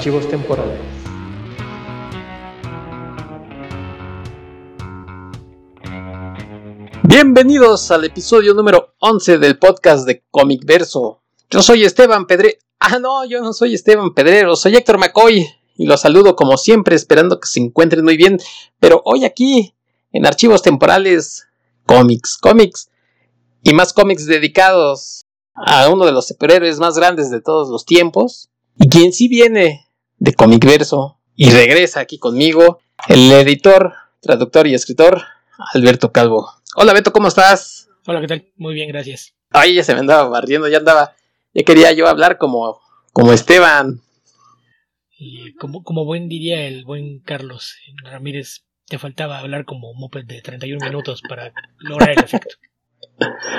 Archivos temporales. Bienvenidos al episodio número 11 del podcast de Comic Verso. Yo soy Esteban Pedrero. Ah, no, yo no soy Esteban Pedrero, soy Héctor McCoy. Y los saludo como siempre, esperando que se encuentren muy bien. Pero hoy aquí, en Archivos Temporales, cómics, cómics. Y más cómics dedicados a uno de los superhéroes más grandes de todos los tiempos. Y quien sí viene de Comic Verso y regresa aquí conmigo, el editor, traductor y escritor, Alberto Calvo. Hola Beto, ¿cómo estás? Hola, ¿qué tal? Muy bien, gracias. Ay, ya se me andaba barriendo, ya andaba, ya quería yo hablar como, como Esteban. Y como, como buen diría el buen Carlos Ramírez, te faltaba hablar como moped de 31 minutos para lograr el efecto.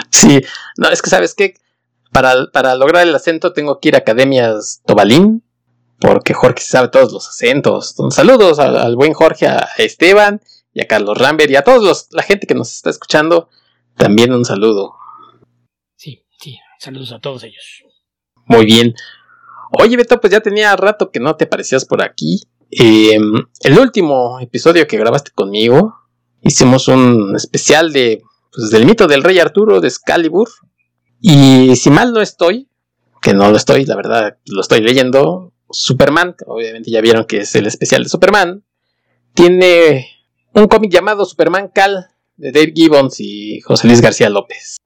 Sí, no, es que sabes qué, para, para lograr el acento tengo que ir a Academias Tobalín, porque Jorge sabe todos los acentos. saludos al, al, buen Jorge, a Esteban y a Carlos Rambert y a todos los, la gente que nos está escuchando. También un saludo. Sí, sí, saludos a todos ellos. Muy bien. Oye, Beto, pues ya tenía rato que no te aparecías por aquí. Eh, el último episodio que grabaste conmigo, hicimos un especial de pues, del mito del rey Arturo de Excalibur. Y si mal no estoy, que no lo estoy, la verdad, lo estoy leyendo, Superman, obviamente ya vieron que es el especial de Superman, tiene un cómic llamado Superman Cal de Dave Gibbons y José Luis García López.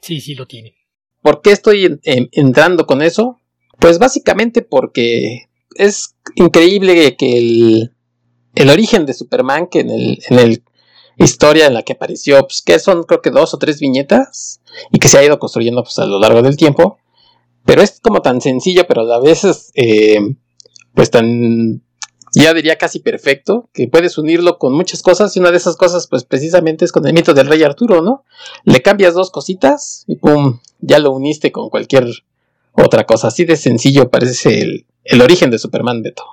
Sí, sí lo tiene. ¿Por qué estoy en, en, entrando con eso? Pues básicamente porque es increíble que el, el origen de Superman, que en el, en el historia en la que apareció, pues que son creo que dos o tres viñetas y que se ha ido construyendo pues a lo largo del tiempo, pero es como tan sencillo, pero a veces eh, pues tan ya diría casi perfecto, que puedes unirlo con muchas cosas y una de esas cosas pues precisamente es con el mito del rey Arturo, ¿no? Le cambias dos cositas y pum, ya lo uniste con cualquier otra cosa, así de sencillo parece el, el origen de Superman, Beto.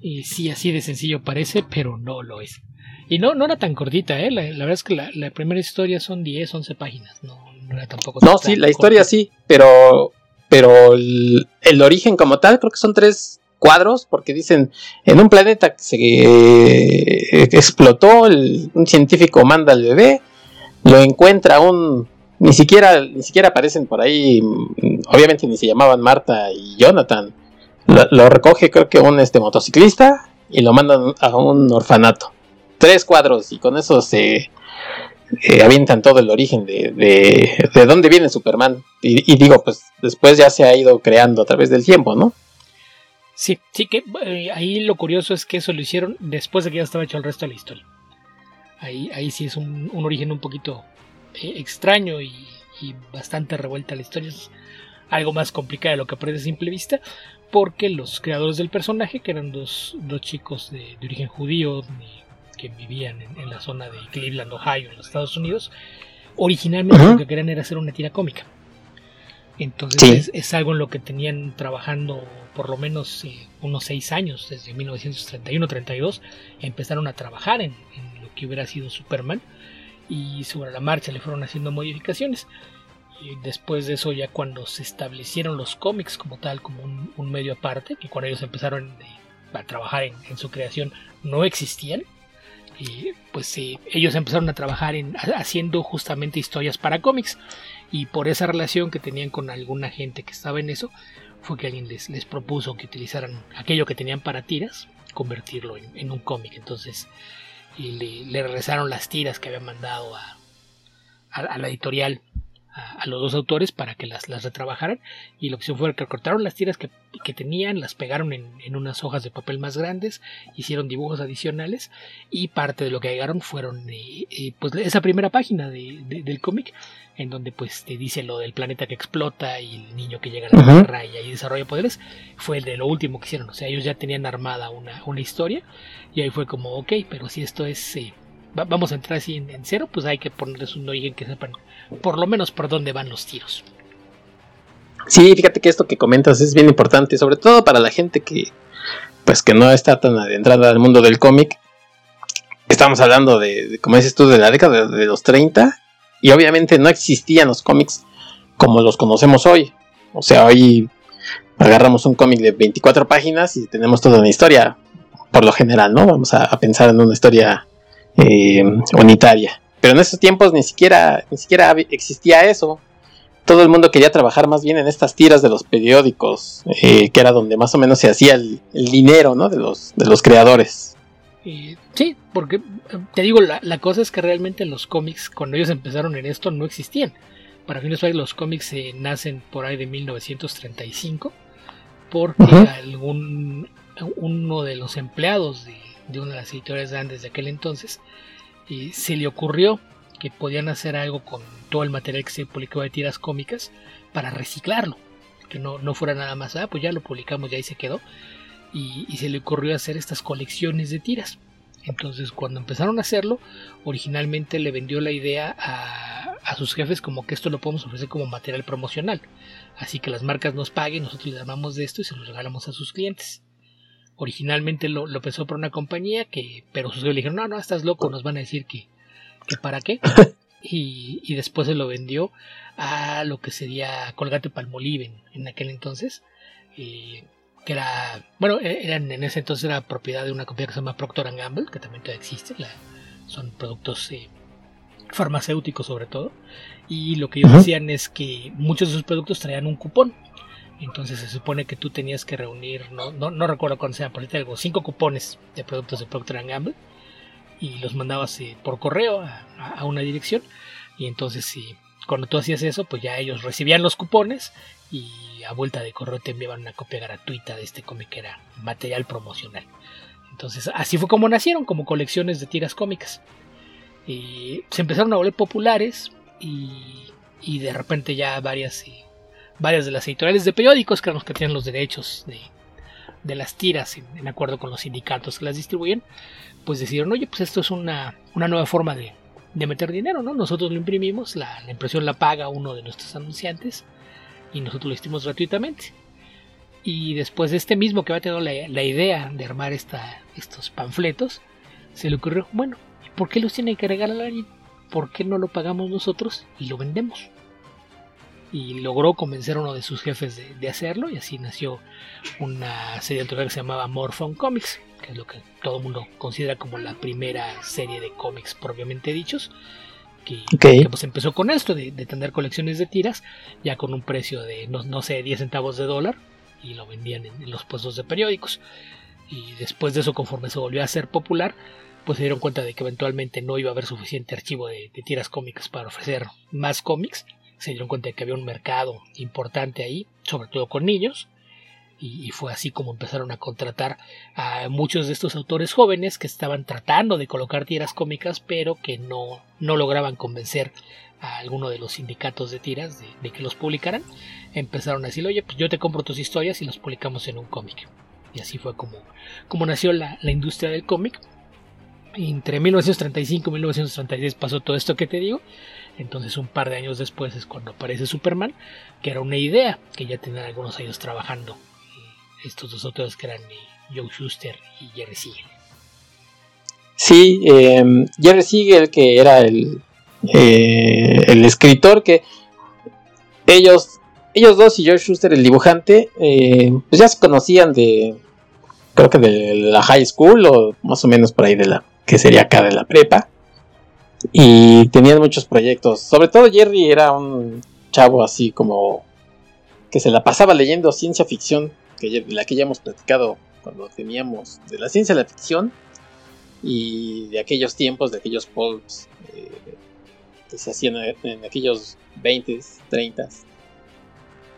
Y sí, así de sencillo parece, pero no lo es. Y no, no era tan cortita, ¿eh? La, la verdad es que la, la, primera historia son 10, 11 páginas. No, no era tampoco. No, sí, la historia sí, pero, pero el, origen como tal creo que son tres cuadros, porque dicen, en un planeta que se eh, explotó, un científico manda al bebé, lo encuentra un... Ni siquiera, ni siquiera aparecen por ahí, obviamente ni se llamaban Marta y Jonathan. Lo, lo recoge creo que un este, motociclista y lo mandan a un orfanato tres cuadros y con eso se eh, avientan todo el origen de, de, de dónde viene Superman. Y, y, digo, pues después ya se ha ido creando a través del tiempo, ¿no? Sí, sí que eh, ahí lo curioso es que eso lo hicieron después de que ya estaba hecho el resto de la historia. Ahí, ahí sí es un, un origen un poquito eh, extraño y, bastante revuelta la historia. Es algo más complicada de lo que parece a simple vista, porque los creadores del personaje, que eran dos, dos chicos de, de origen judío, que vivían en, en, la zona de Cleveland, Ohio, en los Estados Unidos, originalmente uh -huh. lo que querían era hacer una tira cómica. Entonces sí. es, es, algo en lo que tenían trabajando por lo menos eh, unos seis años, desde 1931-32, empezaron a trabajar en, en, lo que hubiera sido Superman y sobre la marcha le fueron haciendo modificaciones. Y después de eso ya cuando se establecieron los cómics como tal, como un, un medio aparte, que cuando ellos empezaron a trabajar en, en su creación no existían, y pues eh, ellos empezaron a trabajar en haciendo justamente historias para cómics. Y por esa relación que tenían con alguna gente que estaba en eso fue que alguien les, les propuso que utilizaran aquello que tenían para tiras convertirlo en, un cómic. Entonces y le, regresaron las tiras que habían mandado a, a la editorial a, los dos autores para que las, las, retrabajaran y la opción fue que cortaron las tiras que, que tenían, las pegaron en, en, unas hojas de papel más grandes, hicieron dibujos adicionales y parte de lo que agregaron fueron eh, eh, pues esa primera página de, de, del cómic en donde pues te dice lo del planeta que explota y el niño que llega a la. Tierra y ahí desarrolla poderes, fue el de lo último que hicieron, o sea, ellos ya tenían armada una, una historia y ahí fue como, ok, pero si esto es... Eh, vamos a entrar así en, cero, pues hay que ponerles un origen que sepan por lo menos por dónde van los tiros. Sí, fíjate que esto que comentas es bien importante, sobre todo para la gente que pues que no está tan adentrada al mundo del cómic. Estamos hablando de, como dices tú, de la década de los 30 y obviamente no existían los cómics como los conocemos hoy. O sea, hoy agarramos un cómic de 24 páginas y tenemos toda una historia, por lo general, ¿no? Vamos a, pensar en una historia eh, unitaria. Pero en esos tiempos ni siquiera, ni siquiera existía eso. Todo el mundo quería trabajar más bien en estas tiras de los periódicos, eh, que era donde más o menos se hacía el, dinero, ¿no? De los, de los creadores. sí, porque te digo, la, la, cosa es que realmente los cómics, cuando ellos empezaron en esto, no existían. Para fines de los cómics nacen por ahí de 1935 porque algún uno de los empleados de, una de las editoriales grandes de aquel entonces eh, se le ocurrió que podían hacer algo con todo el material que se publicaba de tiras cómicas para reciclarlo, que no, no fuera nada más, ah, pues ya lo publicamos, ya ahí se quedó, y, y se le ocurrió hacer estas colecciones de tiras. Entonces, cuando empezaron a hacerlo, originalmente le vendió la idea a, a, sus jefes como que esto lo podemos ofrecer como material promocional. Así que las marcas nos paguen, nosotros les de esto y se lo regalamos a sus clientes. Originalmente lo, lo pensó por una compañía que, pero sus le dijeron, no, no, estás loco, nos van a decir que, que para qué. Y, y después se lo vendió a lo que sería Colgate Palmolive en, aquel entonces. Eh, que era, bueno, e-, eran, en ese entonces era propiedad de una compañía que se llama Procter Gamble, que también todavía existe, son productos eh, farmacéuticos sobre todo, y lo que ellos decían es que muchos de sus productos traían un cupón, entonces se supone que tú tenías que reunir, no, no, recuerdo cuánto sea, por algo, cinco cupones de productos de Procter Gamble, y los mandabas eh, por correo a, una dirección, y entonces si cuando tú hacías eso, pues ya ellos recibían los cupones y a vuelta de correo te enviaban una copia gratuita de este cómic que era material promocional. Entonces así fue como nacieron, como colecciones de tiras cómicas. Y se empezaron a volver populares y, y de repente ya varias, varias de las editoriales de periódicos, que eran los que tenían los derechos de, de las tiras en, acuerdo con los sindicatos que las distribuyen, pues decidieron, oye, pues esto es una, una nueva forma de, de, meter dinero, ¿no? Nosotros lo imprimimos, la, la impresión la paga uno de nuestros anunciantes y nosotros lo hicimos gratuitamente. Y después de este mismo que va a tener la, idea de armar esta, estos panfletos, se le ocurrió, bueno, ¿por qué los tiene que regalar alguien? ¿Por qué no lo pagamos nosotros y lo vendemos? Y logró convencer a uno de sus jefes de, hacerlo y así nació una serie editorial que se llamaba Morphone Comics, que es lo que todo el mundo considera como la primera serie de cómics propiamente dichos que, pues empezó con esto de, tener colecciones de tiras, ya con un precio de no, sé, 10 centavos de dólar, y lo vendían en, los puestos de periódicos. Y después de eso, conforme se volvió a ser popular, pues se dieron cuenta de que eventualmente no iba a haber suficiente archivo de, de tiras cómicas para ofrecer más cómics. Se dieron cuenta de que había un mercado importante ahí, sobre todo con niños, y, fue así como empezaron a contratar a muchos de estos autores jóvenes que estaban tratando de colocar tiras cómicas pero que no, no lograban convencer a alguno de los sindicatos de tiras de, que los publicaran. Empezaron a decir oye pues yo te compro tus historias y las publicamos en un cómic y así fue como, como nació la, la industria del cómic. Entre 1935 y 1936 pasó todo esto que te digo. Entonces un par de años después es cuando aparece Superman, que era una idea que ya tenían algunos años trabajando estos dos autores que eran Joe Schuster y Jerry Siegel. Sí, em, Jerry Siegel, que era el, eh, el escritor que ellos, ellos dos y Joe Schuster, el dibujante, eh, pues ya se conocían de, creo que de la high school o más o menos por ahí de la, que sería acá de la prepa. Y tenían muchos proyectos. Sobre todo Jerry era un chavo así como que se la pasaba leyendo ciencia ficción que la que ya hemos platicado cuando teníamos de la ciencia de la ficción y de aquellos tiempos, de aquellos pulps eh, que se hacían en aquellos 20, 30.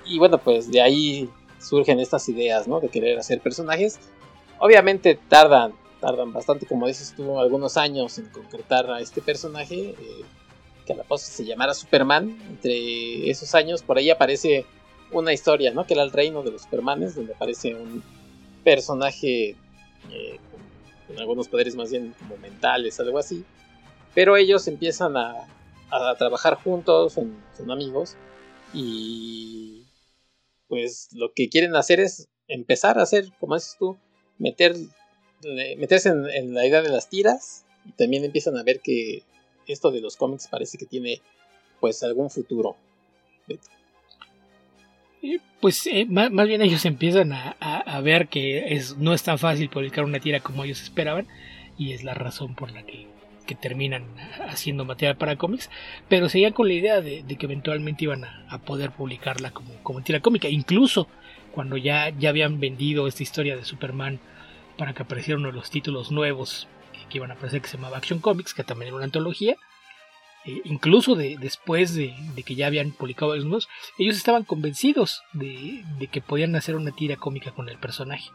Y bueno, pues de ahí surgen estas ideas, ¿no? De querer hacer personajes. Obviamente tardan, tardan bastante, como dices tú, algunos años en concretar a este personaje, eh, que a la postre se llamara Superman. Entre esos años, por ahí aparece una historia, ¿no? Que era el reino de los Supermanes, donde aparece un personaje eh, con, algunos poderes más bien como mentales, algo así. Pero ellos empiezan a, trabajar juntos, son, amigos, y pues lo que quieren hacer es empezar a hacer, como dices tú, meter, meterse en, en la idea de las tiras, y también empiezan a ver que esto de los cómics parece que tiene pues algún futuro. pues eh, más, bien ellos empiezan a, ver que es, no es tan fácil publicar una tira como ellos esperaban y es la razón por la que, terminan haciendo material para cómics, pero seguían con la idea de, que eventualmente iban a, poder publicarla como, como tira cómica, incluso cuando ya, ya habían vendido esta historia de Superman para que apareciera uno de los títulos nuevos que iban a aparecer que se llamaba Action Comics, que también era una antología, eh, incluso de, después de, que ya habían publicado algunos, ellos estaban convencidos de, que podían hacer una tira cómica con el personaje.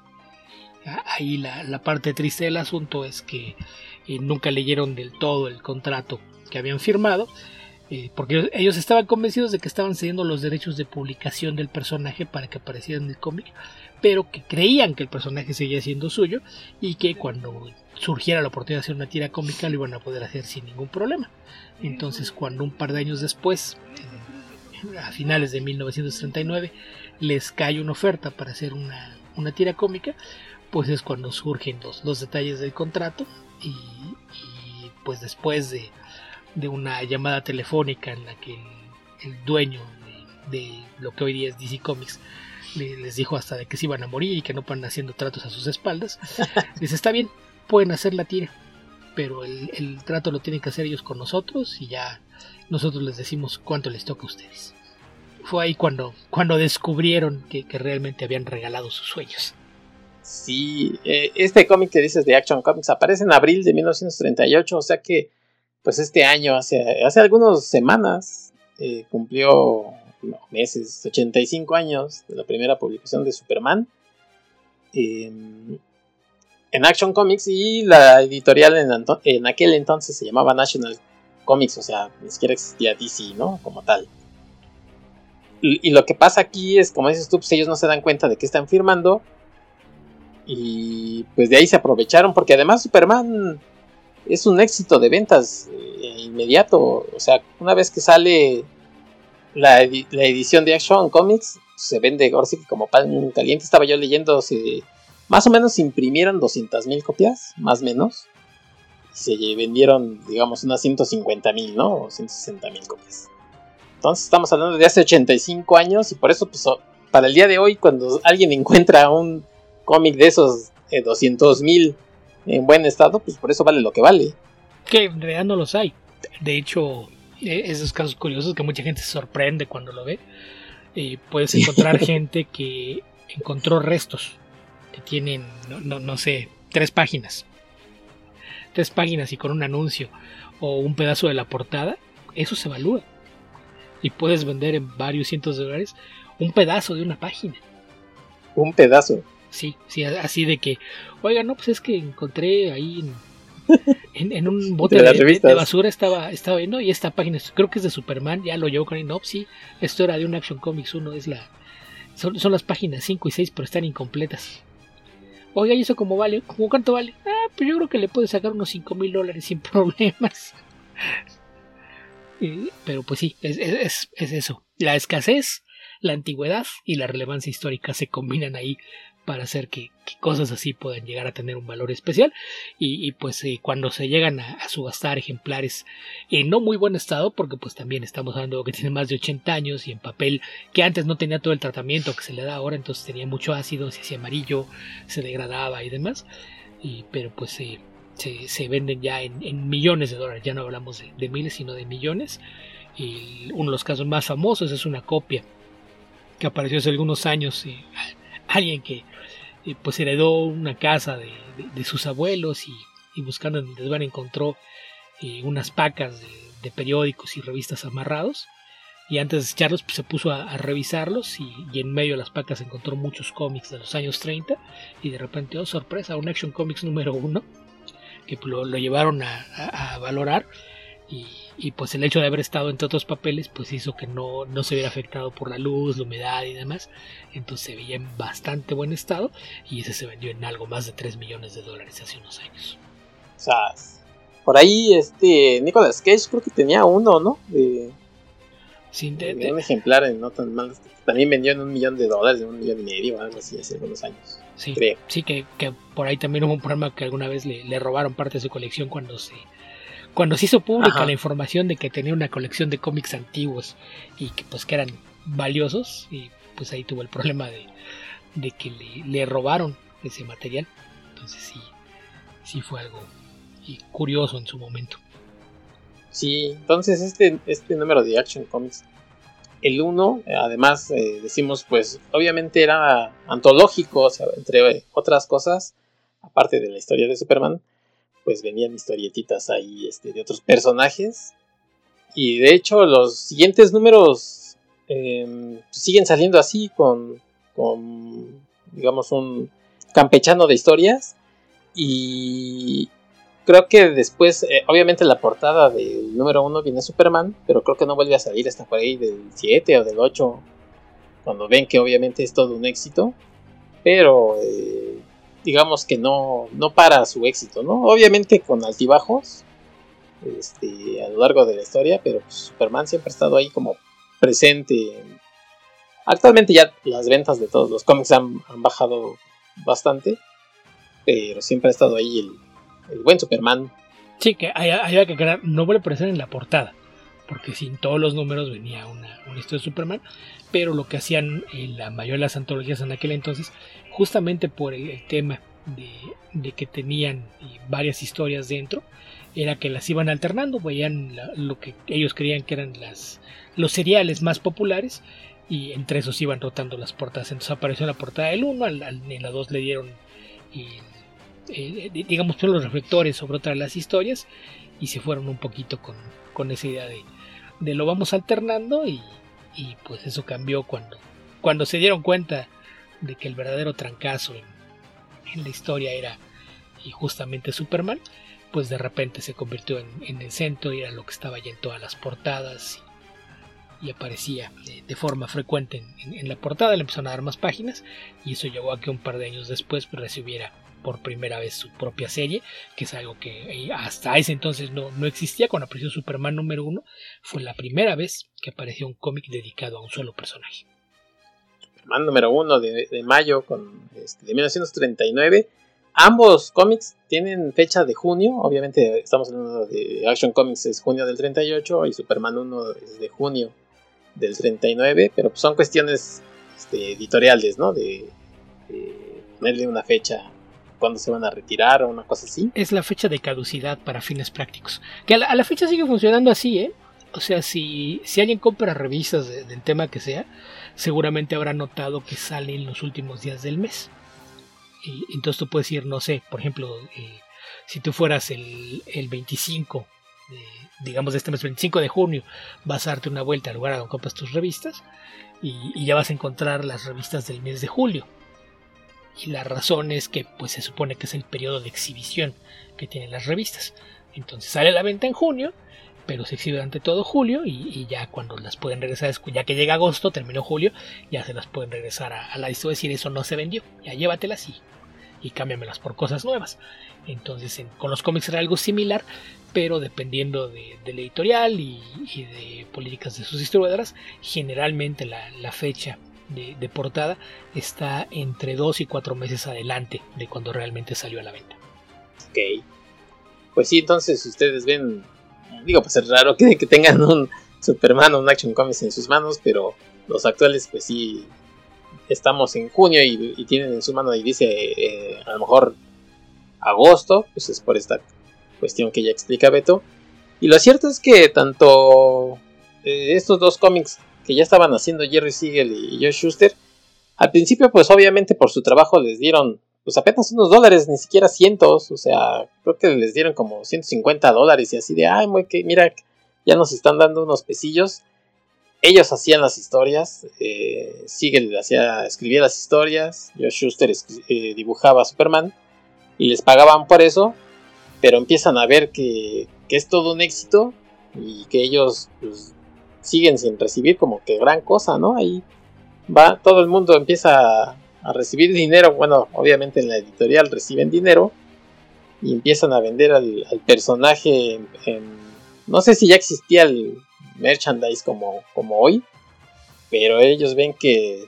Ah, ahí la, parte triste del asunto es que eh, nunca leyeron del todo el contrato que habían firmado, eh, porque ellos estaban convencidos de que estaban cediendo los derechos de publicación del personaje para que apareciera en el cómic, pero que creían que el personaje seguía siendo suyo y que cuando surgiera la oportunidad de hacer una tira cómica lo iban a poder hacer sin ningún problema. Entonces cuando un par de años después, a finales de 1939, les cae una oferta para hacer una, tira cómica, pues es cuando surgen los, detalles del contrato y, pues después de, una llamada telefónica en la que el, dueño de, lo que hoy día es DC Comics les dijo hasta de que se iban a morir y que no van haciendo tratos a sus espaldas, dice está bien, pueden hacer la tira, pero el, trato lo tienen que hacer ellos con nosotros y ya nosotros les decimos cuánto les toca a ustedes. Fue ahí cuando, cuando descubrieron que, realmente habían regalado sus sueños. Sí, eh, este cómic que dices de Action Comics aparece en abril de 1938, o sea que pues este año, hace, hace algunas semanas, eh, cumplió meses, 85 años de la primera publicación de Superman. Eh, en Action Comics y la editorial en, aquel entonces se llamaba National Comics, o sea, ni siquiera existía DC, ¿no? Como tal. Y, lo que pasa aquí es, como dices tú, pues ellos no se dan cuenta de que están firmando. Y pues de ahí se aprovecharon, porque además Superman es un éxito de ventas eh, inmediato. O sea, una vez que sale la, edición de Action Comics, se vende que como pan caliente. Estaba yo leyendo más o menos imprimieron 200.000 copias, más o menos. Se vendieron, digamos, unas 150.000, ¿no? O 160.000 copias. Entonces estamos hablando de hace 85 años y por eso, pues, para el día de hoy, cuando alguien encuentra un cómic de esos eh, 200.000 en buen estado, pues por eso vale lo que vale. Que en realidad no los hay. De hecho, esos casos curiosos que mucha gente se sorprende cuando lo ve. Eh, puedes encontrar gente que encontró restos que tienen, no, no, sé, tres páginas. Tres páginas y con un anuncio o un pedazo de la portada, eso se evalúa. Y puedes vender en varios cientos de dólares un pedazo de una página. Un pedazo. Sí, sí, así de que, oiga, no, pues es que encontré ahí en, un bote de, basura estaba, estaba viendo y esta página, creo que es de Superman, ya lo el no, sí, esto era de un Action Comics 1, es la, son, son las páginas 5 y 6, pero están incompletas. Oiga, ¿y eso cómo vale? ¿Cómo cuánto vale? Ah, pues yo creo que le puede sacar unos 5 mil dólares sin problemas. pero pues sí, es, es, es, eso. La escasez, la antigüedad y la relevancia histórica se combinan ahí para hacer que, cosas así puedan llegar a tener un valor especial. Y, pues eh, cuando se llegan a, subastar ejemplares en no muy buen estado porque pues también estamos hablando que tiene más de 80 años y en papel que antes no tenía todo el tratamiento que se le da ahora entonces tenía mucho ácido se hacía amarillo se degradaba y demás. Y, pero pues eh, se, venden ya en, millones de dólares. Ya no hablamos de, miles sino de millones. Y uno de los casos más famosos es una copia que apareció hace algunos años eh, alguien que pues heredó una casa de, sus abuelos y, buscando en el desván encontró eh, unas pacas de, periódicos y revistas amarrados. Y antes de echarlos pues, se puso a, revisarlos y, en medio de las pacas encontró muchos cómics de los años 30 y de repente, oh sorpresa, un Action Comics número uno que lo, llevaron a valorar y, pues el hecho de haber estado entre otros papeles pues hizo que no, no se viera afectado por la luz, la humedad y demás. Entonces se veía en bastante buen estado y ese se vendió en algo más de 3 millones de dólares hace unos años. O sea, por ahí este Nicolas Cage creo que tenía uno, ¿no? De, un ejemplar en no tan mal. También vendió en un millón de dólares, en un millón y medio, algo así, hace algunos años. Sí, sí que, por ahí también hubo un programa que alguna vez le, le robaron parte de su colección cuando se cuando se hizo pública la información de que tenía una colección de cómics antiguos y que pues que eran valiosos y pues ahí tuvo el problema de, de que le, robaron ese material. Entonces sí, sí fue algo curioso en su momento. Sí, entonces este, este número de Action Comics, el 1, además eh, decimos, pues obviamente era antológico, entre otras cosas, aparte de la historia de Superman, pues venían historietitas ahí este, de otros personajes. Y de hecho los siguientes números em, siguen saliendo así con, con, digamos, un campechano de historias. Y creo que después, eh, obviamente la portada del número 1 viene Superman, pero creo que no vuelve a salir hasta por ahí del 7 o del 8, cuando ven que obviamente es todo un éxito. Pero eh, digamos que no, no para su éxito, ¿no? Obviamente con altibajos este, a lo largo de la historia, pero pues, Superman siempre ha estado ahí como presente. Actualmente ya las ventas de todos los cómics han, bajado bastante, pero siempre ha estado ahí el, buen Superman. Sí, que había que crear, no vuelve a aparecer en la portada, porque sin todos los números venía una, historia de Superman, pero lo que hacían en la mayoría de las antologías en aquel entonces justamente por el, tema de, que tenían eh, varias historias dentro, era que las iban alternando, veían lo que ellos creían que eran las, los seriales más populares y entre esos iban rotando las portadas. Entonces apareció la portada del 1, en la 2 le dieron, eh, eh, digamos, los reflectores sobre otras las historias y se fueron un poquito con, con esa idea de, de, lo vamos alternando y, y, pues eso cambió cuando, cuando se dieron cuenta de que el verdadero trancazo en, la historia era y justamente Superman, pues de repente se convirtió en, el centro y era lo que estaba ya en todas las portadas y, aparecía de, forma frecuente en, la portada, le empezaron a dar más páginas y eso llevó a que un par de años después recibiera por primera vez su propia serie, que es algo que eh, hasta ese entonces no, no existía. Cuando apareció Superman número uno, fue la primera vez que apareció un cómic dedicado a un solo personaje número uno de, mayo este, de 1939. Ambos cómics tienen fecha de junio, obviamente estamos hablando de Action Comics es junio del 38 y Superman 1 es de junio del 39, pero son cuestiones este, editoriales, ¿no? De, ponerle una fecha cuando se van a retirar o una cosa así. Es la fecha de caducidad para fines prácticos. Que a la, fecha sigue funcionando así, ¿eh? O sea, si, si alguien compra revistas del tema que sea, seguramente habrá notado que sale en los últimos días del mes. Y, entonces tú puedes ir, no sé, por ejemplo, eh, si tú fueras el, el 25, digamos de este mes 25 de junio, vas a darte una vuelta al lugar donde compras tus revistas y, ya vas a encontrar las revistas del mes de julio. Y la razón es que pues se supone que es el periodo de exhibición que tienen las revistas. Entonces sale a la venta en junio pero se exhibe durante todo julio y, ya cuando las pueden regresar, ya que llega agosto, terminó julio, ya se las pueden regresar a, la lista decir eso no se vendió, ya llévatelas y, y cámbiamelas por cosas nuevas. Entonces con los cómics era algo similar, pero dependiendo de, la editorial y, de políticas de sus distribuidoras, generalmente la, fecha de, portada está entre 2 y 4 meses adelante de cuando realmente salió a la venta. Ok. Pues sí, entonces ustedes ven digo, pues es raro que, que tengan un Superman o un Action Comics en sus manos, pero los actuales, pues sí, estamos en junio y, tienen en su mano y dice eh, a lo mejor agosto, pues es por esta cuestión que ya explica Beto. Y lo cierto es que tanto eh, estos dos cómics que ya estaban haciendo Jerry Siegel y Josh Schuster, al principio pues obviamente por su trabajo les dieron pues apenas unos dólares, ni siquiera cientos, o sea, creo que les dieron como 150 dólares y así de, ay, que, mira, ya nos están dando unos pesillos. Ellos hacían las historias, eh, Siegel hacía, escribía las historias, Josh Schuster eh, dibujaba a Superman y les pagaban por eso, pero empiezan a ver que, que es todo un éxito y que ellos pues, siguen sin recibir como que gran cosa, ¿no? Ahí va, todo el mundo empieza a recibir dinero. Bueno, obviamente en la editorial reciben dinero y empiezan a vender al, personaje en, No sé si ya existía el merchandise como, como hoy, pero ellos ven que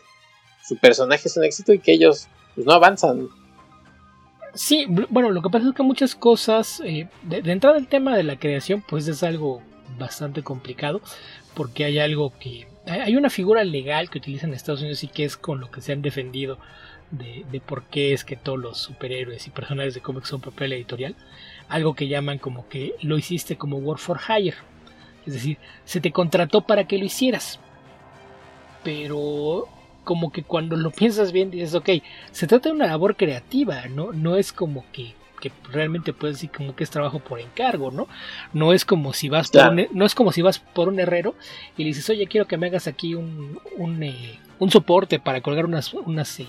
su personaje es un éxito y que ellos pues, no avanzan. Sí, bueno, lo que pasa es que muchas cosas, eh, de, de, entrada el tema de la creación, pues es algo bastante complicado, porque hay algo que hay una figura legal que utilizan en Estados Unidos y que es con lo que se han defendido de, por qué es que todos los superhéroes y personajes de cómics son papel editorial. Algo que llaman como que lo hiciste como work for hire. Es decir, se te contrató para que lo hicieras. Pero como que cuando lo piensas bien dices, ok, se trata de una labor creativa, ¿no? No es como que, que realmente puedes decir como que es trabajo por encargo, ¿no? No es como si vas por un, no es como si vas por un herrero y le dices, oye, quiero que me hagas aquí un, un, eh, un soporte para colgar unas, unas, eh,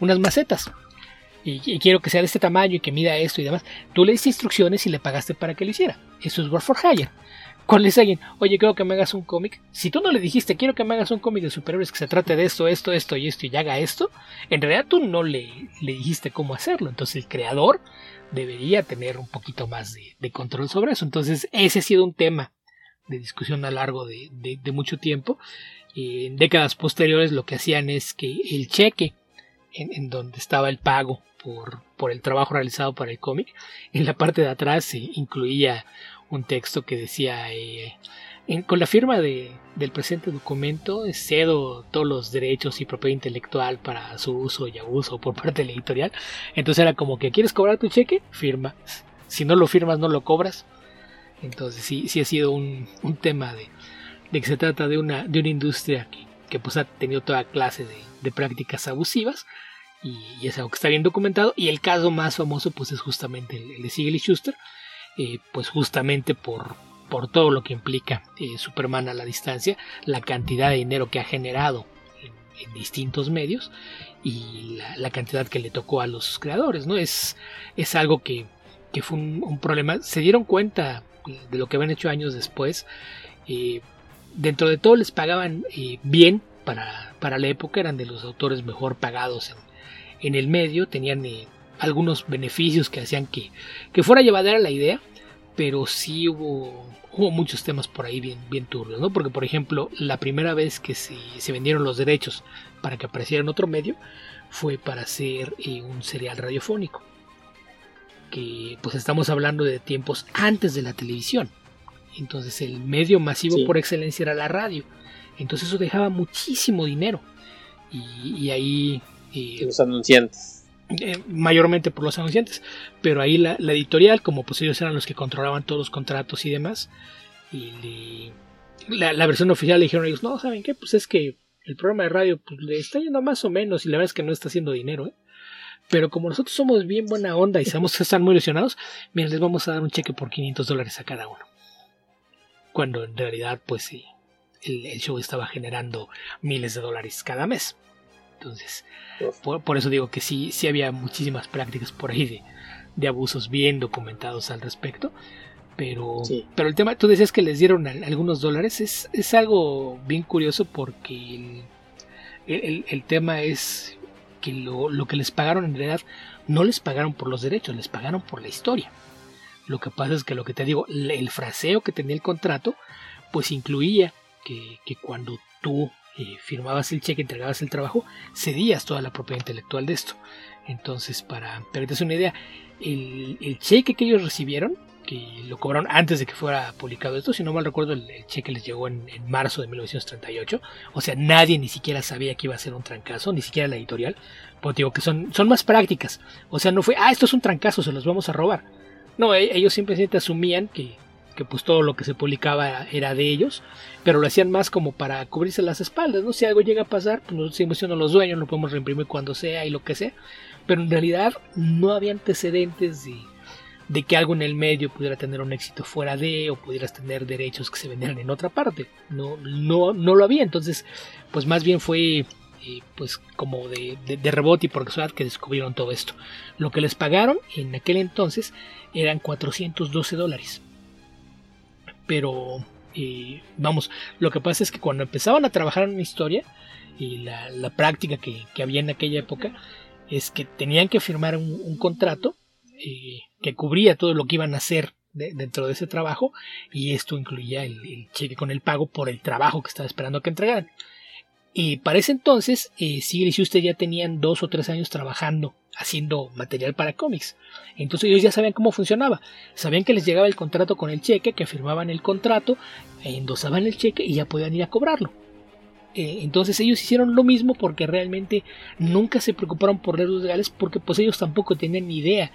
unas macetas. Y, y, quiero que sea de este tamaño y que mida esto y demás. Tú le diste instrucciones y le pagaste para que lo hiciera. Eso es work for hire cuando le alguien, oye, quiero que me hagas un cómic, si tú no le dijiste, quiero que me hagas un cómic de superhéroes que se trate de esto, esto, esto y esto y haga esto, en realidad tú no le, dijiste cómo hacerlo. Entonces el creador debería tener un poquito más de, control sobre eso. Entonces ese ha sido un tema de discusión a lo largo de, mucho tiempo. en décadas posteriores lo que hacían es que el cheque en, en donde estaba el pago por, por, el trabajo realizado para el cómic, en la parte de atrás se incluía un texto que decía, eh, con la firma de, del presente documento cedo todos los derechos y propiedad intelectual para su uso y abuso por parte de la editorial. Entonces era como que, ¿quieres cobrar tu cheque? Firma. Si no lo firmas, no lo cobras. Entonces sí, sí ha sido un, un tema de, de, que se trata de una, de una industria que, que pues ha tenido toda clase de, prácticas abusivas y, y, es algo que está bien documentado y el caso más famoso pues es justamente el, el de Siegel y Schuster eh, pues justamente por, por todo lo que implica eh, Superman a la distancia, la cantidad de dinero que ha generado en, distintos medios y la, cantidad que le tocó a los creadores, ¿no? Es, es algo que, que fue un, problema. Se dieron cuenta de lo que habían hecho años después. Eh, dentro de todo les pagaban bien para, para, la época, eran de los autores mejor pagados en, en el medio, tenían algunos beneficios que hacían que, que fuera llevadera la idea, pero sí hubo, hubo muchos temas por ahí bien, bien turbios, ¿no? Porque, por ejemplo, la primera vez que se, se vendieron los derechos para que apareciera en otro medio fue para hacer eh, un serial radiofónico. Que pues estamos hablando de tiempos antes de la televisión. Entonces el medio masivo por excelencia era la radio. Entonces eso dejaba muchísimo dinero. Y, y ahí... Eh, los anunciantes eh, mayormente por los anunciantes, pero ahí la, editorial, como pues ellos eran los que controlaban todos los contratos y demás, y la, versión oficial le dijeron ellos, no, ¿saben qué? Pues es que el programa de radio pues, le está yendo más o menos y la verdad es que no está haciendo dinero, ¿eh? Pero como nosotros somos bien buena onda y sabemos que están muy ilusionados, miren, les vamos a dar un cheque por 500 dólares a cada uno. Cuando en realidad, pues sí, el show estaba generando miles de dólares cada mes. Entonces, por, eso digo que sí, sí había muchísimas prácticas por ahí de, de abusos bien documentados al respecto. Pero, pero el tema, tú decías que les dieron algunos dólares, es, es algo bien curioso porque el, el, tema es que lo, lo, que les pagaron en realidad no les pagaron por los derechos, les pagaron por la historia. Lo que pasa es que lo que te digo, el fraseo que tenía el contrato, pues incluía que, que cuando tú eh, firmabas el cheque, entregabas el trabajo, cedías toda la propiedad intelectual de esto. Entonces, para, te una idea, el, cheque que ellos recibieron, que lo cobraron antes de que fuera publicado esto, si no mal recuerdo, el, cheque les llegó en, en, marzo de 1938. O sea, nadie ni siquiera sabía que iba a ser un trancazo, ni siquiera la editorial. Porque digo que son, son más prácticas. O sea, no fue, ah, esto es un trancazo, se los vamos a robar. No, e, ellos simplemente asumían que que pues todo lo que se publicaba era de ellos, pero lo hacían más como para cubrirse las espaldas, ¿no? Si algo llega a pasar, pues nosotros seguimos siendo los dueños, lo podemos reimprimir cuando sea y lo que sea, pero en realidad no había antecedentes de, de que algo en el medio pudiera tener un éxito fuera de o pudieras tener derechos que se vendieran en otra parte, no, no, no lo había, entonces pues más bien fue eh, pues como de, de, de, rebote y por casualidad que descubrieron todo esto. Lo que les pagaron en aquel entonces eran 412 dólares pero eh, vamos, lo que pasa es que cuando empezaban a trabajar en una historia, y la, práctica que, había en aquella época es que tenían que firmar un, contrato eh, que cubría todo lo que iban a hacer dentro de ese trabajo y esto incluía el, cheque con el pago por el trabajo que estaba esperando que entregaran. Y para ese entonces, eh, Sigrid y Schuster ya tenían dos o tres años trabajando, haciendo material para cómics. Entonces ellos ya sabían cómo funcionaba. Sabían que les llegaba el contrato con el cheque, que firmaban el contrato, endosaban el cheque y ya podían ir a cobrarlo. Eh, entonces ellos hicieron lo mismo porque realmente nunca se preocuparon por los legales porque pues ellos tampoco tenían ni idea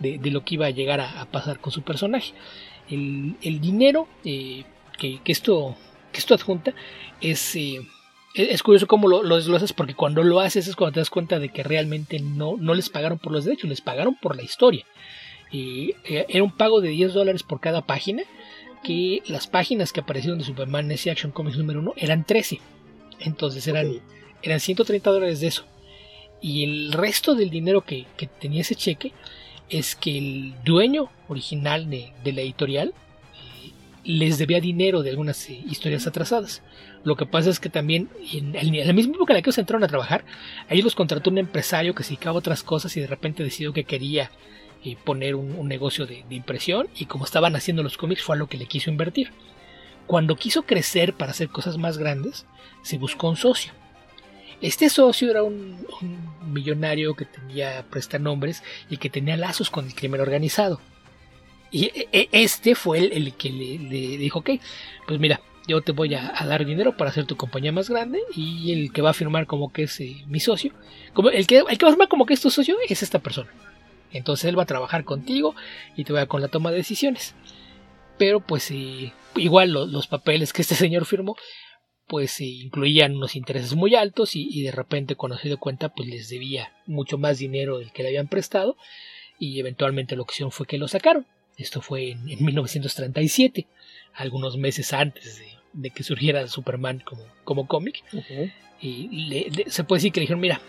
de, lo que iba a llegar a, pasar con su personaje. El, dinero eh, que, esto, que esto adjunta es... Eh, es curioso cómo lo, lo, desglosas porque cuando lo haces es cuando te das cuenta de que realmente no, no les pagaron por los derechos, les pagaron por la historia. Y era un pago de 10 dólares por cada página, que las páginas que aparecieron de Superman ese Action Comics número 1 eran 13. Entonces eran, eran 130 dólares de eso. Y el resto del dinero que, tenía ese cheque es que el dueño original de, la editorial eh, les debía dinero de algunas eh, historias atrasadas. Lo que pasa es que también, en, la misma época en la que ellos entraron a trabajar, ahí los contrató un empresario que se dedicaba a otras cosas y de repente decidió que quería eh, poner un, negocio de, impresión y como estaban haciendo los cómics fue a lo que le quiso invertir. Cuando quiso crecer para hacer cosas más grandes, se buscó un socio. Este socio era un, millonario que tenía prestanombres y que tenía lazos con el crimen organizado. Y e, e, este fue el, que le, dijo, ok, pues mira, yo te voy a, dar dinero para hacer tu compañía más grande y el que va a firmar como que es eh, mi socio, como el que, va a firmar como que es tu socio es esta persona. Entonces él va a trabajar contigo y te va con la toma de decisiones. Pero pues eh, igual los papeles que este señor firmó pues incluían unos intereses muy altos y, de repente cuando se dio cuenta pues les debía mucho más dinero del que le habían prestado y eventualmente la opción fue que lo sacaron. Esto fue en, 1937, algunos meses antes de, que surgiera Superman como, como cómic. Y se puede decir que le dijeron, mira,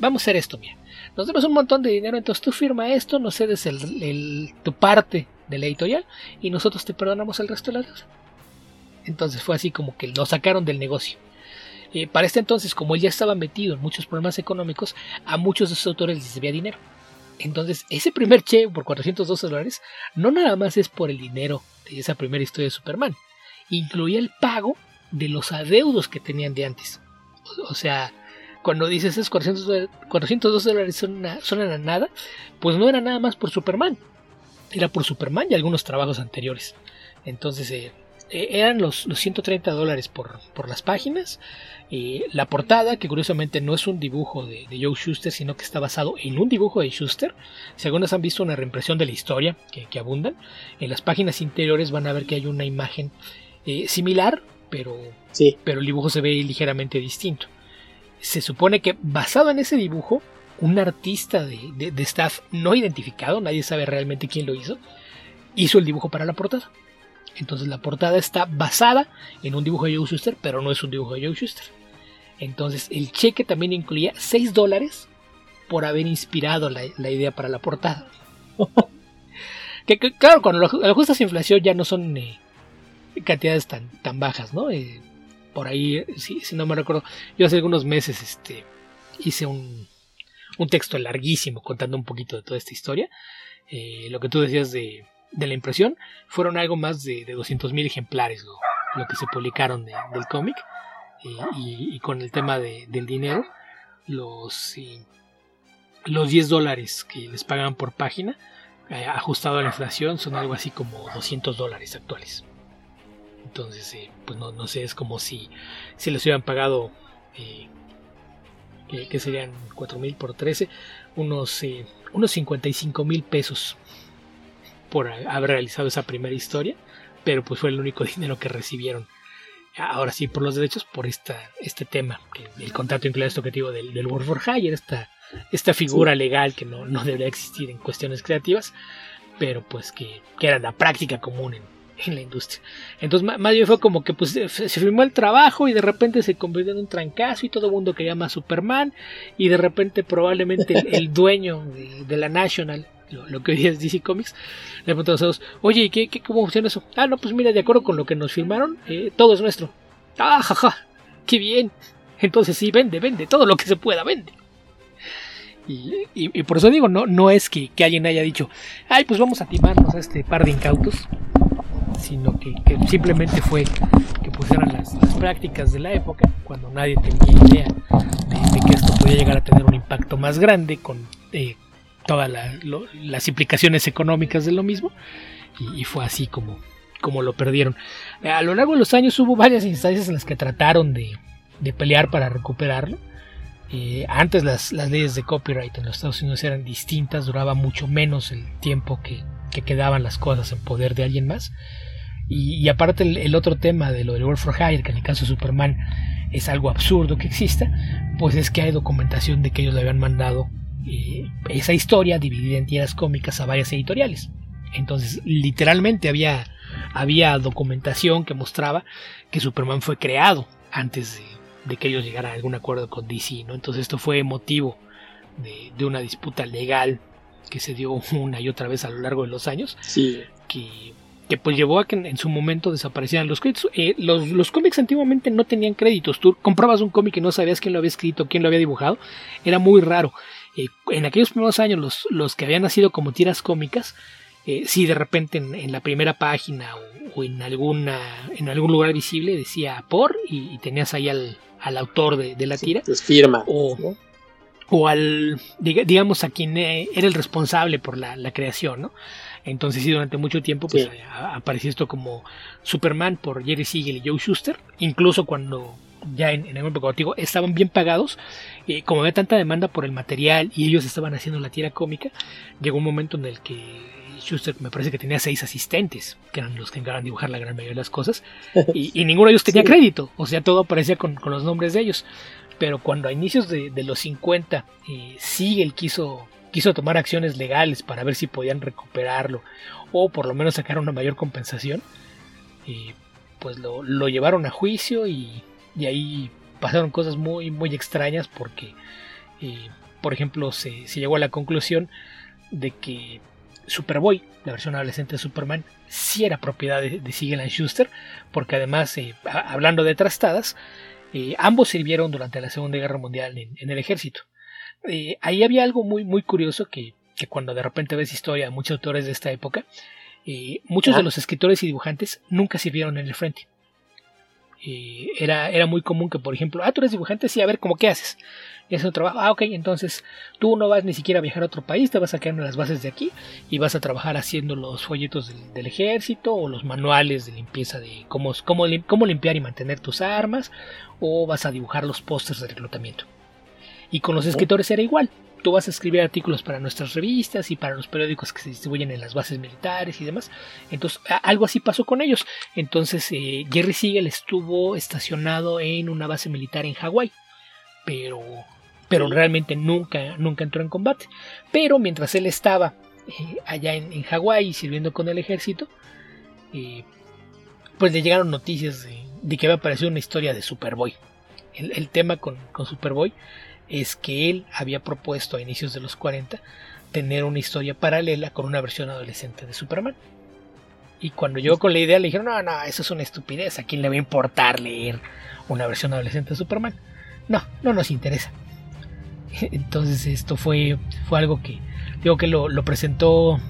vamos a hacer esto, mira. Nos damos un montón de dinero, entonces tú firma esto, nos cedes el, tu parte de la editorial y nosotros te perdonamos el resto de la deuda. Entonces fue así como que lo sacaron del negocio. Eh, para este entonces, como él ya estaba metido en muchos problemas económicos, a muchos de sus autores les debía dinero. Entonces, ese primer cheque por 412 dólares no nada más es por el dinero de esa primera historia de Superman, incluía el pago de los adeudos que tenían de antes. O, sea, cuando dices esos 412 dólares son, son nada, pues no era nada más por Superman, era por Superman y algunos trabajos anteriores. Entonces, eh, eh, eran los, 130 dólares por, las páginas. La portada, que curiosamente no es un dibujo de, Joe Schuster, sino que está basado en un dibujo de Schuster. Si han visto una reimpresión de la historia, que, abundan, en las páginas interiores van a ver que hay una imagen eh, similar, pero, pero el dibujo se ve ligeramente distinto. Se supone que basado en ese dibujo, un artista de, de staff no identificado, nadie sabe realmente quién lo hizo, hizo el dibujo para la portada. Entonces la portada está basada en un dibujo de Joe Schuster, pero no es un dibujo de Joe Schuster. Entonces el cheque también incluía 6 dólares por haber inspirado la, idea para la portada. que, claro, cuando lo ajustas a inflación ya no son eh, cantidades tan, tan bajas, ¿no? Eh, por ahí, si, no me recuerdo, yo hace algunos meses este, hice un, un texto larguísimo contando un poquito de toda esta historia. Eh, lo que tú decías de, de la impresión fueron algo más de, de 200.000 ejemplares lo, que se publicaron del cómic y, con el tema del dinero los, los 10 dólares que les pagan por página eh, ajustado a la inflación son algo así como 200 dólares actuales entonces eh, pues no, no, sé es como si, si les hubieran pagado eh, que serían 4.000 por 13 unos, unos 55 mil pesos por haber realizado esa primera historia, pero pues fue el único dinero que recibieron. Ahora sí, por los derechos, por esta, este tema, el contrato incluye esto que digo del, del World for Hire, esta, esta figura legal que no, no debería existir en cuestiones creativas, pero pues que, que era la práctica común en, en la industria. Entonces, más bien fue como que pues, se firmó el trabajo y de repente se convirtió en un trancazo y todo el mundo quería más Superman y de repente probablemente el, dueño de, la National lo, que hoy es DC Comics, le preguntó a los oye, ¿qué, qué, cómo funciona eso? Ah, no, pues mira, de acuerdo con lo que nos firmaron, eh, todo es nuestro. Ah, jaja, qué bien. Entonces sí, vende, vende, todo lo que se pueda, vende. Y, por eso digo, no, no es que, alguien haya dicho, ay, pues vamos a timarnos a este par de incautos, sino que, simplemente fue que pusieran las, prácticas de la época, cuando nadie tenía idea de, que esto podía llegar a tener un impacto más grande con eh, todas las implicaciones económicas de lo mismo y, fue así como, como lo perdieron. A lo largo de los años hubo varias instancias en las que trataron de, de pelear para recuperarlo. Eh, antes las, leyes de copyright en los Estados Unidos eran distintas, duraba mucho menos el tiempo que, quedaban las cosas en poder de alguien más. Y, aparte el, otro tema de lo del World for Hire, que en el caso de Superman es algo absurdo que exista, pues es que hay documentación de que ellos le habían mandado eh, esa historia dividida en tiras cómicas a varias editoriales. Entonces, literalmente había, había documentación que mostraba que Superman fue creado antes de, que ellos llegaran a algún acuerdo con DC, ¿no? Entonces esto fue motivo de, una disputa legal que se dio una y otra vez a lo largo de los años, sí. que, que pues llevó a que en, su momento desaparecieran los créditos. Eh, los, los, cómics antiguamente no tenían créditos, tú comprabas un cómic y no sabías quién lo había escrito, quién lo había dibujado, era muy raro. Eh, en aquellos primeros años los, los que habían nacido como tiras cómicas, eh, si de repente en, la primera página o, en, alguna, en algún lugar visible decía por y, tenías ahí al, autor de, la tira. Pues firma. O, o al, digamos, a quien eh, era el responsable por la, creación, ¿no? Entonces sí, durante mucho tiempo pues apareció esto como Superman por Jerry Siegel y Joe Schuster, incluso cuando ya en, el momento contigo estaban bien pagados, eh, como había tanta demanda por el material y ellos estaban haciendo la tira cómica, llegó un momento en el que Schuster me parece que tenía seis asistentes, que eran los que encargaban dibujar la gran mayoría de las cosas, y, ninguno de ellos tenía crédito, o sea, todo aparecía con, los nombres de ellos. Pero cuando a inicios de, los 50 eh, Siegel quiso, quiso tomar acciones legales para ver si podían recuperarlo, o por lo menos sacar una mayor compensación, eh, pues lo, llevaron a juicio y, ahí pasaron cosas muy, muy extrañas porque, eh, por ejemplo, se, llegó a la conclusión de que Superboy, la versión adolescente de Superman, sí era propiedad de, de Schuster, porque además, eh, hablando de trastadas, eh, ambos sirvieron durante la Segunda Guerra Mundial en, el ejército. Eh, ahí había algo muy, muy curioso que, cuando de repente ves historia de muchos autores de esta época, muchos de los escritores y dibujantes nunca sirvieron en el frente. Era, era muy común que, por ejemplo, ah, tú eres dibujante, sí, a ver, ¿cómo qué haces? y haces un trabajo. Ah, ok, entonces tú no vas ni siquiera a viajar a otro país, te vas a quedar en las bases de aquí y vas a trabajar haciendo los folletos del, ejército o los manuales de limpieza de cómo, cómo, cómo limpiar y mantener tus armas o vas a dibujar los pósters de reclutamiento. Y con los escritores era igual. Tú vas a escribir artículos para nuestras revistas y para los periódicos que se distribuyen en las bases militares y demás. Entonces, algo así pasó con ellos. Entonces, eh, Jerry Siegel estuvo estacionado en una base militar en Hawái. Pero pero realmente nunca, nunca entró en combate. Pero mientras él estaba eh, allá en, Hawái sirviendo con el ejército, eh, pues le llegaron noticias de, que había aparecido una historia de Superboy. El, tema con, Superboy es que él había propuesto a inicios de los 40 tener una historia paralela con una versión adolescente de Superman. Y cuando llegó con la idea le dijeron, no, no, eso es una estupidez, ¿a quién le va a importar leer una versión adolescente de Superman? No, no nos interesa. Entonces esto fue, fue algo que, digo que lo, presentó,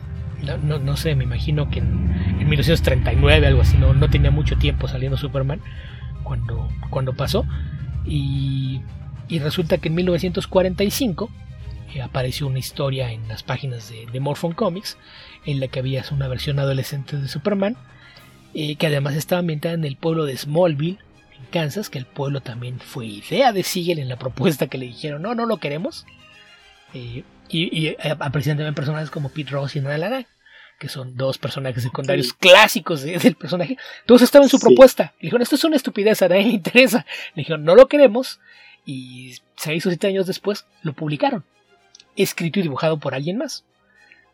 no, sé, me imagino que en, 1939, algo así, no, no tenía mucho tiempo saliendo Superman cuando, cuando pasó. Y, resulta que en 1945 eh, apareció una historia en las páginas de, de Morphon Comics en la que había una versión adolescente de Superman, eh, que además estaba ambientada en el pueblo de Smallville, Kansas, que el pueblo también fue idea de Siegel en la propuesta que le dijeron, no, no lo queremos. Eh, y, y aparecían también personajes como Pete Ross y Nala que son dos personajes secundarios clásicos del personaje. Todos estaban en su propuesta. Le dijeron, esto es una estupidez, a nadie le interesa. Le dijeron, no lo queremos. Y seis o siete años después lo publicaron. Escrito y dibujado por alguien más.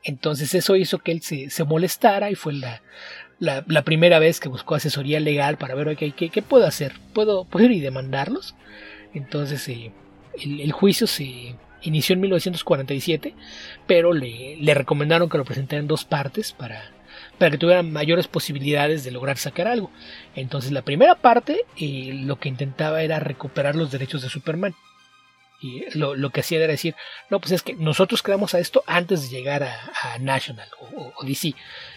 Entonces eso hizo que él se, se molestara y fue la, la, primera vez que buscó asesoría legal para ver ¿qué, qué, puedo hacer, ¿Puedo, ir y demandarlos. Entonces eh, el, juicio se inició en 1947, pero le, le, recomendaron que lo presentara en dos partes para, para que tuvieran mayores posibilidades de lograr sacar algo. Entonces la primera parte eh, lo que intentaba era recuperar los derechos de Superman. Y lo, que hacía era decir, no, pues es que nosotros creamos a esto antes de llegar a, National o, o, DC.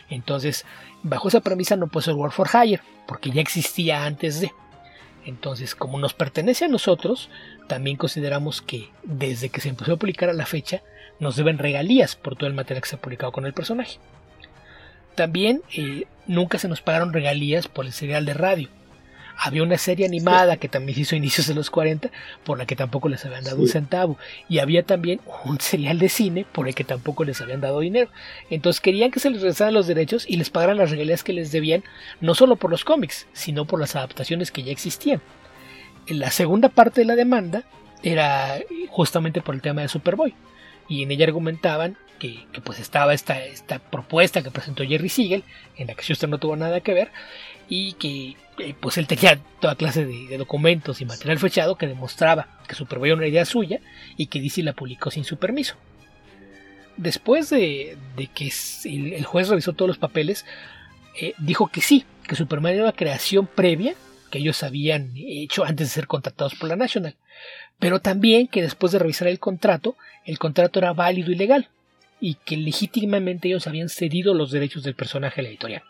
Entonces Bajo esa premisa no puede ser World for Hire, porque ya existía antes de. Entonces, como nos pertenece a nosotros, también consideramos que desde que se empezó a publicar a la fecha, nos deben regalías por todo el material que se ha publicado con el personaje. También eh, nunca se nos pagaron regalías por el serial de radio. Había una serie animada que también se hizo a inicios de los 40, por la que tampoco les habían dado un centavo. Y había también un serial de cine por el que tampoco les habían dado dinero. Entonces querían que se les regresaran los derechos y les pagaran las regalías que les debían, no solo por los cómics, sino por las adaptaciones que ya existían. En la segunda parte de la demanda era justamente por el tema de Superboy. Y en ella argumentaban que, pues estaba esta, esta propuesta que presentó Jerry Siegel, en la que Schuster no tuvo nada que ver, y que eh, pues él tenía toda clase de, documentos y material fechado que demostraba que Superboy era una idea suya y que DC la publicó sin su permiso. Después de, que el, juez revisó todos los papeles, eh, dijo que sí, que Superman era una creación previa que ellos habían hecho antes de ser contratados por la National, pero también que después de revisar el contrato, el contrato era válido y legal, y que legítimamente ellos habían cedido los derechos del personaje a la editorial.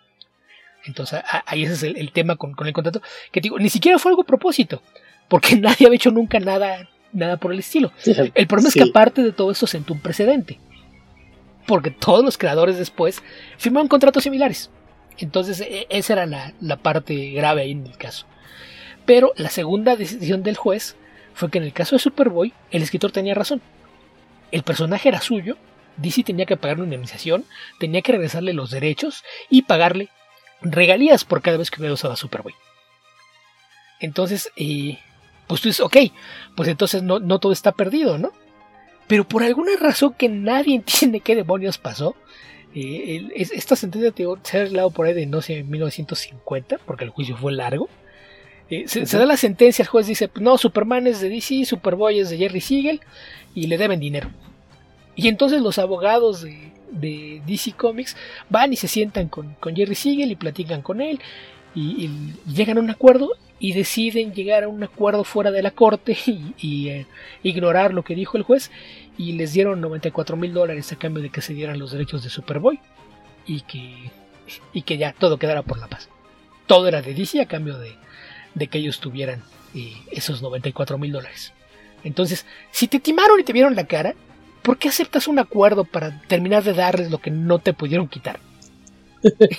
Entonces ahí ese es el, tema con, el contrato, que digo, ni siquiera fue algo a propósito, porque nadie había hecho nunca nada, nada por el estilo. El problema es que aparte de todo esto sentó un precedente, porque todos los creadores después firmaron contratos similares. Entonces e, esa era la, la parte grave ahí en el caso. Pero la segunda decisión del juez fue que en el caso de Superboy, el escritor tenía razón. El personaje era suyo, DC tenía que pagar una indemnización, tenía que regresarle los derechos y pagarle regalías por cada vez que hubiera usado a Superboy. Entonces, eh, pues tú dices, ok, pues entonces no, no todo está perdido, ¿no? Pero por alguna razón que nadie entiende qué demonios pasó, eh, esta sentencia se ha arreglado por ahí de no sé, 1950, porque el juicio fue largo. Eh, se, da la sentencia, el juez dice, no, Superman es de DC, Superboy es de Jerry Siegel y le deben dinero. Y entonces los abogados de, DC Comics van y se sientan con, Jerry Siegel y platican con él y, llegan a un acuerdo y deciden llegar a un acuerdo fuera de la corte y, eh, ignorar lo que dijo el juez y les dieron 94 mil dólares a cambio de que se dieran los derechos de Superboy y que, y que ya todo quedara por la paz. Todo era de DC a cambio de, de que ellos tuvieran eh, esos 94 mil dólares. Entonces, si te timaron y te vieron la cara, ¿por qué aceptas un acuerdo para terminar de darles lo que no te pudieron quitar?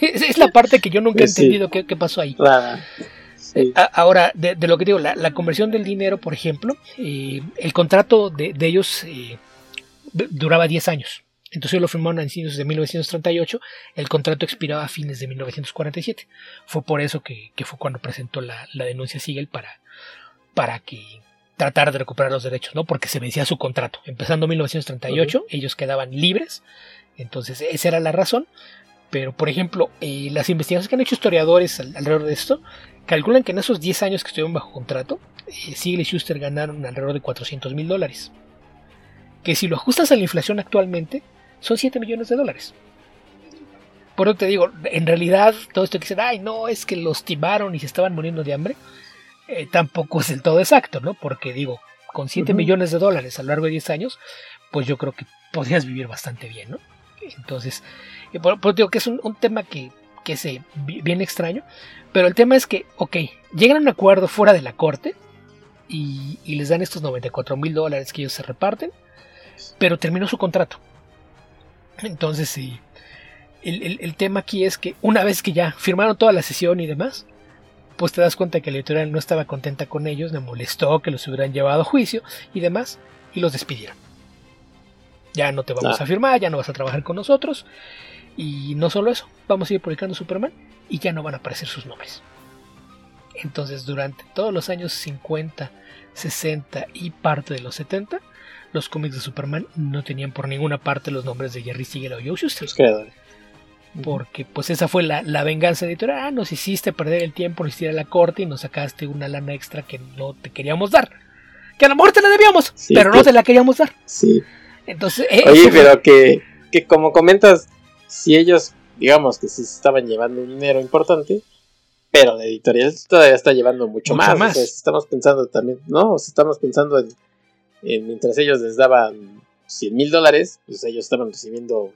es, la parte que yo nunca he entendido qué, pasó ahí. Eh, ahora, de, lo que digo, la, conversión del dinero, por ejemplo, eh, el contrato de, ellos duraba 10 años. Entonces lo firmaron a inicios de 1938, el contrato expiraba a fines de 1947. Fue por eso que, fue cuando presentó la, denuncia Siegel para, para que tratar de recuperar los derechos, ¿no? Porque se vencía su contrato. Empezando 1938, ellos quedaban libres. Entonces, esa era la razón. Pero, por ejemplo, eh, las investigaciones que han hecho historiadores alrededor de esto calculan que en esos 10 años que estuvieron bajo contrato, eh, Siegel y Schuster ganaron alrededor de 400 mil dólares. Que si lo ajustas a la inflación actualmente, son 7 millones de dólares. Por eso te digo, en realidad todo esto que dicen, ay, no, es que los timaron y se estaban muriendo de hambre, eh, tampoco es del todo exacto, ¿no? Porque digo, con 7 millones de dólares a lo largo de 10 años, pues yo creo que podrías vivir bastante bien, ¿no? Entonces, eh, por, digo que es un, tema que, que es bien extraño, pero el tema es que, ok, llegan a un acuerdo fuera de la corte y, y les dan estos 94 mil dólares que ellos se reparten, pero terminó su contrato. Entonces, sí. El, tema aquí es que una vez que ya firmaron toda la sesión y demás, pues te das cuenta que la editorial no estaba contenta con ellos, le molestó que los hubieran llevado a juicio y demás, y los despidieron. Ya no te vamos ah. a firmar, ya no vas a trabajar con nosotros. Y no solo eso, vamos a ir publicando Superman y ya no van a aparecer sus nombres. Entonces, durante todos los años 50, 60 y parte de los 70, los cómics de Superman no tenían por ninguna parte los nombres de Jerry Siegel o Joe Shuster. Porque pues esa fue la, venganza editorial. Ah, nos hiciste perder el tiempo, nos hiciste a la corte y nos sacaste una lana extra que no te queríamos dar. Que a lo mejor te la debíamos, pero no te la queríamos dar. Sí. Entonces, eh, Oye, pero que, que como comentas, si ellos, digamos que sí estaban llevando un dinero importante, pero la editorial todavía está llevando mucho, más. estamos pensando también, ¿no? estamos pensando en mientras ellos les daban 100 mil dólares, pues ellos estaban recibiendo...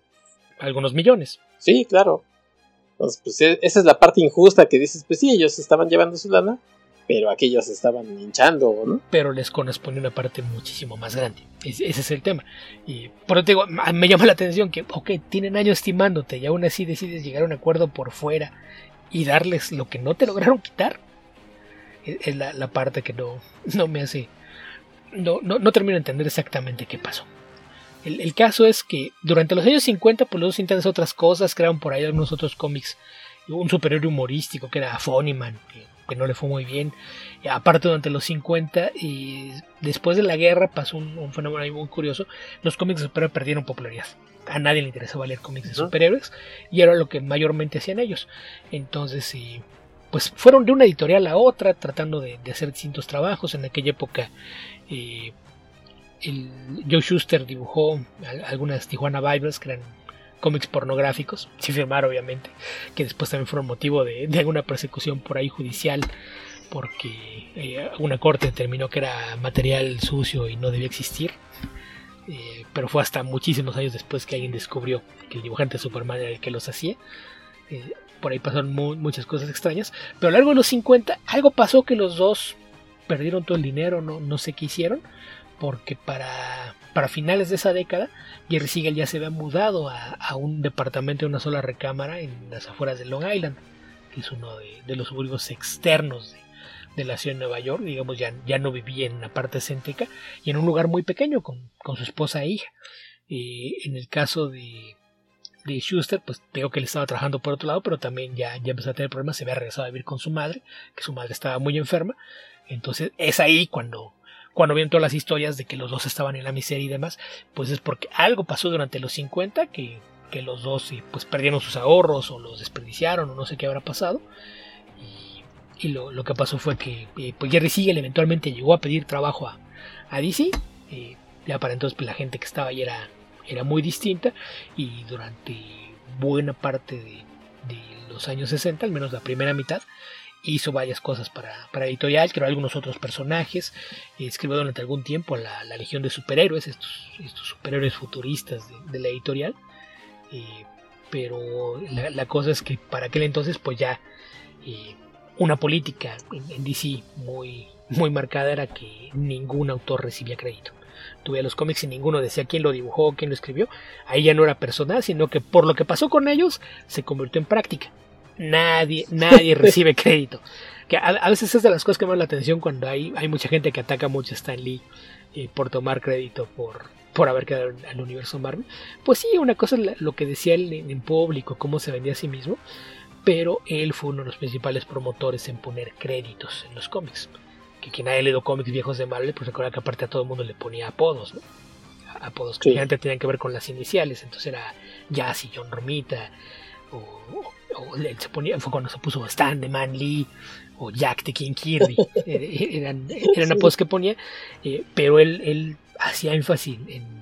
Algunos millones. Sí, claro. Entonces, pues e, esa es la parte injusta que dices, pues sí, ellos estaban llevando su lana, pero aquellos estaban hinchando, ¿no? Pero les corresponde una parte muchísimo más grande. ese es el tema. Y por eso te digo, me llama la atención que, ok, tienen años estimándote y aún así decides llegar a un acuerdo por fuera y darles lo que no te lograron quitar. es la, la, parte que no, no me hace. No, no, no termino de entender exactamente qué pasó. El, el, caso es que durante los años 50, pues los dos intentan otras cosas, crearon por ahí algunos otros cómics. Un superhéroe humorístico que era Funnyman, que, que no le fue muy bien. Y aparte, durante los 50 y después de la guerra pasó un, un fenómeno ahí muy curioso. Los cómics de superhéroes perdieron popularidad. A nadie le interesaba leer cómics de superhéroes y era lo que mayormente hacían ellos. Entonces, sí, pues fueron de una editorial a otra tratando de, de hacer distintos trabajos. En aquella época, eh, Joe Schuster dibujó algunas Tijuana Bibles que eran cómics pornográficos, sin firmar obviamente, que después también fueron motivo de, alguna persecución por ahí judicial porque eh, una corte determinó que era material sucio y no debía existir. Eh, pero fue hasta muchísimos años después que alguien descubrió que el dibujante de Superman era el que los hacía. Eh, por ahí pasaron muchas cosas extrañas. Pero a lo largo de los 50 algo pasó que los dos perdieron todo el dinero, no, no sé qué hicieron. Porque para, para finales de esa década, Jerry Siegel ya se había mudado a, a, un departamento de una sola recámara en las afueras de Long Island, que es uno de, de los suburbios externos de, de la ciudad de Nueva York, digamos, ya, ya no vivía en una parte céntrica y en un lugar muy pequeño con, con su esposa e hija. Eh, en el caso de, de Schuster, pues digo que él estaba trabajando por otro lado, pero también ya, ya empezó a tener problemas, se había regresado a vivir con su madre, que su madre estaba muy enferma. Entonces es ahí cuando, cuando vienen todas las historias de que los dos estaban en la miseria y demás, pues es porque algo pasó durante los 50 que, que los dos pues perdieron sus ahorros o los desperdiciaron o no sé qué habrá pasado. Y, lo, lo, que pasó fue que eh, pues Jerry Siegel eventualmente llegó a pedir trabajo a, a DC. Eh, ya para entonces pues, la gente que estaba ahí era, era muy distinta y durante buena parte de, de, los años 60, al menos la primera mitad, hizo varias cosas para, para editorial, creó algunos otros personajes, escribió durante algún tiempo la, la Legión de Superhéroes, estos, estos superhéroes futuristas de, de la editorial, eh, pero la, la, cosa es que para aquel entonces pues ya eh, una política en, en, DC muy, muy marcada era que ningún autor recibía crédito. Tuve los cómics y ninguno decía quién lo dibujó, quién lo escribió. Ahí ya no era personal, sino que por lo que pasó con ellos se convirtió en práctica nadie, nadie recibe crédito. Que a, a, veces es de las cosas que me llaman la atención cuando hay, hay mucha gente que ataca mucho a Stan Lee eh, por tomar crédito por, por haber quedado en el universo Marvel. Pues sí, una cosa es lo que decía él en, en, público, cómo se vendía a sí mismo, pero él fue uno de los principales promotores en poner créditos en los cómics. Que quien haya leído cómics viejos de Marvel, pues recuerda que aparte a todo el mundo le ponía apodos, ¿no? Apodos que sí. antes tenían que ver con las iniciales, entonces era Jazz y John Romita, o, o se ponía, fue cuando se puso Stan de Man Lee o Jack de King Kirby, eran, eran apodos que ponía, eh, pero él, él hacía énfasis en, en,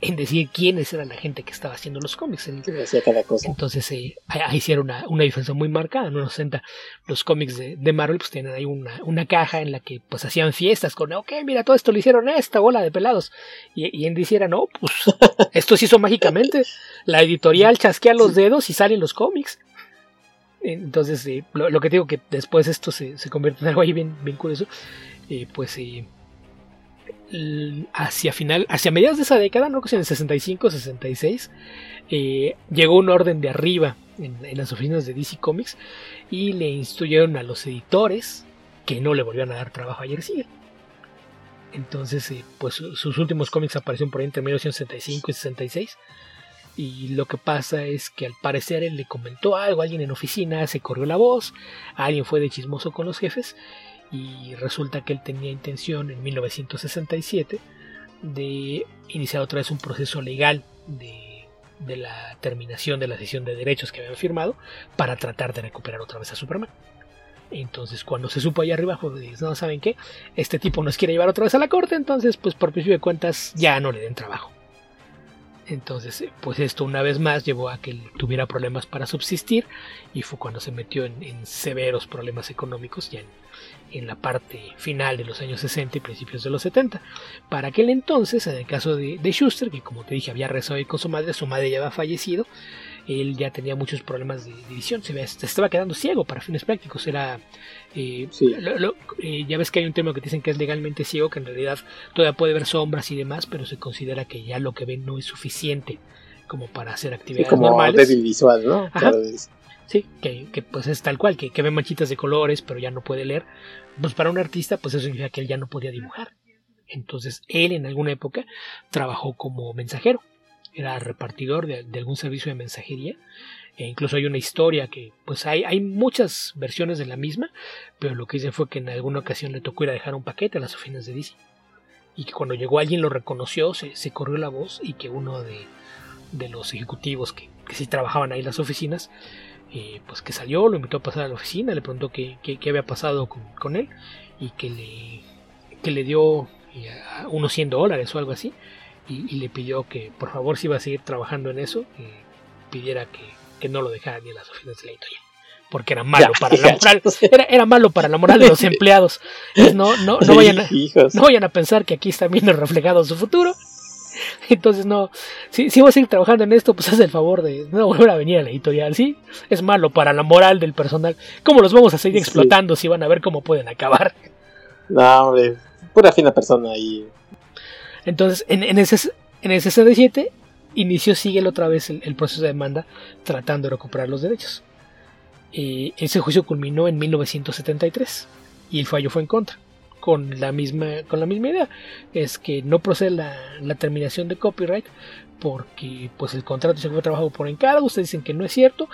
decir quiénes eran la gente que estaba haciendo los cómics. Él, hacía cada cosa. Entonces eh, ahí sí era una, una, diferencia muy marcada. En los 60 los cómics de, de, Marvel pues tenían ahí una, una, caja en la que pues hacían fiestas con, ok, mira, todo esto lo hicieron esta bola de pelados. Y, y en DC era, no, pues esto se hizo mágicamente. La editorial chasquea los dedos y salen los cómics. Entonces, eh, lo, lo, que digo que después esto se, se, convierte en algo ahí bien, bien curioso. Eh, pues eh, hacia final, hacia mediados de esa década, no si en el 65, 66, llegó un orden de arriba en, las oficinas de DC Comics y le instruyeron a los editores que no le volvieran a dar trabajo a Jersey. Entonces, eh, pues sus últimos cómics aparecieron por ahí entre 1965 y 66 y lo que pasa es que al parecer él le comentó algo alguien en oficina, se corrió la voz, alguien fue de chismoso con los jefes y resulta que él tenía intención en 1967 de iniciar otra vez un proceso legal de, de la terminación de la sesión de derechos que habían firmado para tratar de recuperar otra vez a Superman. Entonces, cuando se supo allá arriba, pues no saben qué, este tipo nos quiere llevar otra vez a la corte, entonces, pues por principio de cuentas, ya no le den trabajo. Entonces, pues esto una vez más llevó a que tuviera problemas para subsistir y fue cuando se metió en, severos problemas económicos ya en, la parte final de los años 60 y principios de los 70. Para aquel entonces, en el caso de, de Schuster, que como te dije había rezado con su madre, su madre ya había fallecido, él ya tenía muchos problemas de, de visión, se, ve, se, estaba quedando ciego para fines prácticos, era... Eh, sí. lo, lo, eh, ya ves que hay un tema que dicen que es legalmente ciego, que en realidad todavía puede ver sombras y demás, pero se considera que ya lo que ve no es suficiente como para hacer actividades sí, como normales. débil visual, ¿no? Ajá. Sí, que, que, pues es tal cual, que, que ve manchitas de colores, pero ya no puede leer. Pues para un artista, pues eso significa que él ya no podía dibujar. Entonces él en alguna época trabajó como mensajero, era repartidor de, algún servicio de mensajería. E incluso hay una historia que, pues hay, muchas versiones de la misma, pero lo que dice fue que en alguna ocasión le tocó ir a dejar un paquete a las oficinas de DC. Y que cuando llegó alguien lo reconoció, se, corrió la voz y que uno de, los ejecutivos que, que sí trabajaban ahí en las oficinas, eh, pues que salió, lo invitó a pasar a la oficina, le preguntó qué, había pasado con, él y que le, que le dio eh, unos 100 dólares o algo así y, y, le pidió que por favor si iba a seguir trabajando en eso, eh, pidiera que, que, no lo dejara ni en las oficinas de la editorial. Porque era malo ya, para la moral, era, era, malo para la moral de los empleados. No, no, no, vayan a, no vayan a pensar que aquí está viendo reflejado su futuro. Entonces, no, si, si vas a seguir trabajando en esto, pues haz el favor de no volver a venir a la editorial, ¿sí? Es malo para la moral del personal. ¿Cómo los vamos a seguir explotando si van a ver cómo pueden acabar? No, hombre, pura fina persona ahí. Entonces, en, en, ese, en el 67 inició Siegel otra vez el, proceso de demanda tratando de recuperar los derechos. Eh, ese juicio culminó en 1973 y el fallo fue en contra con la misma con la misma idea es que no procede la, la terminación de copyright porque pues el contrato se fue trabajado por encargo ustedes dicen que no es cierto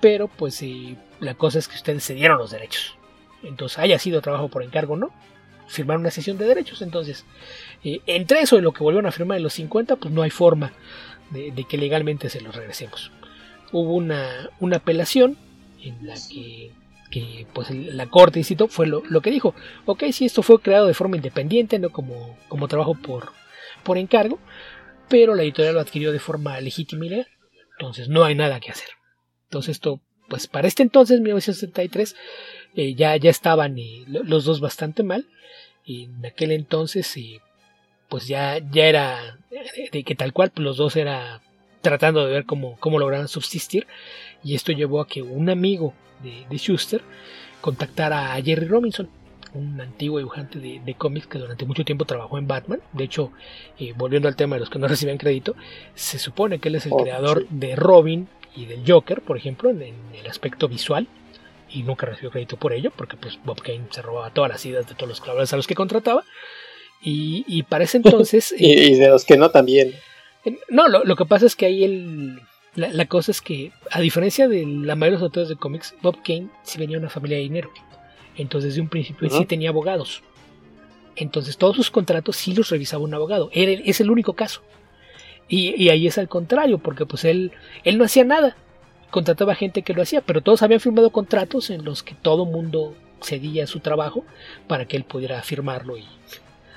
pero pues eh, la cosa es que ustedes se dieron los derechos entonces haya sido trabajo por encargo no firmar una sesión de derechos. Entonces eh, entre eso y lo que volvieron a firmar en los 50 pues no hay forma de, que legalmente se los regresemos. Hubo una, una apelación en la que pues la corte insisto fue lo, lo, que dijo. Ok si esto fue creado de forma independiente no como, como trabajo por, por encargo pero la editorial lo adquirió de forma legítima y legal. Entonces no hay nada que hacer. Entonces esto pues para este entonces 1973 eh, ya, ya estaban eh, los dos bastante mal y en aquel entonces eh, pues ya, ya era de que tal cual pues los dos era tratando de ver cómo, cómo lograban subsistir y esto llevó a que un amigo de, de, Schuster contactara a Jerry Robinson, un antiguo dibujante de, de cómics que durante mucho tiempo trabajó en Batman. De hecho, eh, volviendo al tema de los que no reciben crédito, se supone que él es el oh, creador sí. de Robin y del Joker, por ejemplo, en, en, el aspecto visual. Y nunca recibió crédito por ello, porque pues Bob Kane se robaba todas las ideas de todos los colaboradores a los que contrataba. Y, y para ese entonces... y, eh, y, de los que no también. No, lo, lo que pasa es que ahí el, la, la, cosa es que, a diferencia de la mayoría de los autores de cómics, Bob Kane sí venía de una familia de dinero. Entonces, desde un principio, uh -huh. sí tenía abogados. Entonces, todos sus contratos sí los revisaba un abogado. Era, es el único caso. Y, y, ahí es al contrario, porque pues él, él no hacía nada. Contrataba gente que lo hacía, pero todos habían firmado contratos en los que todo mundo cedía su trabajo para que él pudiera firmarlo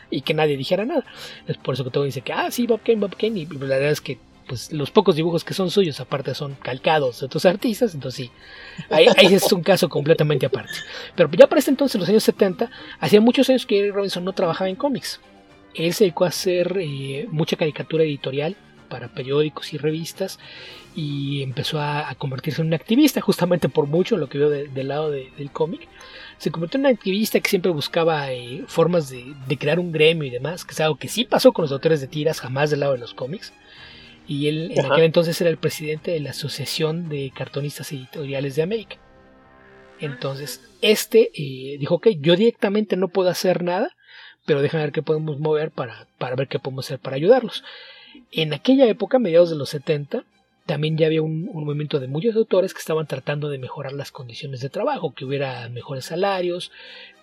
y, que nadie dijera nada. Es por eso que todo dice que, ah, sí, Bob Kane, Bob Kane. Y la verdad es que pues los pocos dibujos que son suyos aparte son calcados de otros artistas, entonces sí, ahí, es un caso completamente aparte. Pero ya para este entonces, en los años 70, hacía muchos años que Robinson no trabajaba en cómics. Él se dedicó a hacer eh, mucha caricatura editorial para periódicos y revistas y empezó a, a, convertirse en un activista justamente por mucho lo que veo de, del lado de, del cómic. Se convirtió en un activista que siempre buscaba eh, formas de, de, crear un gremio y demás, que es algo que sí pasó con los autores de tiras, jamás del lado de los cómics y él en Ajá. aquel entonces era el presidente de la Asociación de Cartonistas Editoriales de América. Entonces, este eh, dijo, ok, yo directamente no puedo hacer nada, pero déjame ver qué podemos mover para, para ver qué podemos hacer para ayudarlos. En aquella época, mediados de los 70, también ya había un, movimiento de muchos autores que estaban tratando de mejorar las condiciones de trabajo, que hubiera mejores salarios,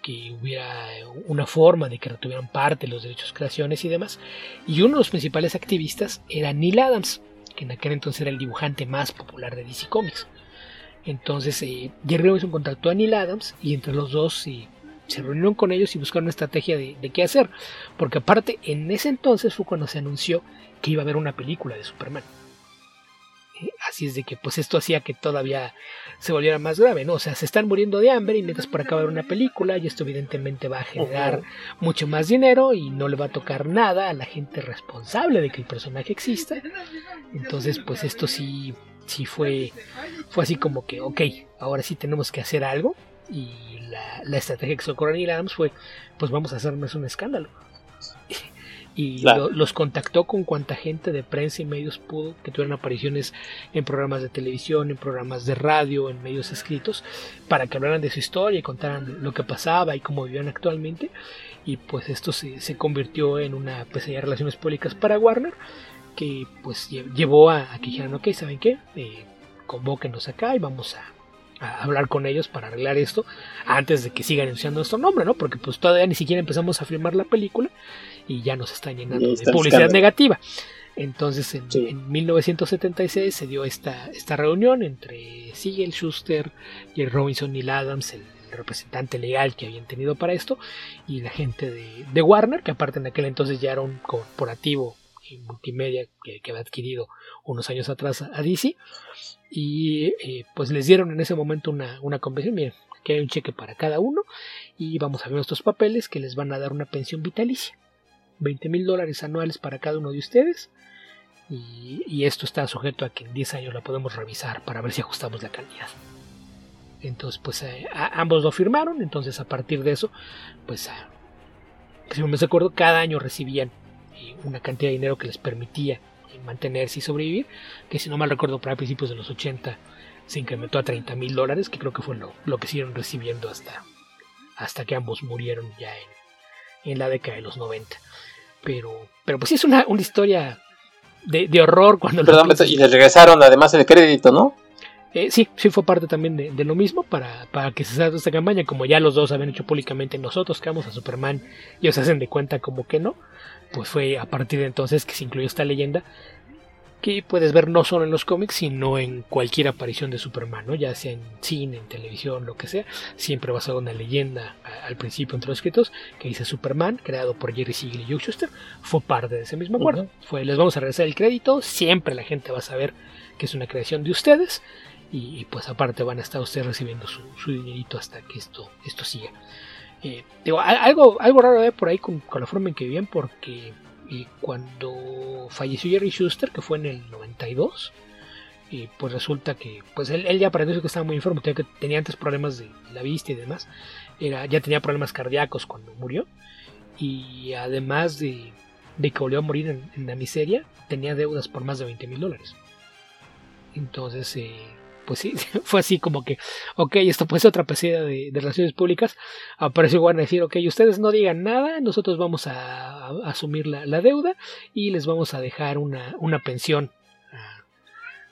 que hubiera una forma de que retuvieran parte los derechos de creaciones y demás. Y uno de los principales activistas era Neil Adams, que en aquel entonces era el dibujante más popular de DC Comics. Entonces eh, Jerry Robinson contactó a Neil Adams y entre los dos eh, se reunieron con ellos y buscaron una estrategia de, de, qué hacer. Porque aparte, en ese entonces fue cuando se anunció que iba a haber una película de Superman. Así es de que pues esto hacía que todavía se volviera más grave, ¿no? O sea, se están muriendo de hambre y mientras por acabar una película y esto evidentemente va a generar mucho más dinero y no le va a tocar nada a la gente responsable de que el personaje exista. Entonces, pues esto sí, sí fue, fue así como que, ok, ahora sí tenemos que hacer algo y la, la estrategia que se ocurrió en Adams fue, pues vamos a hacernos un escándalo. Y los contactó con cuanta gente de prensa y medios pudo que tuvieran apariciones en programas de televisión, en programas de radio, en medios escritos, para que hablaran de su historia y contaran lo que pasaba y cómo vivían actualmente. Y pues esto se, convirtió en una pesadilla de relaciones públicas para Warner, que pues llevó a, que dijeran, ok, ¿saben qué? Eh, convóquenos acá y vamos a, hablar con ellos para arreglar esto antes de que sigan anunciando nuestro nombre, ¿no? Porque pues todavía ni siquiera empezamos a filmar la película y ya nos están llenando de publicidad negativa. Entonces en, 1976 se dio esta, esta reunión entre Siegel, Schuster, Jerry Robinson, y Adams, el representante legal que habían tenido para esto, y la gente de, Warner, que aparte en aquel entonces ya era un corporativo y multimedia que, había adquirido unos años atrás a DC, y eh, pues les dieron en ese momento una, una convención, miren, que hay un cheque para cada uno, y vamos a ver nuestros papeles que les van a dar una pensión vitalicia. 20 mil dólares anuales para cada uno de ustedes. Y, esto está sujeto a que en 10 años la podemos revisar para ver si ajustamos la cantidad. Entonces, pues eh, ambos lo firmaron. Entonces, a partir de eso, pues, si no me acuerdo, cada año recibían eh, una cantidad de dinero que les permitía eh, mantenerse y sobrevivir. Que si no mal recuerdo, para principios de los 80 se incrementó a 30 mil dólares, que creo que fue lo, lo, que siguieron recibiendo hasta, hasta que ambos murieron ya en, en la década de los 90. Pero, pero pues sí es una, una historia de, de horror cuando... Perdón, y le regresaron además el crédito, ¿no? Eh, sí, sí fue parte también de, de lo mismo para, para, que se salga esta campaña, como ya los dos habían hecho públicamente nosotros que vamos a Superman y os hacen de cuenta como que no, pues fue a partir de entonces que se incluyó esta leyenda que puedes ver no solo en los cómics, sino en cualquier aparición de Superman, ¿no? ya sea en cine, en televisión, lo que sea, siempre va a una leyenda al principio entre los escritos que dice Superman, creado por Jerry Siegel y Joe Schuster, fue parte de ese mismo acuerdo. Fue, les vamos a regresar el crédito, siempre la gente va a saber que es una creación de ustedes y, pues aparte van a estar ustedes recibiendo su, dinerito hasta que esto, esto siga. Eh, digo, algo, algo raro eh, por ahí con, con la forma en que vivían porque y cuando falleció Jerry Schuster, que fue en el 92, y pues resulta que pues él, ya pareció que estaba muy enfermo, tenía, que, tenía antes problemas de la vista y demás, era, ya tenía problemas cardíacos cuando murió, y además de, de que volvió a morir en, la miseria, tenía deudas por más de 20 mil dólares. Entonces, eh, pues sí, fue así como que, ok, esto puede ser otra pesada de, relaciones públicas. Apareció Warner a decir, ok, ustedes no digan nada, nosotros vamos a, asumir la, deuda y les vamos a dejar una, una pensión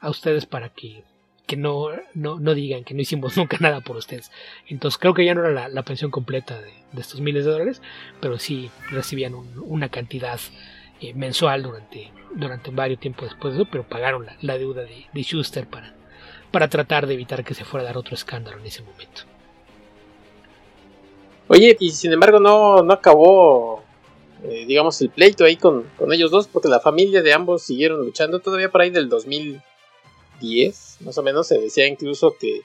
a, ustedes para que, que no, no, no, digan que no hicimos nunca nada por ustedes. Entonces creo que ya no era la, pensión completa de, estos miles de dólares, pero sí recibían una cantidad eh, mensual durante, durante varios tiempos después de eso, pero pagaron la, deuda de, de Schuster para para tratar de evitar que se fuera a dar otro escándalo en ese momento. Oye, y sin embargo no, no acabó, eh, digamos, el pleito ahí con, ellos dos, porque la familia de ambos siguieron luchando todavía por ahí del 2010, más o menos, se decía incluso que,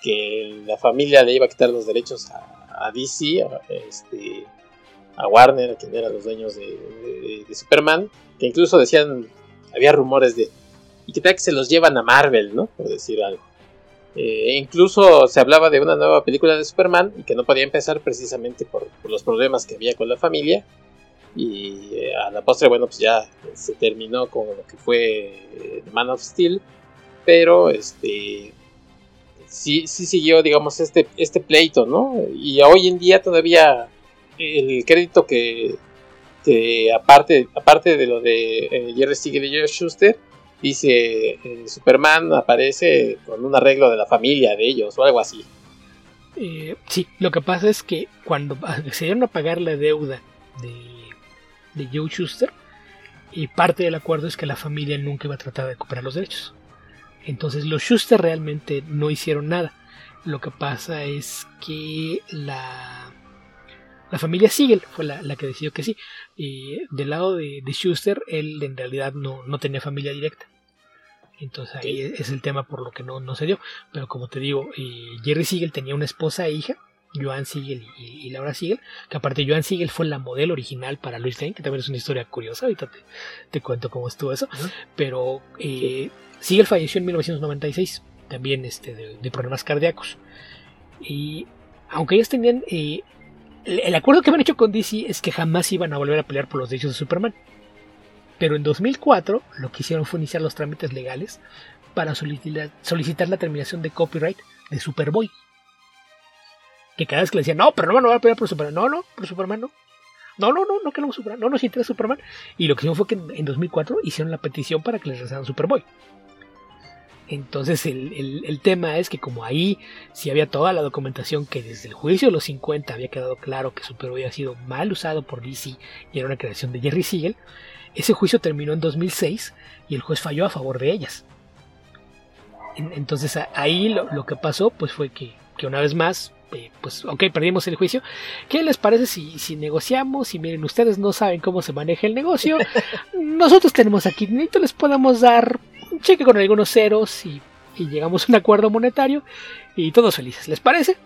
que la familia le iba a quitar los derechos a, DC, a, este, a Warner, quien eran los dueños de Superman, que incluso decían, había rumores de y que tal que se los llevan a Marvel, ¿no? Por decir algo. Eh, incluso se hablaba de una nueva película de Superman y que no podía empezar precisamente por, los problemas que había con la familia. Y eh, a la postre, bueno, pues ya se terminó con lo que fue eh, Man of Steel. Pero este sí, sí siguió, digamos, este, este pleito, ¿no? Y hoy en día todavía el crédito que, aparte, aparte de lo de Jerry Siegel y Joe Schuster, dice eh, Superman aparece con un arreglo de la familia de ellos o algo así. Eh, sí, lo que pasa es que cuando se dieron a pagar la deuda de, de Joe Schuster, y parte del acuerdo es que la familia nunca iba a tratar de recuperar los derechos. Entonces los Schuster realmente no hicieron nada. Lo que pasa es que la, la familia Siegel fue la, que decidió que sí. Y del lado de, Schuster, él en realidad no, tenía familia directa. Entonces ahí es el tema por lo que no, no se dio. Pero como te digo, eh, Jerry Siegel tenía una esposa e hija, Joan Siegel y, Laura Siegel, que aparte Joan Siegel fue la modelo original para Louis Lane, que también es una historia curiosa, ahorita te, cuento cómo estuvo eso. Pero eh, Siegel falleció en 1996, también este, de, problemas cardíacos. Y aunque ellos tenían eh, el acuerdo que habían hecho con DC es que jamás iban a volver a pelear por los derechos de Superman. Pero en 2004 lo que hicieron fue iniciar los trámites legales para solicitar, la terminación de copyright de Superboy. Que cada vez que le decían, no, pero no, no va a pelear por Superman. No, no, por Superman no. No, no, no, no queremos Superman. No nos interesa Superman. Y lo que hicieron fue que en, 2004 hicieron la petición para que les regresaran Superboy. Entonces el, tema es que como ahí sí había toda la documentación que desde el juicio de los 50 había quedado claro que Superboy había sido mal usado por DC y era una creación de Jerry Siegel, ese juicio terminó en 2006 y el juez falló a favor de ellas. Entonces ahí lo, que pasó pues fue que, una vez más, eh, pues ok, perdimos el juicio. ¿Qué les parece si, si negociamos? Y miren, ustedes no saben cómo se maneja el negocio. Nosotros tenemos aquí les podemos dar un cheque con algunos ceros y, llegamos a un acuerdo monetario y todos felices. ¿Les parece?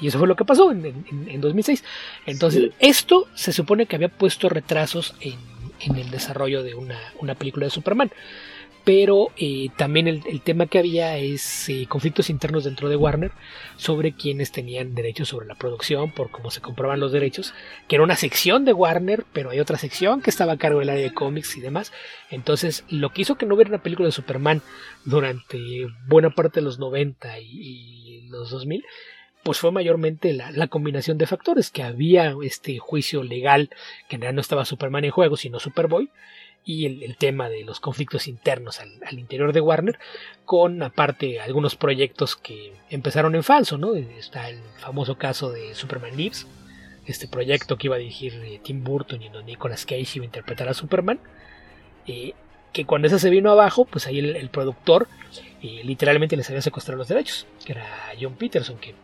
Y eso fue lo que pasó en, 2006. Entonces, esto se supone que había puesto retrasos en, el desarrollo de una, una película de Superman pero eh, también el, tema que había es eh, conflictos internos dentro de Warner sobre quienes tenían derechos sobre la producción, por cómo se compraban los derechos, que era una sección de Warner, pero hay otra sección que estaba a cargo del área de cómics y demás. Entonces, lo que hizo que no hubiera una película de Superman durante buena parte de los 90 y, los 2000 pues fue mayormente la, combinación de factores, que había este juicio legal, que en realidad no estaba Superman en juego, sino Superboy, y el, tema de los conflictos internos al, interior de Warner, con aparte algunos proyectos que empezaron en falso, ¿no? Está el famoso caso de Superman Lives, este proyecto que iba a dirigir eh, Tim Burton y donde Nicolas Cage iba a interpretar a Superman, eh, que cuando ese se vino abajo, pues ahí el, productor eh, literalmente les había secuestrado los derechos, que era John Peterson, que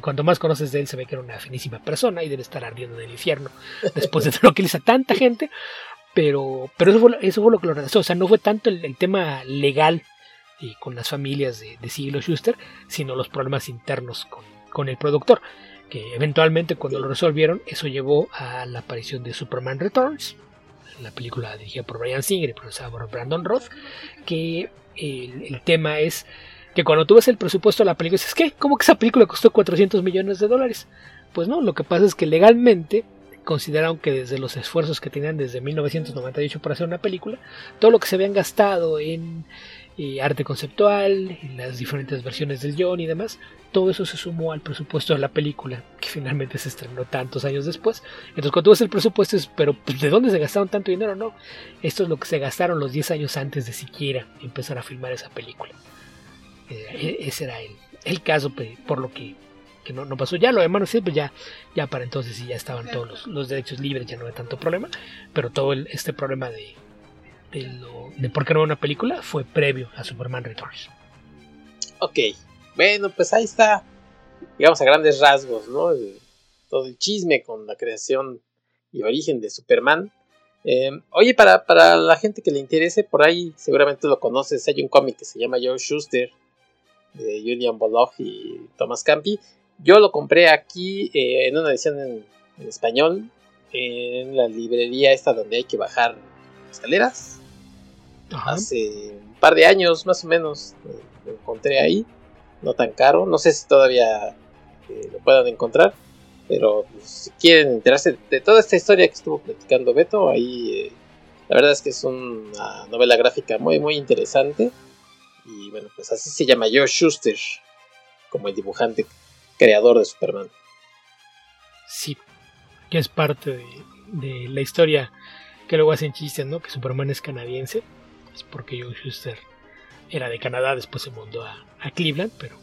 cuando, más conoces de él se ve que era una finísima persona y debe estar ardiendo del infierno después de lo que le hizo tanta gente, pero, pero eso, fue, eso fue lo que lo regresó. O sea, no fue tanto el, tema legal con las familias de, de Siglo Schuster, sino los problemas internos con, con el productor. Que eventualmente, cuando lo resolvieron, eso llevó a la aparición de Superman Returns, la película dirigida por Brian Singer y producida por Brandon Roth. Que el, el tema es que cuando tú ves el presupuesto de la película, dices, ¿qué? ¿Cómo que esa película costó 400 millones de dólares? Pues no, lo que pasa es que legalmente consideraron que desde los esfuerzos que tenían desde 1998 para hacer una película, todo lo que se habían gastado en eh, arte conceptual, en las diferentes versiones del guion y demás, todo eso se sumó al presupuesto de la película, que finalmente se estrenó tantos años después. Entonces cuando tú ves el presupuesto es, pero pues, ¿de dónde se gastaron tanto dinero? No, esto es lo que se gastaron los 10 años antes de siquiera empezar a filmar esa película. Eh, e-, ese era el caso por lo que no, pasó. Ya lo demás, sí, pues ya, ya para entonces sí ya estaban todos los, derechos libres, ya no había tanto problema. Pero todo este problema de, de, de por qué no una película fue previo a Superman Returns. Ok, bueno, pues ahí está, digamos a grandes rasgos, ¿no? todo el chisme con la creación y origen de Superman. Em, oye, para, para, la gente que le interese, por ahí seguramente lo conoces, hay un cómic que se llama Joe Schuster, de Julian Boloch y Thomas Campi, yo lo compré aquí eh, en una edición en, español, en la librería esta donde hay que bajar escaleras. Hace un par de años más o menos eh, lo encontré ahí, no tan caro, no sé si todavía eh, lo puedan encontrar, pero pues, si quieren enterarse de toda esta historia que estuvo platicando Beto, ahí la verdad es que es una novela gráfica muy muy interesante. Y bueno pues así se llama Joe Schuster como el dibujante creador de Superman. Sí, que es parte de, la historia que luego hacen chistes, ¿no? Que Superman es canadiense. Es porque Joe Schuster era de Canadá, después se mudó a, Cleveland, pero,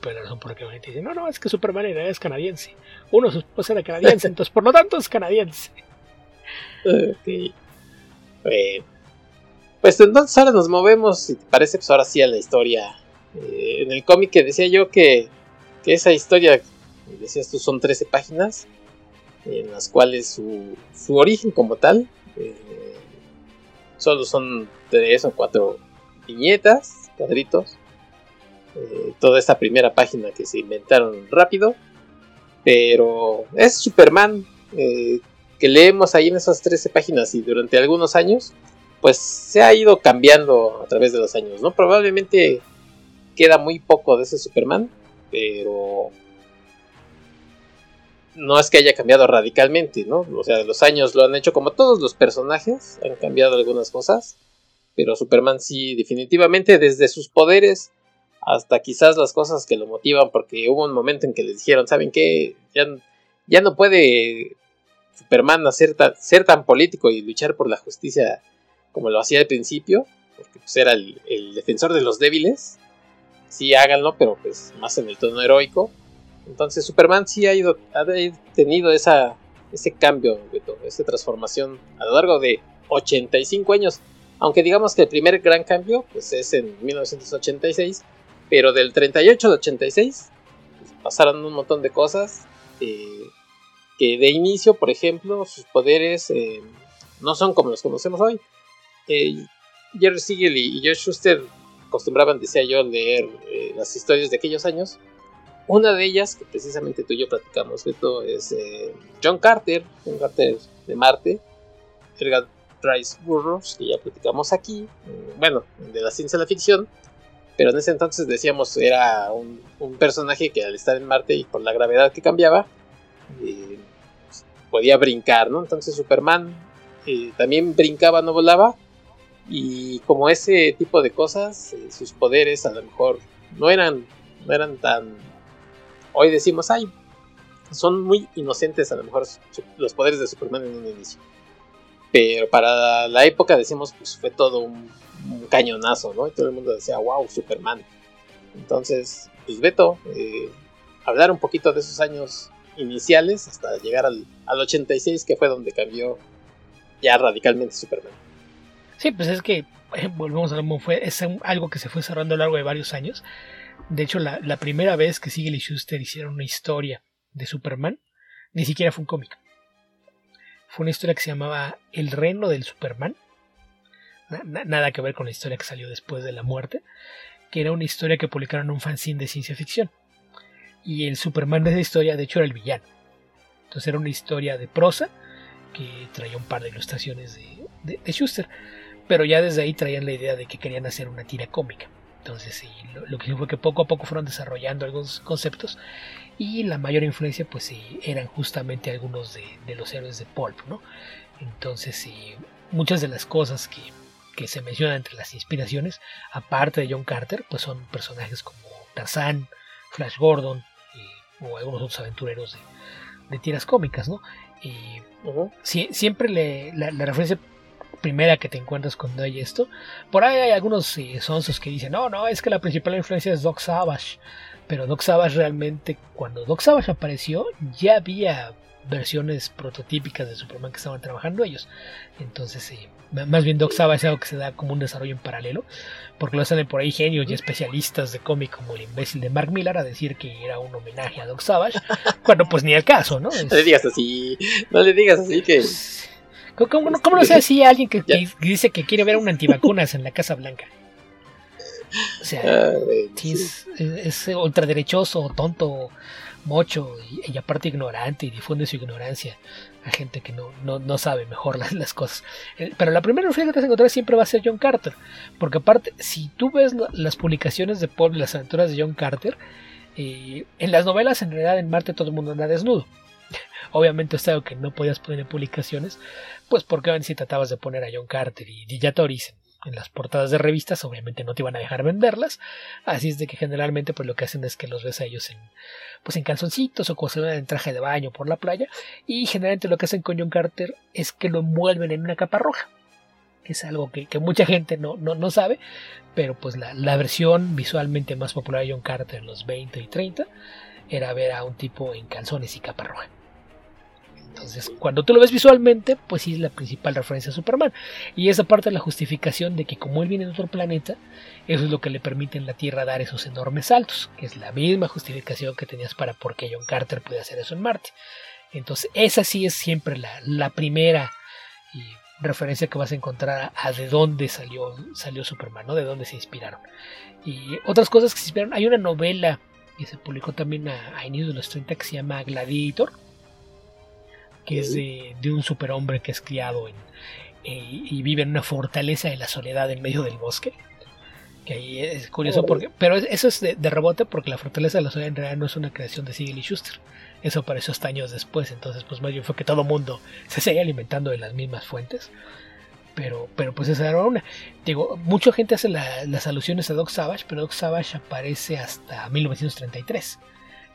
pero la razón por la que la gente dice, no, no, es que Superman era, es canadiense. Uno su esposa era canadiense, entonces por lo tanto es canadiense. Pues entonces ahora nos movemos, si te parece, pues ahora sí a la historia. Eh, en el cómic que decía yo que que esa historia, decías tú, son 13 páginas, en las cuales su, origen como tal, eh, solo son 3 o 4 viñetas, cuadritos, eh, toda esta primera página que se inventaron rápido, pero es Superman eh, que leemos ahí en esas 13 páginas y durante algunos años, pues se ha ido cambiando a través de los años, ¿no? Probablemente queda muy poco de ese Superman, pero no es que haya cambiado radicalmente, ¿no? O sea, los años lo han hecho como todos los personajes, han cambiado algunas cosas, pero Superman sí, definitivamente desde sus poderes hasta quizás las cosas que lo motivan, porque hubo un momento en que les dijeron, ¿saben qué? Ya, ya no puede Superman ser ser tan político y luchar por la justicia como lo hacía al principio, porque pues era el, defensor de los débiles. Sí, háganlo, pero pues más en el tono heroico. Entonces Superman sí ha ido, ha tenido esa, ese cambio, esa transformación a lo largo de 85 años. Aunque digamos que el primer gran cambio pues es en 1986, pero del 38 al 86 pues, pasaron un montón de cosas. Eh, que de inicio, por ejemplo, sus poderes eh, no son como los conocemos hoy. Eh, Jerry Siegel y, George Schuster acostumbraban, decía yo, leer eh, las historias de aquellos años. Una de ellas, que precisamente tú y yo platicamos, esto es John Carter, John Carter de Marte, Edgar Rice Burroughs, que ya platicamos aquí, bueno, de la ciencia de la ficción, pero en ese entonces decíamos era un, un personaje que al estar en Marte y por la gravedad que cambiaba, podía brincar, ¿no? Entonces Superman eh, también brincaba, no volaba. Y como ese tipo de cosas, eh, sus poderes a lo mejor no eran, no eran tan... Hoy decimos, ay, son muy inocentes a lo mejor los poderes de Superman en un inicio. Pero para la época decimos, pues fue todo un, cañonazo, ¿no? Y todo el mundo decía, wow, Superman. Entonces, pues Beto, eh, hablar un poquito de esos años iniciales hasta llegar al, 86, que fue donde cambió ya radicalmente Superman. Sí, pues es que, volvemos a lo fue, es algo que se fue cerrando a lo largo de varios años. De hecho, la, primera vez que Siegel y Schuster hicieron una historia de Superman, ni siquiera fue un cómic. Fue una historia que se llamaba El Reino del Superman. nada que ver con la historia que salió después de la muerte. Que era una historia que publicaron en un fanzine de ciencia ficción. Y el Superman de esa historia, de hecho, era el villano. Entonces era una historia de prosa que traía un par de ilustraciones de, Schuster. Pero ya desde ahí traían la idea de que querían hacer una tira cómica. Entonces sí, lo, que fue que poco a poco fueron desarrollando algunos conceptos y la mayor influencia pues sí eran justamente algunos de, los héroes de Pulp, ¿no? Entonces sí, muchas de las cosas que, que, se mencionan entre las inspiraciones, aparte de John Carter, pues son personajes como Tarzán, Flash Gordon, o algunos otros aventureros de, tiras cómicas, ¿no? Y siempre le, la, referencia primera que te encuentras cuando hay esto, por ahí hay algunos eh, sonsos que dicen, no, no, es que la principal influencia es Doc Savage, pero Doc Savage realmente, cuando Doc Savage apareció, ya había versiones prototípicas de Superman que estaban trabajando ellos. Entonces, sí, más bien Doc Savage es algo que se da como un desarrollo en paralelo, porque lo salen por ahí genios y especialistas de cómic como el imbécil de Mark Millar a decir que era un homenaje a Doc Savage, cuando pues ni el caso, ¿no? No le digas así, no le digas así que... ¿Cómo, no se así a alguien que, dice que quiere ver un antivacunas en la Casa Blanca? O sea, ah, es, es, ultraderechoso, tonto, mocho y, aparte ignorante y difunde su ignorancia a gente que no, no, sabe mejor las, cosas. Eh, pero la primera referencia que te vas a encontrar siempre va a ser John Carter, porque aparte, si tú ves las publicaciones de Paul, las aventuras de John Carter, eh, en las novelas en realidad en Marte todo el mundo anda desnudo. Obviamente es algo que no podías poner en publicaciones, pues porque si tratabas de poner a John Carter y, y en las portadas de revistas, obviamente no te iban a dejar venderlas, así es de que generalmente pues lo que hacen es que los ves a ellos en pues en calzoncitos o cosas en traje de baño por la playa y generalmente lo que hacen con John Carter es que lo envuelven en una capa roja que es algo que, mucha gente no, no, sabe, pero pues la, la, versión visualmente más popular de John Carter en los 20 y 30 era ver a un tipo en calzones y capa roja. Entonces, cuando tú lo ves visualmente, pues sí es la principal referencia a Superman. Y esa parte de la justificación de que como él viene de otro planeta, eso es lo que le permite en la Tierra dar esos enormes saltos, que es la misma justificación que tenías para por qué John Carter puede hacer eso en Marte. Entonces, esa sí es siempre la, primera referencia que vas a encontrar a, de dónde salió, salió Superman, ¿no? De dónde se inspiraron. Y otras cosas que se inspiraron, hay una novela que se publicó también a, a inicios de los 30 que se llama Gladiator, que es de, un superhombre que es criado en, eh, y vive en una fortaleza de la soledad en medio del bosque. Que ahí es curioso, porque, pero eso es de, rebote porque la fortaleza de la soledad en realidad no es una creación de Siegel y Schuster. eso apareció hasta años después, entonces pues más bien fue que todo mundo se seguía alimentando de las mismas fuentes. Pero, pero pues esa era una. Digo, mucha gente hace las alusiones a Doc Savage, pero Doc Savage aparece hasta 1933,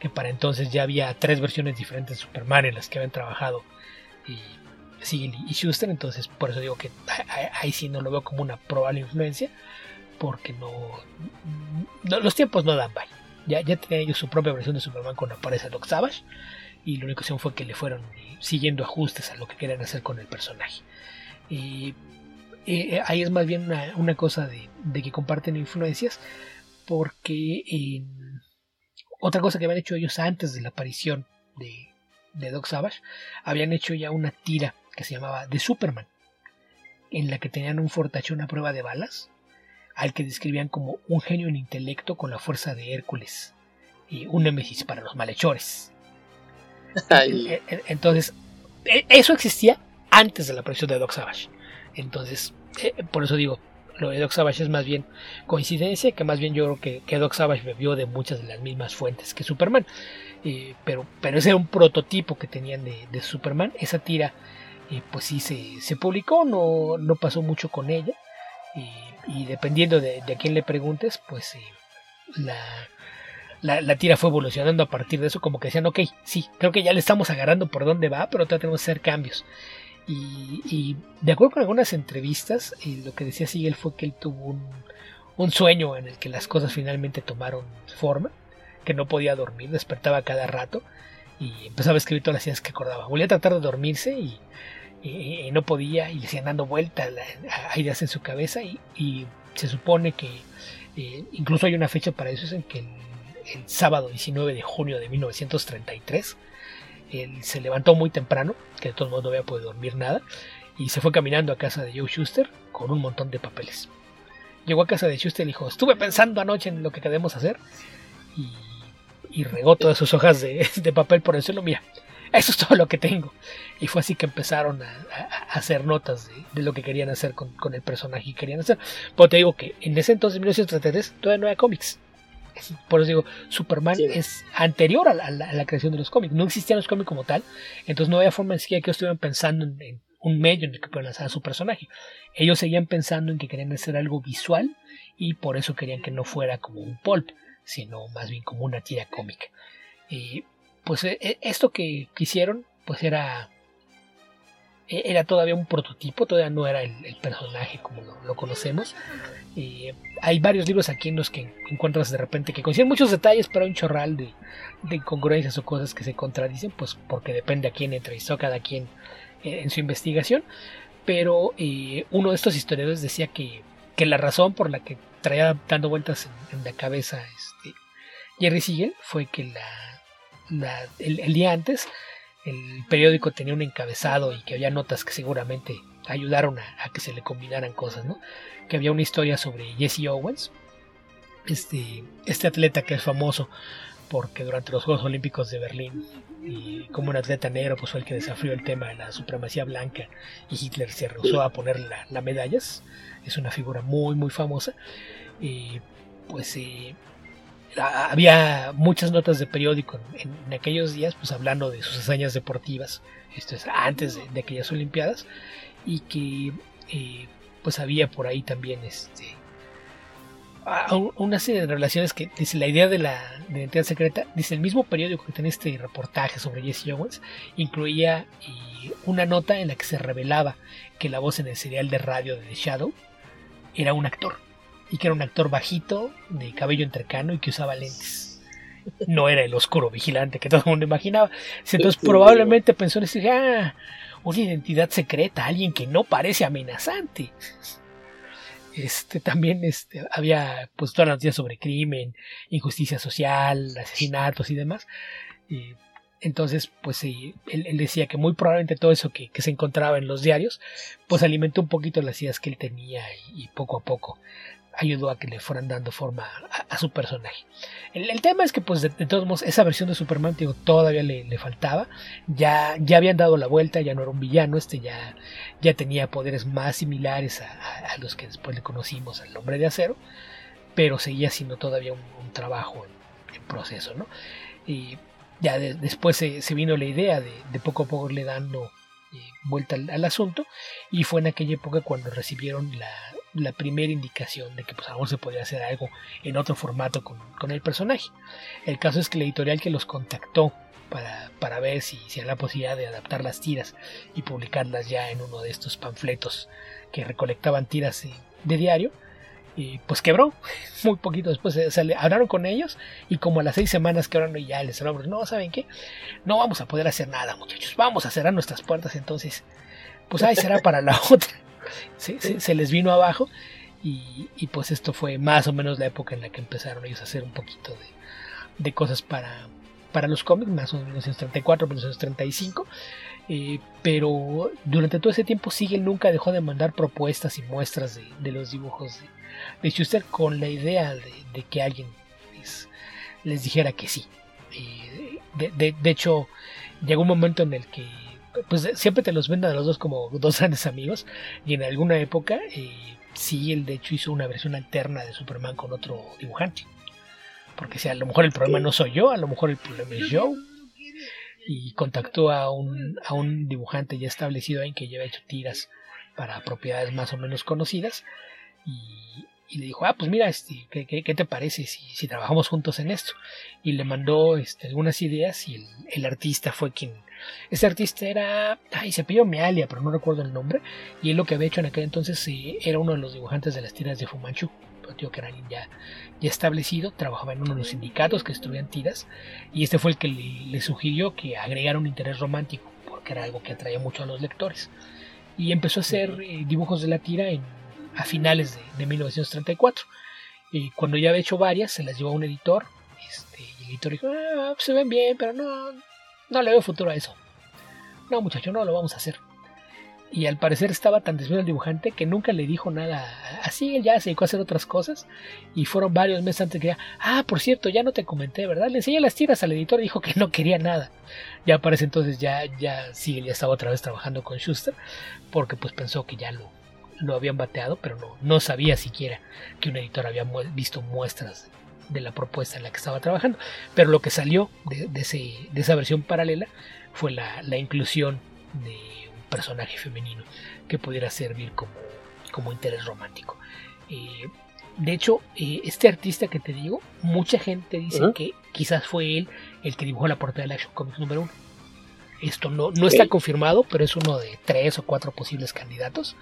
que para entonces ya había tres versiones diferentes de Superman en las que habían trabajado y Siegel y Schuster, entonces por eso digo que ahí sí no lo veo como una probable influencia, porque no, los tiempos no dan vaya. Ya, ya tenían ellos su propia versión de Superman cuando aparece Doc Savage, y la única opción fue que le fueron siguiendo ajustes a lo que querían hacer con el personaje. Y eh, ahí es más bien una, cosa de, que comparten influencias, porque otra cosa que habían hecho ellos antes de la aparición de, de Doc Savage, habían hecho ya una tira que se llamaba The Superman, en la que tenían un fortachón a prueba de balas, al que describían como un genio en intelecto con la fuerza de Hércules y un némesis para los malhechores. Entonces, e, eso existía antes de la aparición de Doc Savage. Entonces, eh, por eso digo, lo de Doc Savage es más bien coincidencia, que más bien yo creo que, Doc Savage bebió de muchas de las mismas fuentes que Superman. Eh, pero, pero ese era un prototipo que tenían de, Superman. Esa tira, eh, pues sí se, publicó, no, no, pasó mucho con ella. y dependiendo de, a quién le preguntes, pues la, la, tira fue evolucionando a partir de eso, como que decían, ok, sí, creo que ya le estamos agarrando por dónde va, pero tratemos de hacer cambios. Y, de acuerdo con algunas entrevistas, y lo que decía Sigel fue que él tuvo un, sueño en el que las cosas finalmente tomaron forma, que no podía dormir, despertaba cada rato y empezaba a escribir todas las ideas que acordaba. Volvía a tratar de dormirse y, no podía y le siguen dando vueltas a ideas en su cabeza y, se supone que eh, incluso hay una fecha para eso, es en que el sábado 19 de junio de 1933 él se levantó muy temprano, que de todos modos no había podido dormir nada, y se fue caminando a casa de Joe Schuster con un montón de papeles. Llegó a casa de Schuster y dijo, estuve pensando anoche en lo que queremos hacer, y, regó todas sus hojas de, papel por el suelo, mira, eso es todo lo que tengo. Y fue así que empezaron a, hacer notas de, lo que querían hacer con, el personaje y querían hacer. Pero te digo que en ese entonces, 1933, todavía no había cómics. Por eso digo, Superman es anterior a la, creación de los cómics. No existían los cómics como tal. Entonces no había forma de siquiera que estuvieran pensando en, un medio en el que puedan lanzar a su personaje. Ellos seguían pensando en que querían hacer algo visual y por eso querían que no fuera como un pulp, sino más bien como una tira cómica. Y pues e, e, esto que hicieron, pues era era todavía un prototipo, todavía no era el, personaje como lo, conocemos. hay varios libros aquí en los que encuentras de repente que coinciden muchos detalles, pero un chorral de, de incongruencias o cosas que se contradicen, pues porque depende a quién entrevistó cada quien en su investigación. Pero eh, uno de estos historiadores decía que, que, la razón por la que traía dando vueltas en, la cabeza este, Jerry Siegel fue que la, el día antes el periódico tenía un encabezado y que había notas que seguramente ayudaron a, que se le combinaran cosas, ¿no? Que había una historia sobre Jesse Owens, este, este atleta que es famoso porque durante los Juegos Olímpicos de Berlín como un atleta negro pues fue el que desafió el tema de la supremacía blanca y Hitler se rehusó a ponerle las medallas es una figura muy muy famosa y pues eh, había muchas notas de periódico en, aquellos días, pues hablando de sus hazañas deportivas, esto es antes de, aquellas Olimpiadas, y que eh, pues había por ahí también este una serie de relaciones que dice la idea de la identidad secreta, dice el mismo periódico que tiene este reportaje sobre Jesse Owens, incluía una nota en la que se revelaba que la voz en el serial de radio de The Shadow era un actor y que era un actor bajito, de cabello entrecano y que usaba lentes. No era el oscuro vigilante que todo el mundo imaginaba. Entonces probablemente pensó en decir, ah, una identidad secreta, alguien que no parece amenazante. Este también este, había pues todas las noticias sobre crimen, injusticia social, asesinatos y demás. entonces, pues él, decía que muy probablemente todo eso que, se encontraba en los diarios, pues alimentó un poquito las ideas que él tenía y poco a poco ayudó a que le fueran dando forma a, su personaje. El, tema es que, pues, de, todos modos, esa versión de Superman, digo, todavía le, faltaba. Ya, ya habían dado la vuelta, ya no era un villano, este ya, ya tenía poderes más similares a, los que después le conocimos al hombre de acero, pero seguía siendo todavía un, trabajo en, proceso, ¿no? Y ya después se, vino la idea de, de, poco a poco le dando eh, vuelta al, asunto y fue en aquella época cuando recibieron la, la primera indicación de que pues a se podía hacer algo en otro formato con, con, el personaje. El caso es que la editorial que los contactó para, para ver si, si la posibilidad de adaptar las tiras y publicarlas ya en uno de estos panfletos que recolectaban tiras de diario, y pues quebró. Muy poquito después se, hablaron con ellos y como a las seis semanas quebraron y ya les hablaron, no, ¿saben qué? No vamos a poder hacer nada, muchachos. Vamos a cerrar nuestras puertas entonces. Pues ahí será para la otra. Se les vino abajo y, pues esto fue más o menos la época en la que empezaron ellos a hacer un poquito de, de cosas para, para los cómics, más o menos 1934, 1935. Eh, pero durante todo ese tiempo Siegel nunca dejó de mandar propuestas y muestras de, los dibujos de, Schuster con la idea de, que alguien les, dijera que sí. Eh, de, hecho, llegó un momento en el que pues siempre te los venden a los dos como dos grandes amigos y en alguna época eh, Siegel de hecho hizo una versión alterna de Superman con otro dibujante. Porque si a lo mejor el problema no soy yo, a lo mejor el problema es Joe. y contactó a un, a un dibujante ya establecido ahí que lleva hecho tiras para propiedades más o menos conocidas y, le dijo, ah, pues mira, este, ¿qué, qué, te parece si, si, trabajamos juntos en esto? Y le mandó este, algunas ideas y el, el, artista fue quien... Ese artista era... Ay, se pidió Mealia, pero no recuerdo el nombre. Y él lo que había hecho en aquel entonces eh, era uno de los dibujantes de las tiras de Fumanchu. Tío que era ya ya establecido, trabajaba en uno de los sindicatos que estudian tiras, y este fue el que le, sugirió que agregara un interés romántico, porque era algo que atraía mucho a los lectores. Y empezó a hacer eh, dibujos de la tira en, a finales de, 1934. Y cuando ya había hecho varias, se las llevó a un editor, este, y el editor dijo, ah, pues se ven bien, pero no, no le veo futuro a eso. No, muchacho, no lo vamos a hacer y al parecer estaba tan desviado el dibujante que nunca le dijo nada. Así él ya se dedicó a hacer otras cosas y fueron varios meses antes que ya, ah, por cierto, ya no te comenté, ¿verdad? Le enseñé las tiras al editor y dijo que no quería nada. Ya parece entonces ya, ya sí, ya estaba otra vez trabajando con Schuster porque pues pensó que ya lo, lo habían bateado, pero no, no sabía siquiera que un editor había visto muestras de la propuesta en la que estaba trabajando. Pero lo que salió de, ese, de esa versión paralela fue la, la inclusión de personaje femenino que pudiera servir como, como interés romántico. Eh, de hecho, eh, este artista que te digo, mucha gente dice que quizás fue él el que dibujó la portada de Action Comics número uno. Esto no, no está confirmado, pero es uno de tres o cuatro posibles candidatos.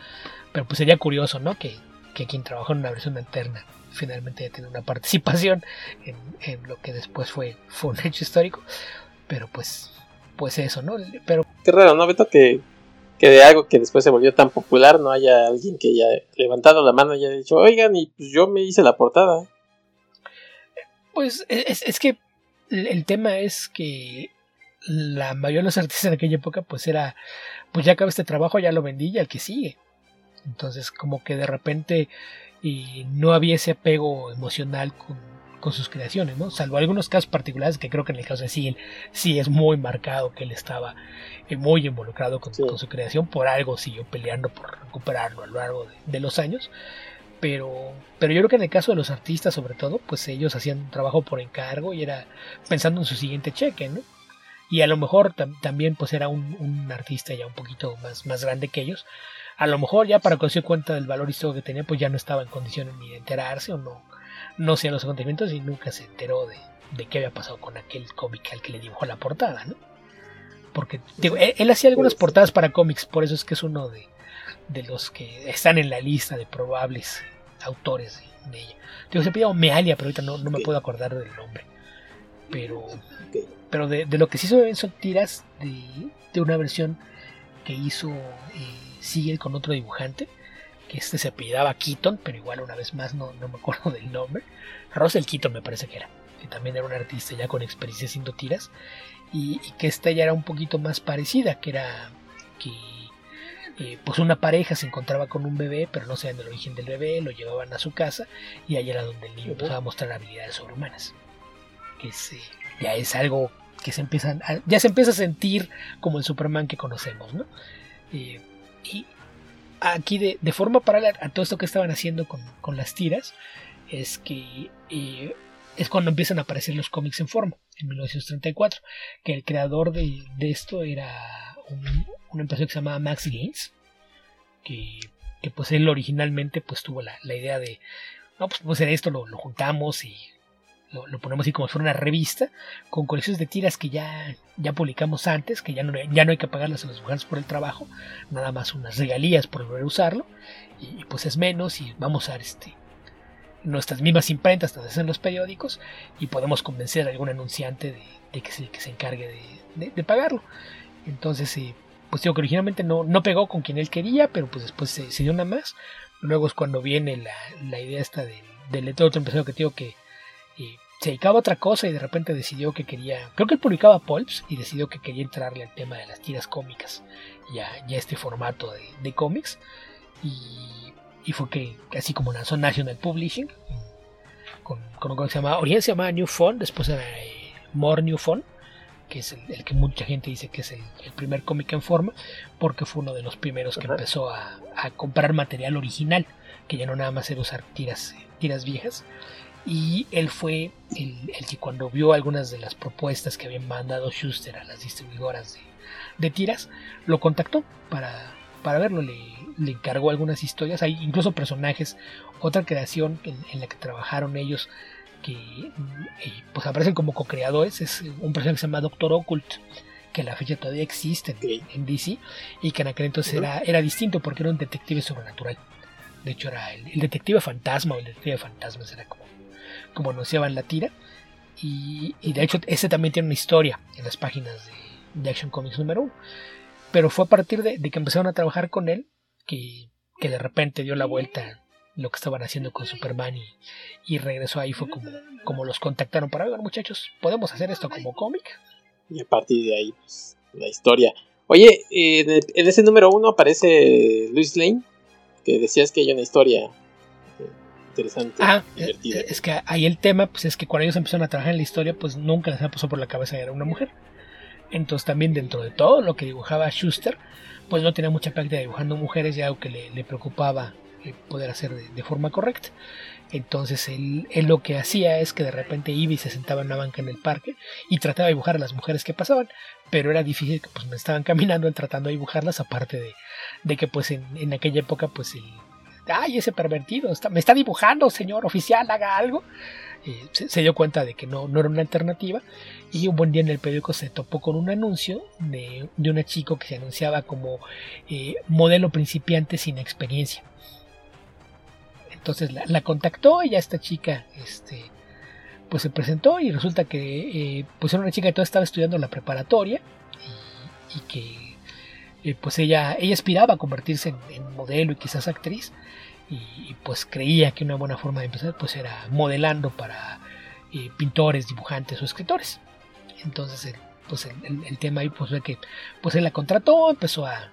Pero pues sería curioso, ¿no? Que, que quien trabajó en una versión alterna finalmente tiene una participación en, en, lo que después fue, fue un hecho histórico. Pero pues, pues eso, ¿no? Pero... Qué raro, ¿no, Beto? Que que de algo que después se volvió tan popular no haya alguien que haya levantado la mano y haya dicho, oigan, y pues yo me hice la portada. Pues es, es que el tema es que la mayoría de los artistas en aquella época pues era, pues ya acaba este trabajo, ya lo vendí y al que sigue. Entonces como que de repente y no había ese apego emocional con con sus creaciones, ¿no? Salvo algunos casos particulares que creo que en el caso de Sigel sí es muy marcado que él estaba eh, muy involucrado con, su creación, por algo siguió peleando por recuperarlo a lo largo de, los años. Pero, pero yo creo que en el caso de los artistas, sobre todo, pues ellos hacían trabajo por encargo y era pensando en su siguiente cheque, ¿no? Y a lo mejor también pues era un, artista ya un poquito más, más grande que ellos. A lo mejor ya para darse cuenta del valor histórico que tenía, pues ya no estaba en condiciones ni de enterarse o no, no sé los acontecimientos y nunca se enteró de, de qué había pasado con aquel cómic al que le dibujó la portada, ¿no? Porque él, hacía algunas portadas para cómics, por eso es que es uno de, de los que están en la lista de probables autores de, ella. Digo, se pidió Mealia, pero ahorita no, no, me puedo acordar del nombre. Pero, pero de, de, lo que sí se ven son tiras de, de una versión que hizo eh, con otro dibujante que este se apellidaba Keaton, pero igual una vez más no, me acuerdo del nombre. Russell Keaton me parece que era, que también era un artista ya con experiencia haciendo tiras, y, que esta ya era un poquito más parecida, que era que eh, pues una pareja se encontraba con un bebé, pero no sabían el origen del bebé, lo llevaban a su casa y ahí era donde el niño empezaba a mostrar habilidades sobrehumanas. Que ya es algo que se empiezan ya se empieza a sentir como el Superman que conocemos, ¿no? Eh, y aquí de, forma paralela a todo esto que estaban haciendo con, las tiras, es que eh, es cuando empiezan a aparecer los cómics en forma, en 1934, que el creador de, esto era un, un empresario que se llamaba Max Gaines, que, que, pues él originalmente pues tuvo la, idea de, no, pues vamos a hacer esto, lo, lo juntamos y lo, ponemos así como si fuera una revista, con colecciones de tiras que ya, ya publicamos antes, que ya no, ya no hay que pagarlas a las mujeres por el trabajo, nada más unas regalías por volver a usarlo, y, pues es menos, y vamos a este nuestras mismas imprentas, en los periódicos, y podemos convencer a algún anunciante de, que, se, que se encargue de, pagarlo. Entonces, eh, pues digo que originalmente no, no pegó con quien él quería, pero pues después se, dio una más. Luego es cuando viene la, la idea esta del, del otro empresario que digo que se dedicaba a otra cosa y de repente decidió que quería, creo que él publicaba Pulps y decidió que quería entrarle al tema de las tiras cómicas y a, este formato de, cómics. Y, y, fue que así como lanzó National Publishing con, con lo que se llamaba, origen se llamaba New Fun, después era eh, More New Fun que es el, que mucha gente dice que es el, primer cómic en forma, porque fue uno de los primeros que empezó a, a, comprar material original, que ya no nada más era usar tiras, tiras viejas, y él fue el, que cuando vio algunas de las propuestas que habían mandado Schuster a las distribuidoras de, tiras, lo contactó para, para verlo, le, encargó algunas historias, hay incluso personajes, otra creación en, la que trabajaron ellos que eh, pues aparecen como co-creadores, es un personaje que se llama Doctor Occult, que a la fecha todavía existe en, DC y que en aquel entonces era, era distinto porque era un detective sobrenatural. De hecho, era el, el detective fantasma o el detective fantasmas, era como como anunciaba la tira. Y, de hecho, ese también tiene una historia en las páginas de, Action Comics número 1. Pero fue a partir de, que empezaron a trabajar con él que, que, de repente dio la vuelta lo que estaban haciendo con Superman y, regresó ahí. Fue como, como los contactaron para ver, muchachos, podemos hacer esto como cómic. Y a partir de ahí, pues, la historia. Oye, en, ese número 1 aparece Luis Lane, que decías que hay una historia interesante. Ah, es que ahí el tema, pues es que cuando ellos empezaron a trabajar en la historia, pues nunca les pasó por la cabeza que era una mujer. Entonces también dentro de todo lo que dibujaba Schuster, pues no tenía mucha práctica dibujando mujeres y algo que le, preocupaba eh, poder hacer de, forma correcta. Entonces él, lo que hacía es que de repente Ivy se sentaba en una banca en el parque y trataba de dibujar a las mujeres que pasaban, pero era difícil que pues me estaban caminando él tratando de dibujarlas, aparte de, de que pues en, en aquella época pues el, ay, ese pervertido, me está dibujando, señor oficial, haga algo. se, dio cuenta de que no, no, era una alternativa y un buen día en el periódico se topó con un anuncio de, de una chico que se anunciaba como eh, modelo principiante sin experiencia. Entonces la, contactó y ya esta chica este, pues se presentó y resulta que eh, pues era una chica que todavía estaba estudiando la preparatoria y, que eh, pues ella, ella aspiraba a convertirse en modelo y quizás actriz y, pues creía que una buena forma de empezar pues era modelando para eh, pintores, dibujantes o escritores. Entonces el, pues el, tema ahí pues que pues él la contrató, empezó a,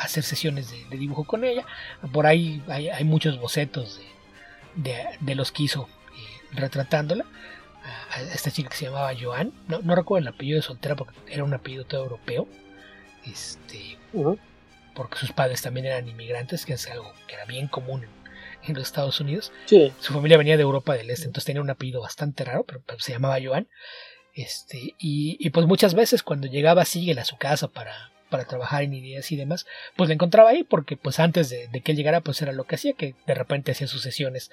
hacer sesiones de, dibujo con ella. Por ahí hay, muchos bocetos de, los que hizo eh, retratándola. Esta chica que se llamaba Joan, no, no, recuerdo el apellido de soltera porque era un apellido todo europeo. Este, porque sus padres también eran inmigrantes, que es algo que era bien común en, los Estados Unidos. Su familia venía de Europa del Este, entonces tenía un apellido bastante raro, pero, se llamaba Joan. Este, y, pues muchas veces cuando llegaba Sigel a su casa para, para trabajar en ideas y demás, pues la encontraba ahí porque pues antes de, que él llegara pues era lo que hacía, que de repente hacía sus sesiones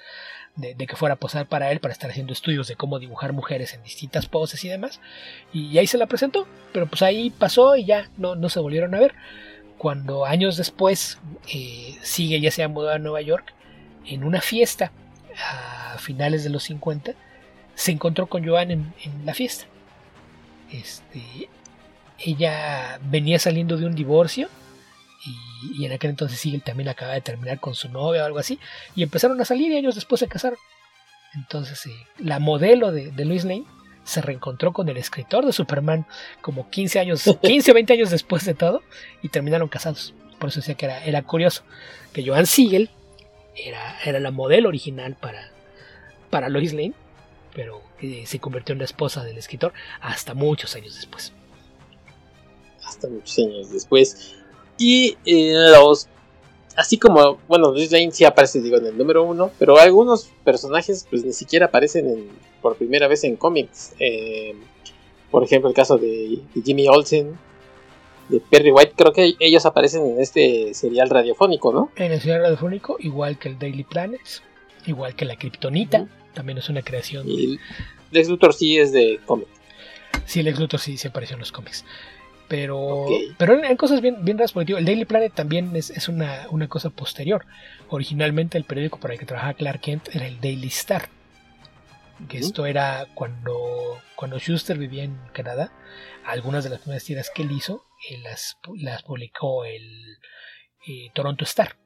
de, que fuera a posar para él para estar haciendo estudios de cómo dibujar mujeres en distintas poses y demás, y ahí se la presentó, pero pues ahí pasó y ya no, no se volvieron a ver cuando años después eh, sigue ya se ha mudado a Nueva York, en una fiesta a finales de los 50, se encontró con Joan en, la fiesta. Este, ella venía saliendo de un divorcio y, en aquel entonces sí, él también acaba de terminar con su novia o algo así, y empezaron a salir y años después se casaron. Entonces, eh, la modelo de, de Lois Lane se reencontró con el escritor de Superman como 15 años, 15 o 20 años después de todo y terminaron casados. Por eso decía que era, era curioso que Joan Siegel era, era la modelo original para, para Lois Lane, pero se convirtió en la esposa del escritor hasta muchos años después. Hasta muchos años después. Y en los así como, bueno, Luis Lane sí aparece, digo, en el número uno, pero algunos personajes pues ni siquiera aparecen por primera vez en cómics. Eh, por ejemplo, el caso de, Jimmy Olsen, de Perry White, creo que ellos aparecen en este serial radiofónico, ¿no? En el serial radiofónico, igual que el Daily Planet, igual que la Kryptonita, también es una creación. Y Lex Luthor sí es de cómic. Sí, Lex Luthor sí, se apareció en los cómics. Pero, pero en, cosas bien, bien raras, el Daily Planet también es, una, cosa posterior. Originalmente el periódico para el que trabajaba Clark Kent era el Daily Star. Que esto era cuando, cuando Schuster vivía en Canadá. Algunas de las primeras tiras que él hizo eh, las, las publicó el eh, Toronto Star.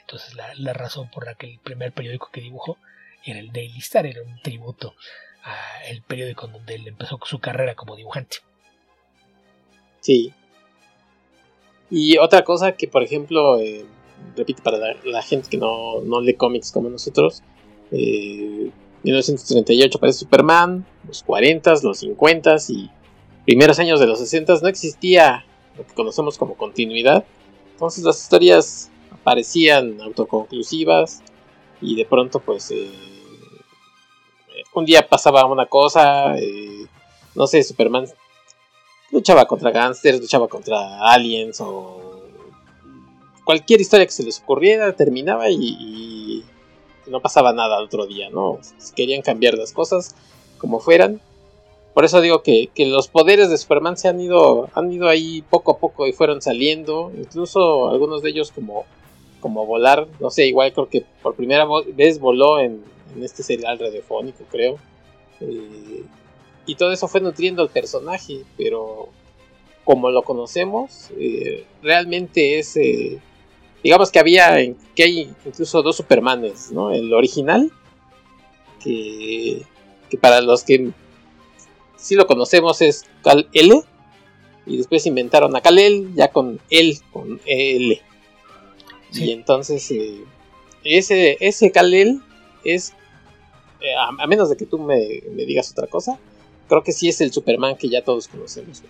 Entonces la, la, razón por la que el primer periódico que dibujó era el Daily Star, era un tributo al periódico donde él empezó su carrera como dibujante. Sí. Y otra cosa que, por ejemplo, eh, repito, para la, gente que no, lee cómics como nosotros, eh, 1938 aparece Superman, los 40, los 50 y primeros años de los 60 no existía lo que conocemos como continuidad. Entonces las historias aparecían autoconclusivas y de pronto pues eh, un día pasaba una cosa, eh, no sé, Superman luchaba contra gangsters, luchaba contra aliens o cualquier historia que se les ocurriera terminaba y, no pasaba nada al otro día, ¿no? Querían cambiar las cosas como fueran. Por eso digo que, los poderes de Superman se han ido, han ido ahí poco a poco y fueron saliendo. Incluso algunos de ellos como, como volar, no sé, igual creo que por primera vez voló en, este serial radiofónico, creo. Eh, y todo eso fue nutriendo al personaje, pero como lo conocemos, eh, realmente es, eh, digamos que había, que hay incluso dos Supermanes, ¿no? El original, que, que para los que sí lo conocemos es Cal L, y después inventaron a Kal-El ya con él, con L. Y entonces eh, ese, ese Kal-El es, a, menos de que tú me, me digas otra cosa, creo que sí es el Superman que ya todos conocemos.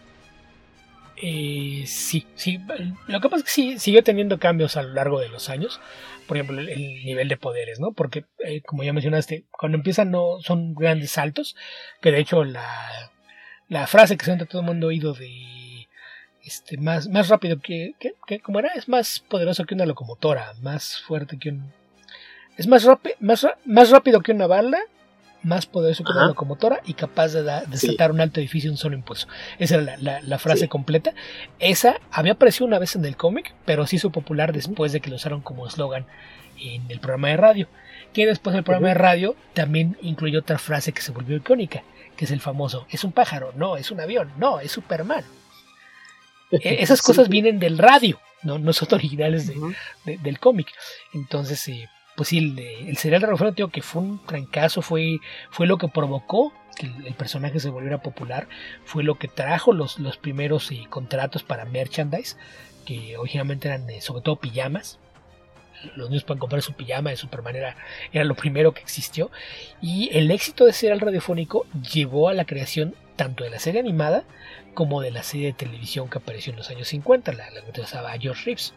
Eh, sí, sí. Lo que pasa es que sí siguió teniendo cambios a lo largo de los años. Por ejemplo, el, nivel de poderes, ¿no? Porque, eh, como ya mencionaste, cuando empiezan no son grandes saltos. Que de hecho la, la frase que siempre todo el mundo oído de este más, más rápido que, que, como era, es más poderoso que una locomotora, más fuerte que un. Es más, más, más rápido que una bala más poderoso que una locomotora y capaz de, saltar un alto edificio en un solo impulso. Esa era la, frase completa. Esa había aparecido una vez en el cómic, pero sí hizo popular después de que lo usaron como eslogan en el programa de radio. Que después del programa de radio también incluyó otra frase que se volvió icónica, que es el famoso, es un pájaro, no, es un avión, no, es Superman. E, esas cosas vienen del radio, no, no son originales del cómic. Entonces, eh, pues sí, el, serial de que fue un trancazo, fue, fue lo que provocó que el, personaje se volviera popular, fue lo que trajo los, los primeros eh, contratos para merchandise, que originalmente eran eh, sobre todo pijamas. Los niños pueden comprar su pijama de Superman, era, era lo primero que existió. Y el éxito de serial radiofónico llevó a la creación tanto de la serie animada como de la serie de televisión que apareció en los años 50, la, que utilizaba George Reeves,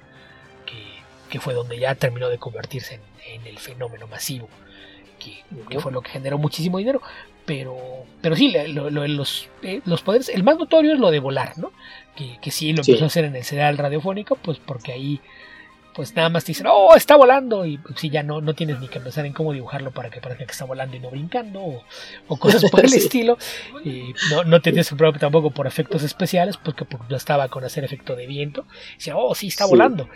que que fue donde ya terminó de convertirse en, el fenómeno masivo, que, fue lo que generó muchísimo dinero. Pero, pero sí, los, eh, los poderes, el más notorio es lo de volar, ¿no? Que, que sí lo empezó a hacer en el serial radiofónico, pues porque ahí pues nada más te dicen, oh, está volando, y pues, sí, ya no, no tienes ni que pensar en cómo dibujarlo para que parezca que está volando y no brincando, o, cosas por el estilo. Y no, no te tienes que preocupar tampoco por efectos especiales, porque pues, ya estaba con hacer efecto de viento. Y decía, oh, sí, está volando.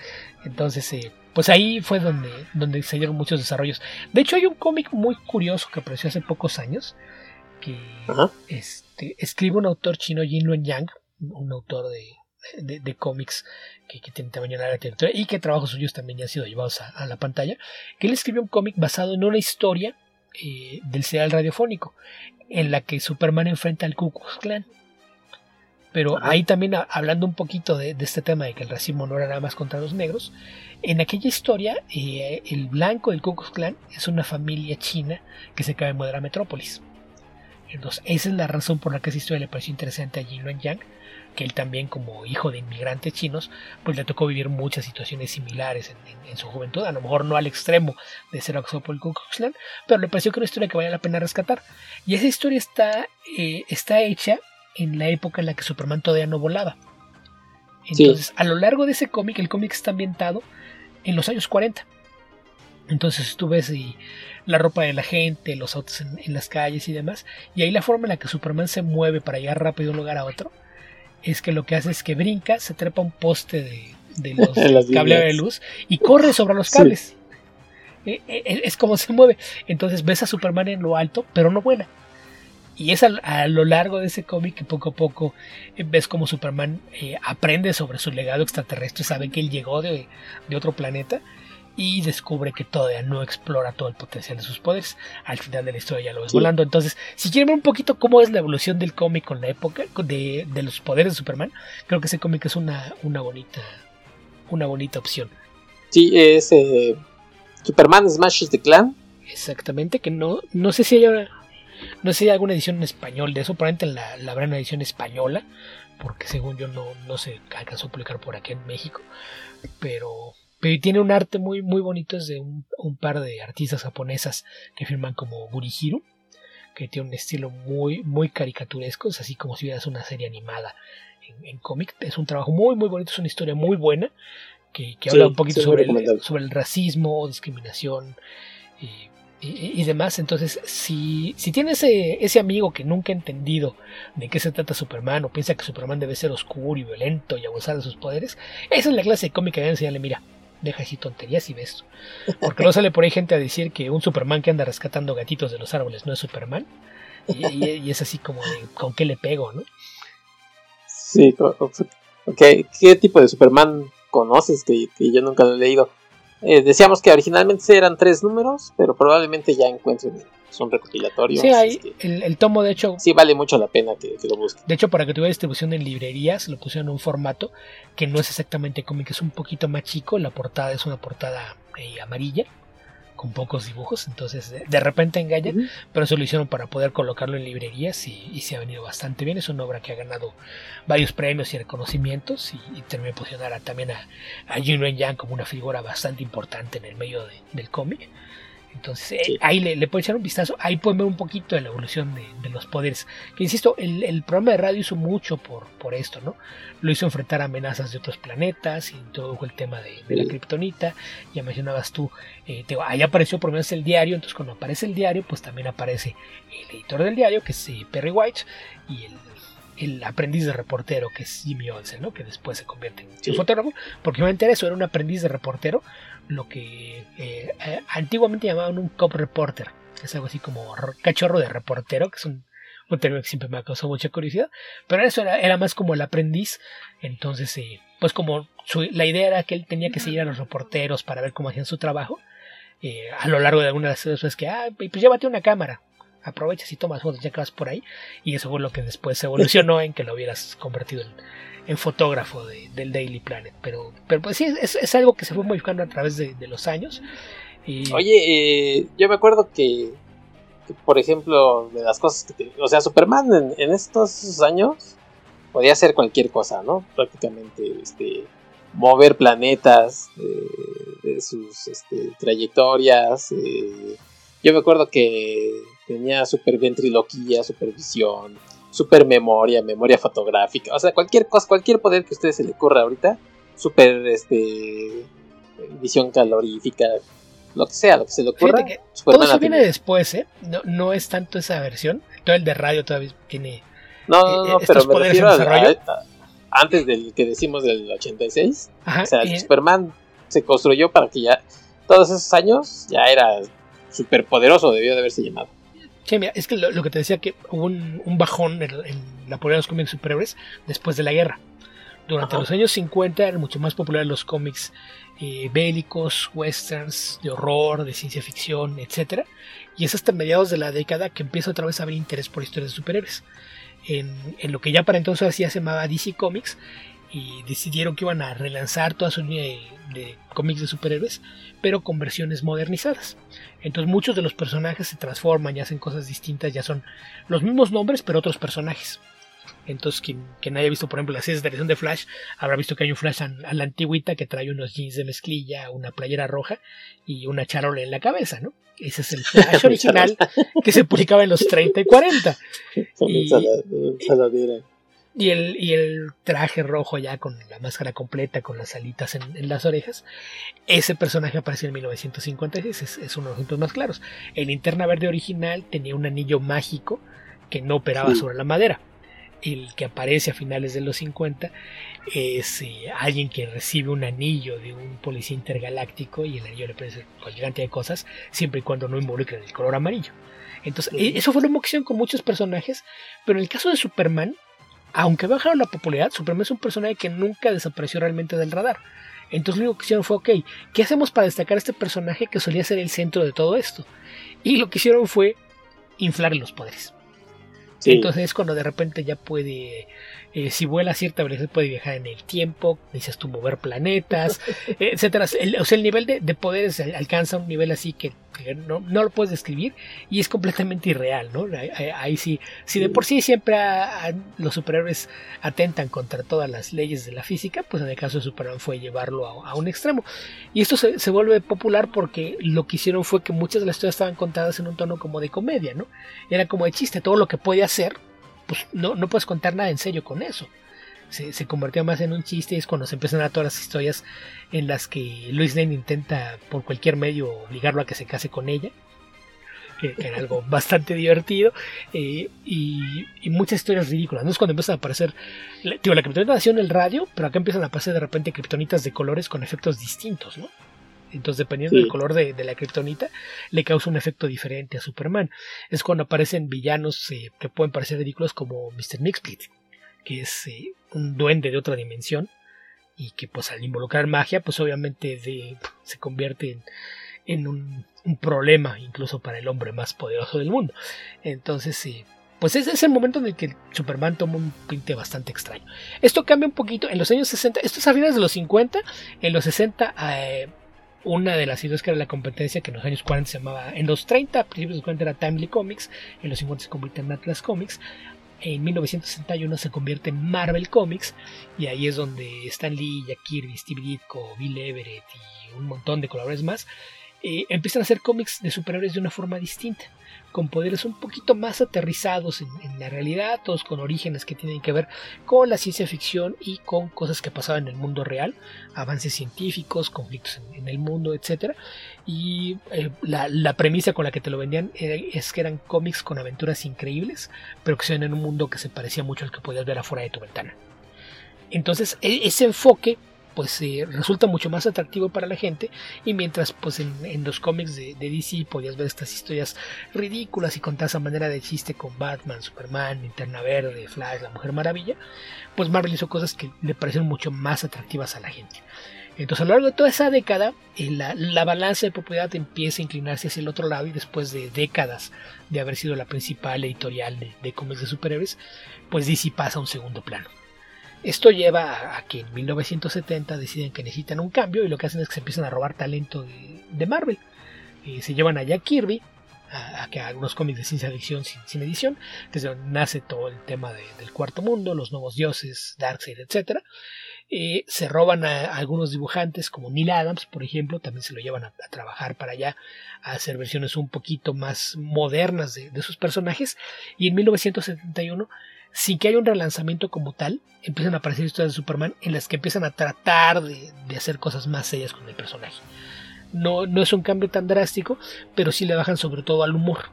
Entonces, eh, pues ahí fue donde, donde se dieron muchos desarrollos. De hecho, hay un cómic muy curioso que apareció hace pocos años, que este, escribe un autor chino, Jin Luen Yang, un autor de, de, cómics que, que tiene tamaño la literatura y que trabajos suyos también ya han sido llevados a, la pantalla, que él escribió un cómic basado en una historia eh, del serial radiofónico, en la que Superman enfrenta al Ku Klux Klan. Pero ahí también hablando un poquito de, este tema de que el racismo no era nada más contra los negros, en aquella historia eh, el blanco del Ku Klux Klan es una familia china que se acaba de mudar a Metrópolis. Entonces esa es la razón por la que esa historia le pareció interesante a Jin Yang que él también como hijo de inmigrantes chinos, pues le tocó vivir muchas situaciones similares en, su juventud, a lo mejor no al extremo de ser Oxford por el Ku Klux pero le pareció que era una historia que valía la pena rescatar. Y esa historia está, eh, está hecha en la época en la que Superman todavía no volaba. Entonces, a lo largo de ese cómic, el cómic está ambientado en los años 40. Entonces tú ves y la ropa de la gente, los autos en, las calles y demás. Y ahí la forma en la que Superman se mueve para llegar rápido de un lugar a otro es que lo que hace es que brinca, se trepa un poste de, de los cables de luz y corre sobre los cables. E, e, es como se mueve. Entonces ves a Superman en lo alto, pero no vuela. Y es a, lo largo de ese cómic que poco a poco eh, ves como Superman eh, aprende sobre su legado extraterrestre, sabe que él llegó de, de otro planeta y descubre que todavía no explora todo el potencial de sus poderes. Al final de la historia ya lo ves volando. Entonces, si quieren ver un poquito cómo es la evolución del cómic con la época de, de, los poderes de Superman, creo que ese cómic es una, una bonita una bonita opción. Sí, es eh, Superman Smashes the Clan. Exactamente, que no, no sé si hay no sé si hay alguna edición en español de eso, probablemente la, la habrá una edición española, porque según yo no, no se alcanzó a publicar por aquí en México, pero pero tiene un arte muy, muy bonito, es de un, par de artistas japonesas que firman como Gurihiro, que tiene un estilo muy, muy caricaturesco, es así como si vieras una serie animada en, cómic. Es un trabajo muy, muy bonito, es una historia muy buena, que, habla un poquito sobre el, sobre el racismo, discriminación y, y, demás. Entonces, si, si tienes ese, ese amigo que nunca ha entendido de qué se trata Superman, o piensa que Superman debe ser oscuro y violento y abusar de sus poderes, esa es la clase de cómic que deben enseñarle, mira, deja así tonterías y ves. Porque no sale por ahí gente a decir que un Superman que anda rescatando gatitos de los árboles no es Superman. Y, es así como de, ¿con qué le pego, no? Sí, okay. ¿qué tipo de Superman conoces que, que yo nunca lo he leído? Eh, decíamos que originalmente eran tres números, pero probablemente ya encuentren son recopilatorios. Sí, hay este, el, tomo de hecho... Sí, vale mucho la pena que, lo busquen. De hecho, para que tuviera distribución en librerías, lo pusieron en un formato que no es exactamente cómic, es un poquito más chico, la portada es una portada eh, amarilla, con pocos dibujos, entonces de, repente engaña, pero eso lo hicieron para poder colocarlo en librerías y, se ha venido bastante bien. Es una obra que ha ganado varios premios y reconocimientos y, y también posicionará también a, a Yang como una figura bastante importante en el medio del cómic. Entonces eh, ahí le, le pueden echar un vistazo, ahí pueden ver un poquito de la evolución de, los poderes. Que insisto, el, programa de radio hizo mucho por, por esto, ¿no? Lo hizo enfrentar amenazas de otros planetas, introdujo el tema de, la kriptonita, ya mencionabas tú, eh, ahí apareció por lo menos el diario, entonces cuando aparece el diario, pues también aparece el editor del diario, que es eh, Perry White, y el, el aprendiz de reportero, que es Jimmy Olsen, ¿no? que después se convierte en fotógrafo, porque me enteré eso, era un aprendiz de reportero, lo que eh, eh, antiguamente llamaban un cop reporter, es algo así como cachorro de reportero, que es un, término que siempre me ha causado mucha curiosidad, pero eso era, más como el aprendiz, entonces, eh, pues como la idea era que él tenía que seguir a los reporteros para ver cómo hacían su trabajo, a lo largo de algunas de las veces que, ah, pues llévate una cámara, aprovechas y tomas fotos ya que vas por ahí, y eso fue lo que después evolucionó en que lo hubieras convertido en en fotógrafo del Daily Planet. Pero, pero pues sí, es, algo que se fue modificando a través de, los años. Y... Oye, eh, yo me acuerdo que, por ejemplo, de las cosas que... o sea, Superman en, estos años podía hacer cualquier cosa, ¿no? Prácticamente, este mover planetas eh, de sus este, trayectorias. Eh, yo me acuerdo que tenía super ventriloquía, supervisión, super memoria, memoria fotográfica, o sea, cualquier cosa, cualquier poder que a ustedes se le ocurra ahorita, super este visión calorífica, lo que sea, lo que se le ocurra. todo eso viene después, ¿eh? No, no es tanto esa versión, todo el de radio todavía tiene no, no, no, eh, pero me refiero a, antes del que decimos del 86, o sea, el Superman se construyó para que ya todos esos años ya era super poderoso, debió de haberse llamado es que lo, que te decía que hubo un, bajón en, la popularidad de los cómics superhéroes después de la guerra. Durante los años 50 eran mucho más populares los cómics eh, bélicos, westerns, de horror, de ciencia ficción, etc. Y es hasta mediados de la década que empieza otra vez a haber interés por historias de superhéroes. En, lo que ya para entonces se llamaba DC Comics, y decidieron que iban a relanzar toda su línea de, de cómics de superhéroes, pero con versiones modernizadas. Entonces muchos de los personajes se transforman y hacen cosas distintas, ya son los mismos nombres pero otros personajes. Entonces, quien, quien, haya visto, por ejemplo, la serie de televisión de Flash, habrá visto que hay un Flash a, la antigüita que trae unos jeans de mezclilla, una playera roja y una charola en la cabeza, ¿no? Ese es el Flash original que se publicaba en los 30 y 40. Y, y el, y el traje rojo ya con la máscara completa, con las alitas en, las orejas. Ese personaje apareció en 1956, es, es, uno de los ejemplos más claros. El linterna verde original tenía un anillo mágico que no operaba sobre la madera. El que aparece a finales de los 50 es eh, alguien que recibe un anillo de un policía intergaláctico y el anillo le parece cualquier cantidad de cosas, siempre y cuando no involucren el color amarillo. Entonces, e, eso fue lo que hicieron con muchos personajes, pero en el caso de Superman, aunque bajaron la popularidad, Superman es un personaje que nunca desapareció realmente del radar. Entonces lo único que hicieron fue, ok, ¿qué hacemos para destacar a este personaje que solía ser el centro de todo esto? Y lo que hicieron fue inflarle los poderes. Entonces es cuando de repente ya puede eh, si vuela a cierta velocidad puede viajar en el tiempo, dices tú mover planetas, etcétera. o sea, el nivel de, poderes alcanza un nivel así que, no, lo puedes describir y es completamente irreal, ¿no? Ahí, sí, si de por sí siempre los superhéroes atentan contra todas las leyes de la física, pues en el caso de Superman fue llevarlo a, un extremo. Y esto se, se, vuelve popular porque lo que hicieron fue que muchas de las historias estaban contadas en un tono como de comedia, ¿no? Era como de chiste, todo lo que podía hacer pues no, no puedes contar nada en serio con eso. Se, se, convirtió más en un chiste y es cuando se empiezan a dar todas las historias en las que Luis Lane intenta por cualquier medio obligarlo a que se case con ella. Que, era algo bastante divertido eh, y, muchas historias ridículas. No es cuando empiezan a aparecer, digo, la criptonita nació en el radio, pero acá empiezan a aparecer de repente criptonitas de colores con efectos distintos, ¿no? Entonces, dependiendo del color de, la kriptonita, le causa un efecto diferente a Superman. Es cuando aparecen villanos eh, que pueden parecer ridículos como Mr. Mixplit, que es eh, un duende de otra dimensión y que pues al involucrar magia, pues obviamente se convierte en, un, problema incluso para el hombre más poderoso del mundo. Entonces, eh, pues ese es el momento en el que Superman toma un pinte bastante extraño. Esto cambia un poquito en los años 60, esto es a finales de los 50, en los 60 una de las ideas que era la competencia que en los años 40 se llamaba, en los 30, a principios de los 40 era Timely Comics, en los 50 se convierte en Atlas Comics, en 1961 se convierte en Marvel Comics y ahí es donde Stan Lee, Jack Kirby, Steve Ditko, Bill Everett y un montón de colaboradores más eh, empiezan a hacer cómics de superhéroes de una forma distinta con poderes un poquito más aterrizados en, la realidad, todos con orígenes que tienen que ver con la ciencia ficción y con cosas que pasaban en el mundo real, avances científicos, conflictos en, el mundo, etc. Y eh, la, premisa con la que te lo vendían es que eran cómics con aventuras increíbles, pero que se ven en un mundo que se parecía mucho al que podías ver afuera de tu ventana. Entonces, e, ese enfoque pues eh, resulta mucho más atractivo para la gente y mientras pues en, los cómics de, DC podías ver estas historias ridículas y contadas a manera de chiste con Batman, Superman, Linterna Verde, Flash, la Mujer Maravilla, pues Marvel hizo cosas que le parecieron mucho más atractivas a la gente. Entonces a lo largo de toda esa década eh, la, balanza de popularidad empieza a inclinarse hacia el otro lado y después de décadas de haber sido la principal editorial de, cómics de superhéroes, pues DC pasa a un segundo plano. Esto lleva a que en 1970 deciden que necesitan un cambio y lo que hacen es que se empiezan a robar talento de, Marvel. Eh, se llevan a Jack Kirby, a, que algunos cómics de ciencia ficción sin, edición, desde donde nace todo el tema del cuarto mundo, los nuevos dioses, Darkseid, etc. Eh, se roban a, algunos dibujantes como Neil Adams, por ejemplo, también se lo llevan a, trabajar para allá, a hacer versiones un poquito más modernas de, sus personajes. Y en 1971 sin que haya un relanzamiento como tal, empiezan a aparecer historias de Superman en las que empiezan a tratar de, hacer cosas más serias con el personaje. No, no, es un cambio tan drástico, pero sí le bajan sobre todo al humor.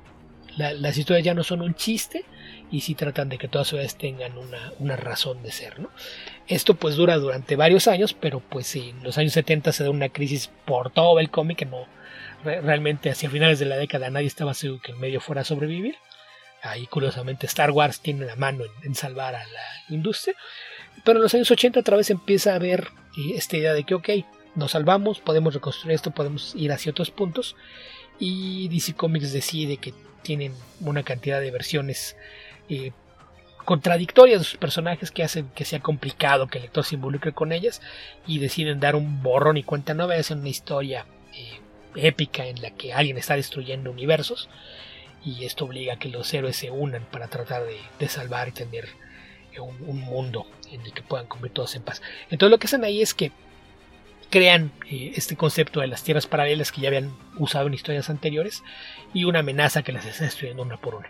las historias ya no son un chiste y sí tratan de que todas ellas tengan una, razón de ser. ¿no? Esto pues dura durante varios años, pero pues en los años 70 se da una crisis por todo el cómic que no realmente hacia finales de la década nadie estaba seguro que el medio fuera a sobrevivir. Ahí curiosamente Star Wars tiene la mano en, salvar a la industria. Pero en los años 80 otra vez empieza a haber eh, esta idea de que, ok, nos salvamos, podemos reconstruir esto, podemos ir hacia otros puntos. Y DC Comics decide que tienen una cantidad de versiones eh, contradictorias de sus personajes que hacen que sea complicado que el lector se involucre con ellas y deciden dar un borrón y cuenta nueva, hacen una historia eh, épica en la que alguien está destruyendo universos y esto obliga a que los héroes se unan para tratar de, salvar y tener un, mundo en el que puedan comer todos en paz. Entonces lo que hacen ahí es que crean eh, este concepto de las tierras paralelas que ya habían usado en historias anteriores y una amenaza que las está destruyendo una por una.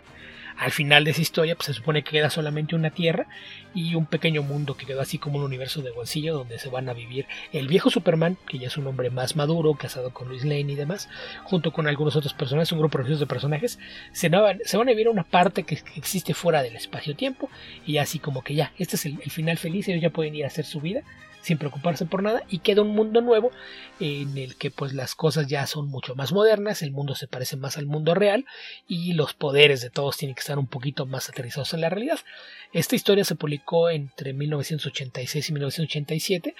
Al final de esa historia, pues se supone que queda solamente una tierra y un pequeño mundo que quedó así como un universo de bolsillo donde se van a vivir el viejo Superman, que ya es un hombre más maduro, casado con Luis Lane y demás, junto con algunos otros personajes, un grupo de personajes, se, van, se van a vivir una parte que existe fuera del espacio-tiempo y así como que ya, este es el, el final feliz, ellos ya pueden ir a hacer su vida sin preocuparse por nada y queda un mundo nuevo en el que pues las cosas ya son mucho más modernas, el mundo se parece más al mundo real y los poderes de todos tienen que estar un poquito más aterrizados en la realidad. Esta historia se publicó entre 1986 y 1987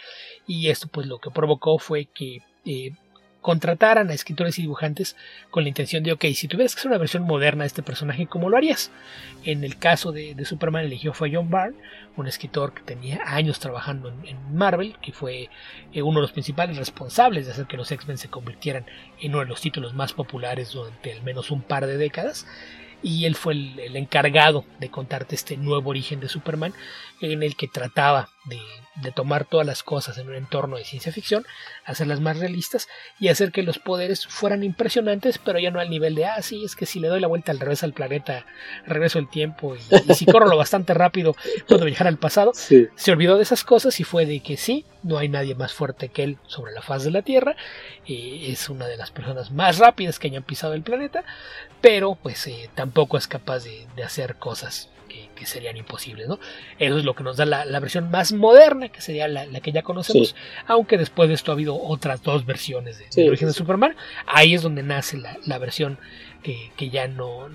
y esto pues lo que provocó fue que eh, contrataran a escritores y dibujantes con la intención de, ok, si tuvieras que hacer una versión moderna de este personaje, ¿cómo lo harías? En el caso de, Superman eligió fue John Byrne, un escritor que tenía años trabajando en, Marvel, que fue eh, uno de los principales responsables de hacer que los X-Men se convirtieran en uno de los títulos más populares durante al menos un par de décadas y él fue el, encargado de contarte este nuevo origen de Superman en el que trataba de, tomar todas las cosas en un entorno de ciencia ficción, hacerlas más realistas y hacer que los poderes fueran impresionantes, pero ya no al nivel de, ah, sí, es que si le doy la vuelta al revés al planeta, regreso el tiempo y, si corro lo bastante rápido puedo viajar al pasado, se olvidó de esas cosas y fue de que sí, no hay nadie más fuerte que él sobre la faz de la Tierra, eh, es una de las personas más rápidas que hayan pisado el planeta, pero pues eh, tampoco es capaz de, hacer cosas que, serían imposibles, ¿no? Eso es lo que nos da la, versión más moderna, que sería la, que ya conocemos, aunque después de esto ha habido otras dos versiones de, origen de Superman, ahí es donde nace la, versión que, ya no,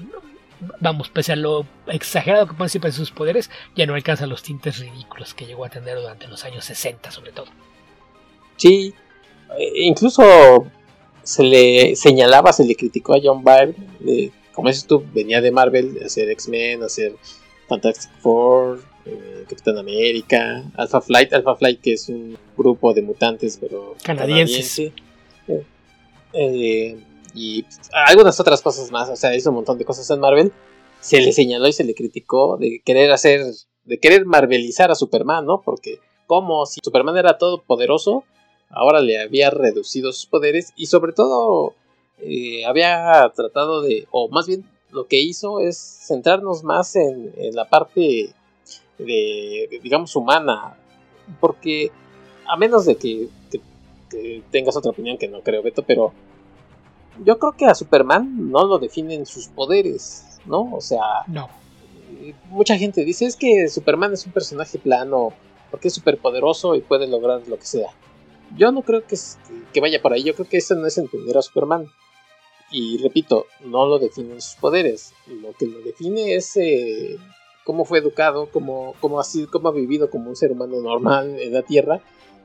vamos, pese a lo exagerado que pueden ser sus poderes, ya no alcanza los tintes ridículos que llegó a tener durante los años 60 sobre todo. Sí, eh, incluso se le señalaba, se le criticó a John Byrne, como dices tú, venía de Marvel, de hacer X-Men, hacer Fantastic Four, eh, Capitán América, Alpha Flight, Alpha Flight que es un grupo de mutantes, pero canadienses. Eh, y algunas otras cosas más, o sea, hizo un montón de cosas en Marvel. Se le señaló y se le criticó de querer hacer, de querer marvelizar a Superman, ¿no? Porque como si Superman era todo poderoso, ahora le había reducido sus poderes y sobre todo eh, había tratado de, o más bien lo que hizo es centrarnos más en, la parte de, digamos, humana, porque a menos de que, tengas otra opinión que no creo, Beto, pero yo creo que a Superman no lo definen sus poderes, ¿no? O sea, no. Mucha gente dice es que Superman es un personaje plano porque es súper poderoso y puede lograr lo que sea. Yo no creo que, que vaya por ahí, yo creo que eso no es entender a Superman. Y repito, no lo definen sus poderes, lo que lo define es eh, cómo fue educado, cómo, cómo, ha sido, cómo ha vivido como un ser humano normal en la Tierra,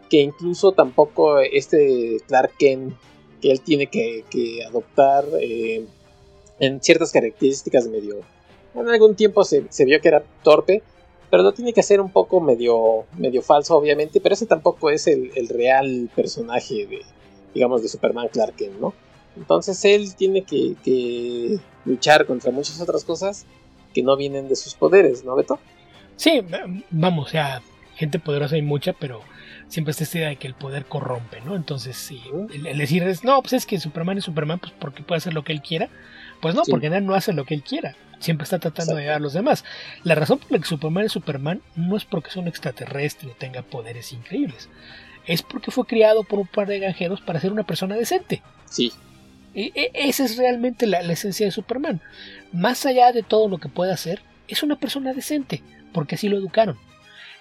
que incluso tampoco este Clark Kent que él tiene que, adoptar eh, en ciertas características medio... En algún tiempo se, se vio que era torpe, pero lo tiene que hacer un poco medio, medio falso, obviamente, pero ese tampoco es el, real personaje de, digamos, de Superman Clark Kent, ¿no? Entonces él tiene que, luchar contra muchas otras cosas que no vienen de sus poderes, ¿no, Beto? Sí, vamos, o sea, gente poderosa hay mucha, pero siempre está esta idea de que el poder corrompe, ¿no? Entonces, sí, el, decir es, no, pues es que Superman es Superman, pues porque puede hacer lo que él quiera. Pues no, porque él no hace lo que él quiera siempre está tratando de ayudar a los demás. La razón por la que Superman es Superman no es porque es un extraterrestre y tenga poderes increíbles. Es porque fue criado por un par de granjeros para ser una persona decente. Sí. E, esa es realmente la, esencia de Superman. Más allá de todo lo que pueda hacer, es una persona decente, porque así lo educaron.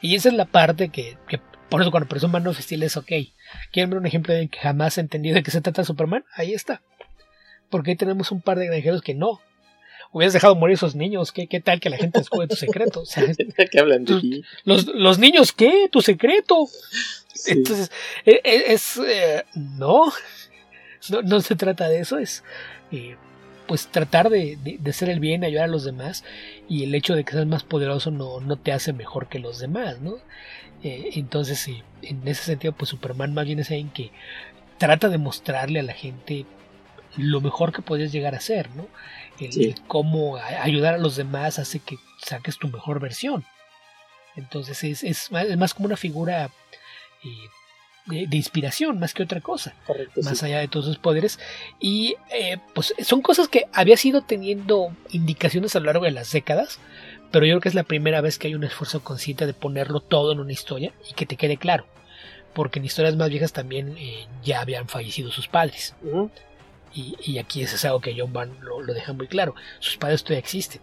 Y esa es la parte que, por eso cuando persona Man of Steel es ok. ¿Quieren ver un ejemplo de que jamás ha entendido de qué se trata Superman? Ahí está. Porque ahí tenemos un par de granjeros que no, hubieras dejado morir esos niños, ¿qué, qué tal que la gente descubre tu secreto? O sea, ¿Qué hablan de Los, los, niños, ¿qué? Tu secreto. Entonces, e, e, es, eh, no, no, no, se trata de eso, es eh, pues tratar de, de, hacer el bien, ayudar a los demás y el hecho de que seas más poderoso no, no te hace mejor que los demás, ¿no? Eh, entonces, en ese sentido, pues Superman más bien es alguien que trata de mostrarle a la gente lo mejor que podías llegar a ser, ¿no? el, cómo ayudar a los demás hace que saques tu mejor versión. Entonces es, es, más como una figura de, inspiración más que otra cosa, más allá de todos sus poderes. Y pues son cosas que había sido teniendo indicaciones a lo largo de las décadas, pero yo creo que es la primera vez que hay un esfuerzo consciente de ponerlo todo en una historia y que te quede claro. Porque en historias más viejas también ya habían fallecido sus padres. Y, aquí es algo que John Byrne lo, lo, deja muy claro. Sus padres todavía existen.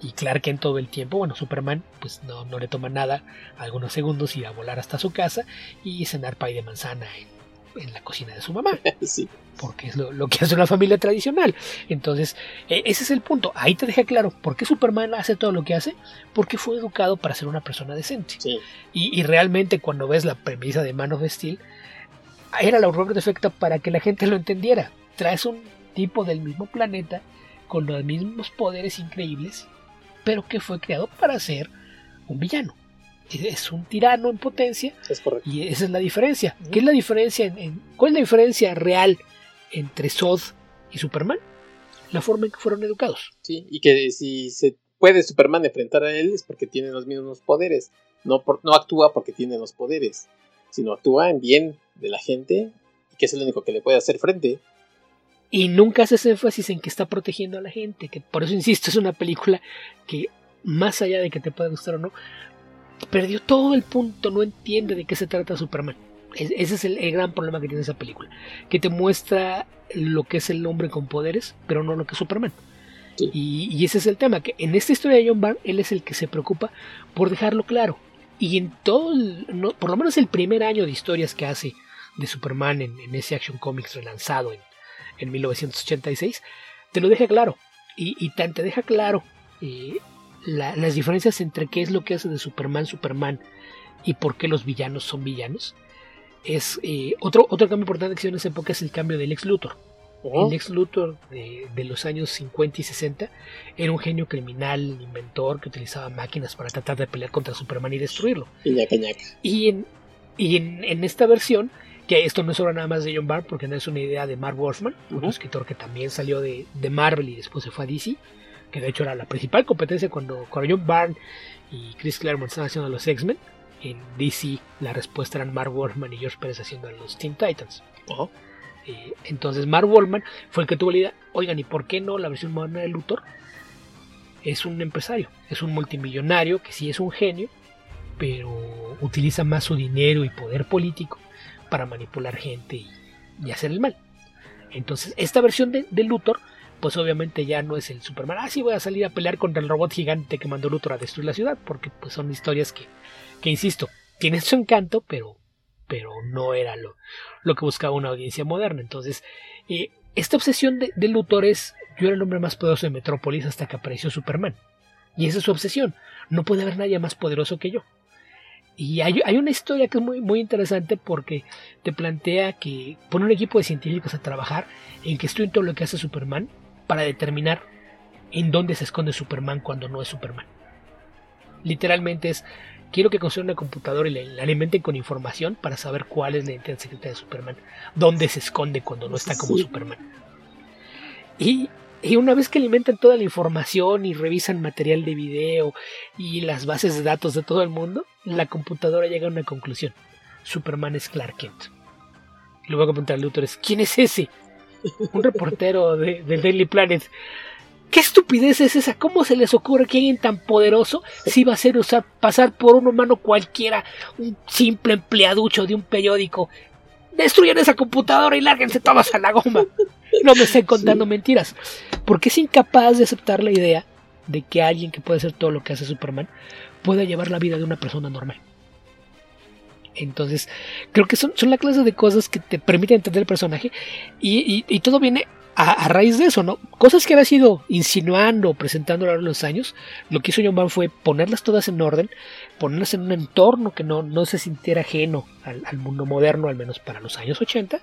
Y Clark en todo el tiempo, bueno, Superman pues no, no le toma nada, algunos segundos ir a volar hasta su casa y cenar pay de manzana en, la cocina de su mamá. Sí. Porque es lo, que hace una familia tradicional. Entonces, e, ese es el punto. Ahí te deja claro por qué Superman hace todo lo que hace. Porque fue educado para ser una persona decente. Sí. Y, y, realmente cuando ves la premisa de Man of Steel, era la horror perfecta para que la gente lo entendiera traes un tipo del mismo planeta con los mismos poderes increíbles, pero que fue creado para ser un villano. Es un tirano en potencia. Es correcto. Y esa es la diferencia. ¿Qué es la diferencia? En, ¿Cuál es la diferencia real entre Zod y Superman? La forma en que fueron educados. Sí, y que si se puede Superman enfrentar a él es porque tiene los mismos poderes. No, no actúa porque tiene los poderes, sino actúa en bien de la gente y que es el único que le puede hacer frente. Y nunca haces énfasis en que está protegiendo a la gente, que por eso insisto, es una película que, más allá de que te pueda gustar o no, perdió todo el punto, no entiende de qué se trata Superman. Ese es el, gran problema que tiene esa película, que te muestra lo que es el hombre con poderes, pero no lo que es Superman. Y, ese es el tema, que en esta historia de John Byrne, él es el que se preocupa por dejarlo claro. Y en todo, por lo menos el primer año de historias que hace de Superman en, en ese Action Comics relanzado en, en 1986, te lo deja claro. Y, te deja claro eh, las diferencias entre qué es lo que hace de Superman Superman y por qué los villanos son villanos. Es eh, otro, otro cambio importante que se en esa época es el cambio del ex Luthor. El ex Luthor de, los años 50 y 60 era un genio criminal, inventor que utilizaba máquinas para tratar de pelear contra Superman y destruirlo. Y, en, y en, esta versión que esto no es obra nada más de John Byrne porque no es una idea de Mark Wolfman, un escritor que también salió de, Marvel y después se fue a DC, que de hecho era la principal competencia cuando, cuando John Byrne y Chris Claremont estaban haciendo los X-Men. En DC la respuesta eran Mark Wolfman y George Pérez haciendo los Teen Titans. Eh, entonces Mark Wolfman fue el que tuvo la idea, oigan, ¿y por qué no la versión moderna de Luthor? Es un empresario, es un multimillonario que sí es un genio, pero utiliza más su dinero y poder político para manipular gente y, hacer el mal. Entonces, esta versión de, Luthor, pues obviamente ya no es el Superman. Ah, sí, voy a salir a pelear contra el robot gigante que mandó Luthor a destruir la ciudad, porque pues son historias que, que insisto, tienen su encanto, pero, pero no era lo, que buscaba una audiencia moderna. Entonces, eh, esta obsesión de, de Luthor es, yo era el hombre más poderoso de Metrópolis hasta que apareció Superman. Y esa es su obsesión. No puede haber nadie más poderoso que yo. Y hay, una historia que es muy, muy interesante porque te plantea que pone un equipo de científicos a trabajar en que estudien todo lo que hace Superman para determinar en dónde se esconde Superman cuando no es Superman. Literalmente es, quiero que construyan una computadora y la, alimenten con información para saber cuál es la identidad secreta de Superman, dónde se esconde cuando no está como Superman. Y y una vez que alimentan toda la información y revisan material de video y las bases de datos de todo el mundo, la computadora llega a una conclusión. Superman es Clark Kent. Y luego a preguntar Luthor ¿quién es ese? Un reportero de, del Daily Planet. ¿Qué estupidez es esa? ¿Cómo se les ocurre que alguien tan poderoso si va a ser pasar por un humano cualquiera, un simple empleaducho de un periódico? Destruyan esa computadora y lárguense todos a la goma. No me estén contando mentiras. Porque es incapaz de aceptar la idea de que alguien que puede hacer todo lo que hace Superman pueda llevar la vida de una persona normal. Entonces, creo que son, son la clase de cosas que te permiten entender el personaje y, y, todo viene a, raíz de eso, ¿no? Cosas que había sido insinuando, presentando a lo largo de los años, lo que hizo John Byrne fue ponerlas todas en orden, ponerlas en un entorno que no, no se sintiera ajeno al, al mundo moderno, al menos para los años 80,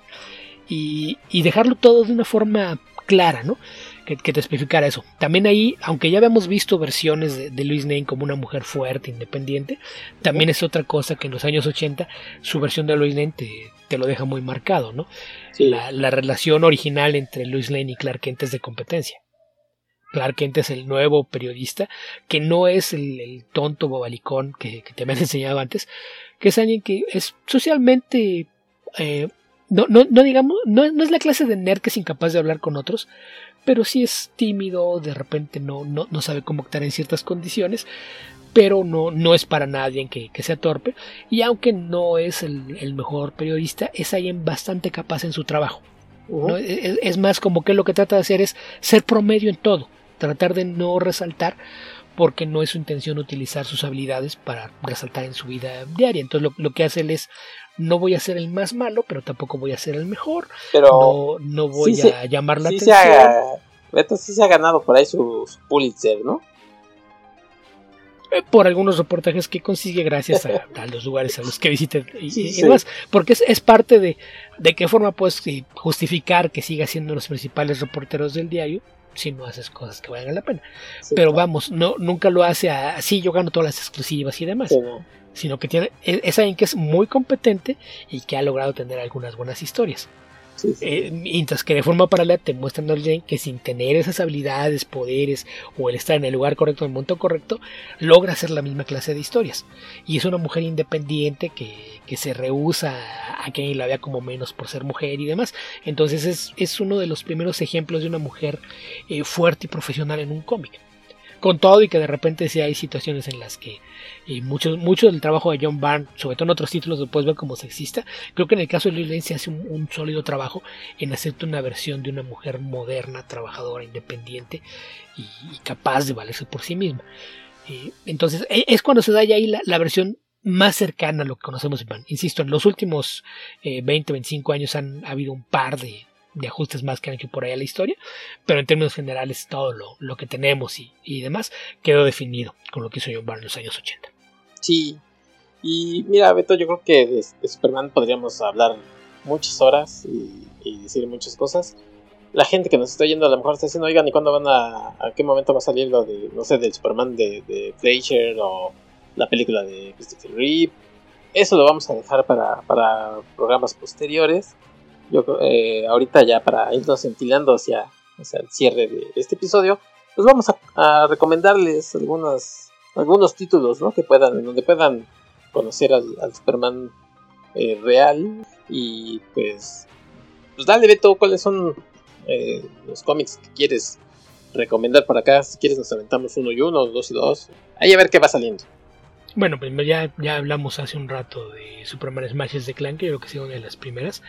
y, dejarlo todo de una forma clara, ¿no? Que, te especificara eso. También ahí, aunque ya habíamos visto versiones de, de Luis Lane como una mujer fuerte, independiente, también es otra cosa que en los años 80 su versión de Luis Lane te, lo deja muy marcado, ¿no? La, relación original entre Luis Lane y Clark Kent es de competencia. Clark Kent es el nuevo periodista, que no es el, tonto bobalicón que, te habían enseñado antes, que es alguien que es socialmente, eh, no, no, no, digamos, no, no, es la clase de nerd que es incapaz de hablar con otros, pero sí es tímido, de repente no, no, no sabe cómo actuar en ciertas condiciones, pero no, no es para nadie que, que sea torpe, y aunque no es el, mejor periodista, es alguien bastante capaz en su trabajo. es, es, más como que lo que trata de hacer es ser promedio en todo tratar de no resaltar porque no es su intención utilizar sus habilidades para resaltar en su vida diaria. Entonces lo, que hace él es, no voy a ser el más malo, pero tampoco voy a ser el mejor. Pero no, voy a llamar la atención. Se sí se ha ganado por ahí su, Pulitzer, ¿no? Eh, por algunos reportajes que consigue gracias a, los lugares a los que visite y, demás, porque es, parte de, de qué forma puedes justificar que siga siendo los principales reporteros del diario si no haces cosas que valgan la pena. Pero vamos, no, nunca lo hace así, yo gano todas las exclusivas y demás. Sino que tiene, es alguien que es muy competente y que ha logrado tener algunas buenas historias. Eh, mientras que de forma paralela te muestran a alguien que sin tener esas habilidades, poderes o el estar en el lugar correcto, en el momento correcto, logra hacer la misma clase de historias. Y es una mujer independiente que, que se rehúsa a que la vea como menos por ser mujer y demás. Entonces es, es uno de los primeros ejemplos de una mujer eh, fuerte y profesional en un cómic con todo y que de repente sí hay situaciones en las que y mucho, mucho del trabajo de John Byrne, sobre todo en otros títulos lo puedes ver como sexista, creo que en el caso de Lily se hace un, sólido trabajo en hacerte una versión de una mujer moderna, trabajadora, independiente y, capaz de valerse por sí misma. Eh, entonces e, es cuando se da ya ahí la, versión más cercana a lo que conocemos. Insisto, en los últimos 20, eh, 25 años han habido un par de, de ajustes más que han hecho por ahí a la historia, pero en términos generales todo lo, lo que tenemos y, y, demás quedó definido con lo que hizo John Byrne en los años 80. Sí, y mira Beto, yo creo que de, Superman podríamos hablar muchas horas y, decir muchas cosas. La gente que nos está oyendo a lo mejor está diciendo, oigan, ¿y cuándo van a, a qué momento va a salir lo de, no sé, del Superman de, de o la película de Christopher Reeve? Eso lo vamos a dejar para, para programas posteriores yo eh, ahorita ya para irnos ventilando hacia, el cierre de, este episodio, pues vamos a, recomendarles algunos, algunos títulos, ¿no? Que puedan, en donde puedan conocer al, Superman eh, real y pues, pues dale Beto, cuáles son eh, los cómics que quieres recomendar para acá. Si quieres nos aventamos uno y uno, dos y dos. Ahí a ver qué va saliendo. Bueno, primero ya, ya hablamos hace un rato de Superman Smashes de Clan, que yo creo que es una de las primeras.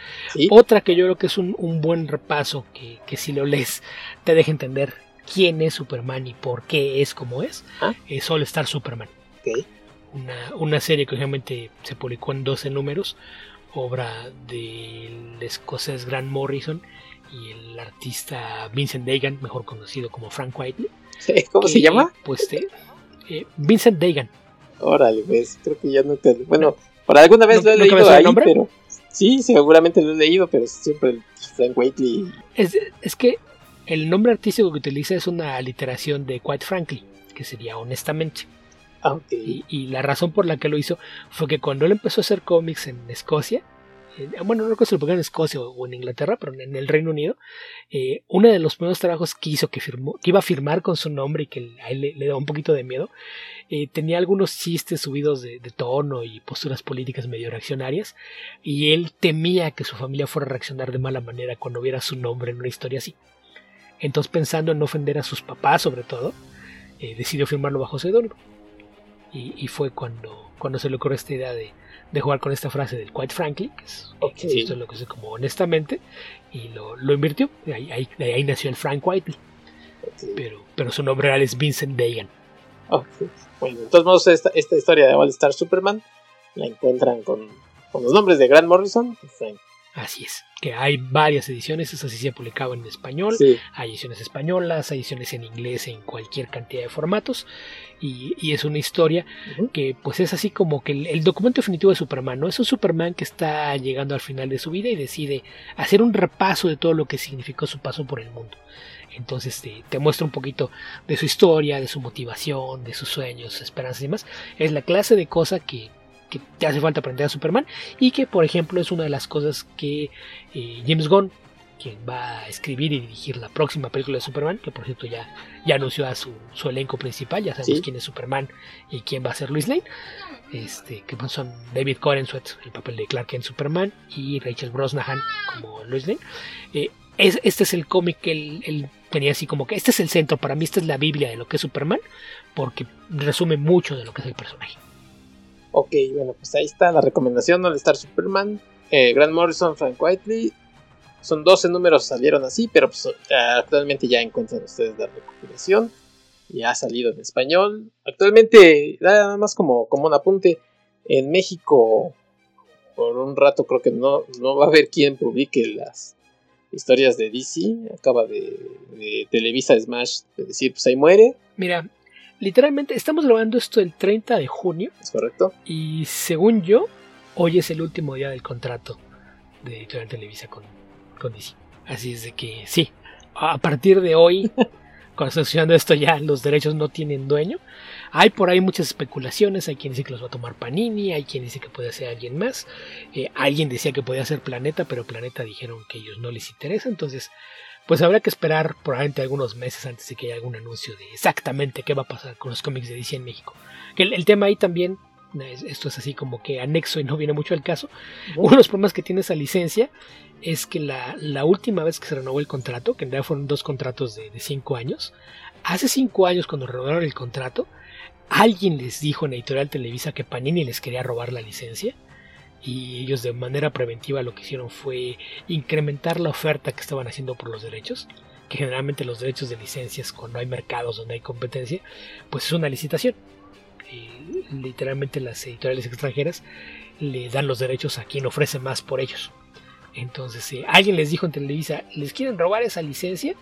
Otra que yo creo que es un, buen repaso, que, si lo lees te deja entender quién es Superman y por qué es como es, ¿Ah? es All Star Superman. Una, una, serie que obviamente se publicó en 12 números, obra del escocés Grant Morrison y el artista Vincent Dagan, mejor conocido como Frank Whiteley. ¿Cómo se llama? Pues eh, Vincent Dagan. Órale, pues creo que ya no te. Bueno, por alguna vez lo he leído ahí, pero. Sí, seguramente lo he leído, pero siempre el Frank Whiteley. Es, es que el nombre artístico que utiliza es una aliteración de Quite Frankly, que sería honestamente. Ah, y, y, la razón por la que lo hizo fue que cuando él empezó a hacer cómics en Escocia, bueno, no recuerdo si lo en Escocia o en Inglaterra, pero en el Reino Unido, eh, uno de los primeros trabajos que hizo, que, firmó, que iba a firmar con su nombre y que a él le, daba un poquito de miedo, eh, tenía algunos chistes subidos de, tono y posturas políticas medio reaccionarias, y él temía que su familia fuera a reaccionar de mala manera cuando viera su nombre en una historia así. Entonces, pensando en no ofender a sus papás, sobre todo, decidió firmarlo bajo seudónimo. Y, y fue cuando, cuando se le ocurrió esta idea de de jugar con esta frase del quite frankly, que es, lo que es como honestamente, y lo, lo invirtió. De ahí, ahí, nació el Frank Whiteley. Pero, pero su nombre real es Vincent Dagan. Bueno, de todos modos, esta, esta historia de All Star Superman la encuentran con, con los nombres de Grant Morrison y Frank Así es, que hay varias ediciones, eso sí se ha publicado en español, hay ediciones españolas, hay ediciones en inglés en cualquier cantidad de formatos, y, es una historia que pues es así como que el, documento definitivo de Superman, ¿no? Es un Superman que está llegando al final de su vida y decide hacer un repaso de todo lo que significó su paso por el mundo. Entonces te, te muestra un poquito de su historia, de su motivación, de sus sueños, esperanzas y demás. Es la clase de cosa que que te hace falta aprender a Superman y que por ejemplo es una de las cosas que eh, James Gunn quien va a escribir y dirigir la próxima película de Superman, que por cierto ya, ya anunció a su, su elenco principal, ya sabemos quién es Superman y quién va a ser Luis Lane. Este, que son David Corenswet, el papel de Clark en Superman, y Rachel Brosnahan como Luis Lane. Eh, este es el cómic que él, tenía así como que este es el centro, para mí esta es la Biblia de lo que es Superman, porque resume mucho de lo que es el personaje. Ok, bueno, pues ahí está la recomendación al estar Superman. Eh, Grant Morrison, Frank Whiteley. Son 12 números, salieron así, pero pues, actualmente ya encuentran ustedes la recopilación. Ya ha salido en español. Actualmente, nada más como, como un apunte, en México por un rato creo que no, no va a haber quien publique las historias de DC. Acaba de, de Televisa Smash de decir, pues ahí muere. Mira, literalmente estamos grabando esto el 30 de junio. Es correcto. Y según yo, hoy es el último día del contrato de Editorial Televisa con, con DC. Así es de que sí, a partir de hoy, cuando estoy estudiando esto ya los derechos no tienen dueño. Hay por ahí muchas especulaciones, hay quien dice que los va a tomar Panini, hay quien dice que puede ser alguien más. Eh, alguien decía que podía ser Planeta, pero Planeta dijeron que ellos no les interesa, entonces pues habrá que esperar probablemente algunos meses antes de que haya algún anuncio de exactamente qué va a pasar con los cómics de DC en México. Que el tema ahí también esto es así como que anexo y no viene mucho al caso. Uno de los problemas que tiene esa licencia es que la, última vez que se renovó el contrato, que en realidad fueron dos contratos de, cinco años, hace cinco años cuando renovaron el contrato, alguien les dijo en Editorial Televisa que Panini les quería robar la licencia y ellos de manera preventiva lo que hicieron fue incrementar la oferta que estaban haciendo por los derechos que generalmente los derechos de licencias cuando hay mercados donde hay competencia pues es una licitación literalmente las editoriales extranjeras le dan los derechos a quien ofrece más por ellos. Entonces eh, alguien les dijo en Televisa, les quieren robar esa licencia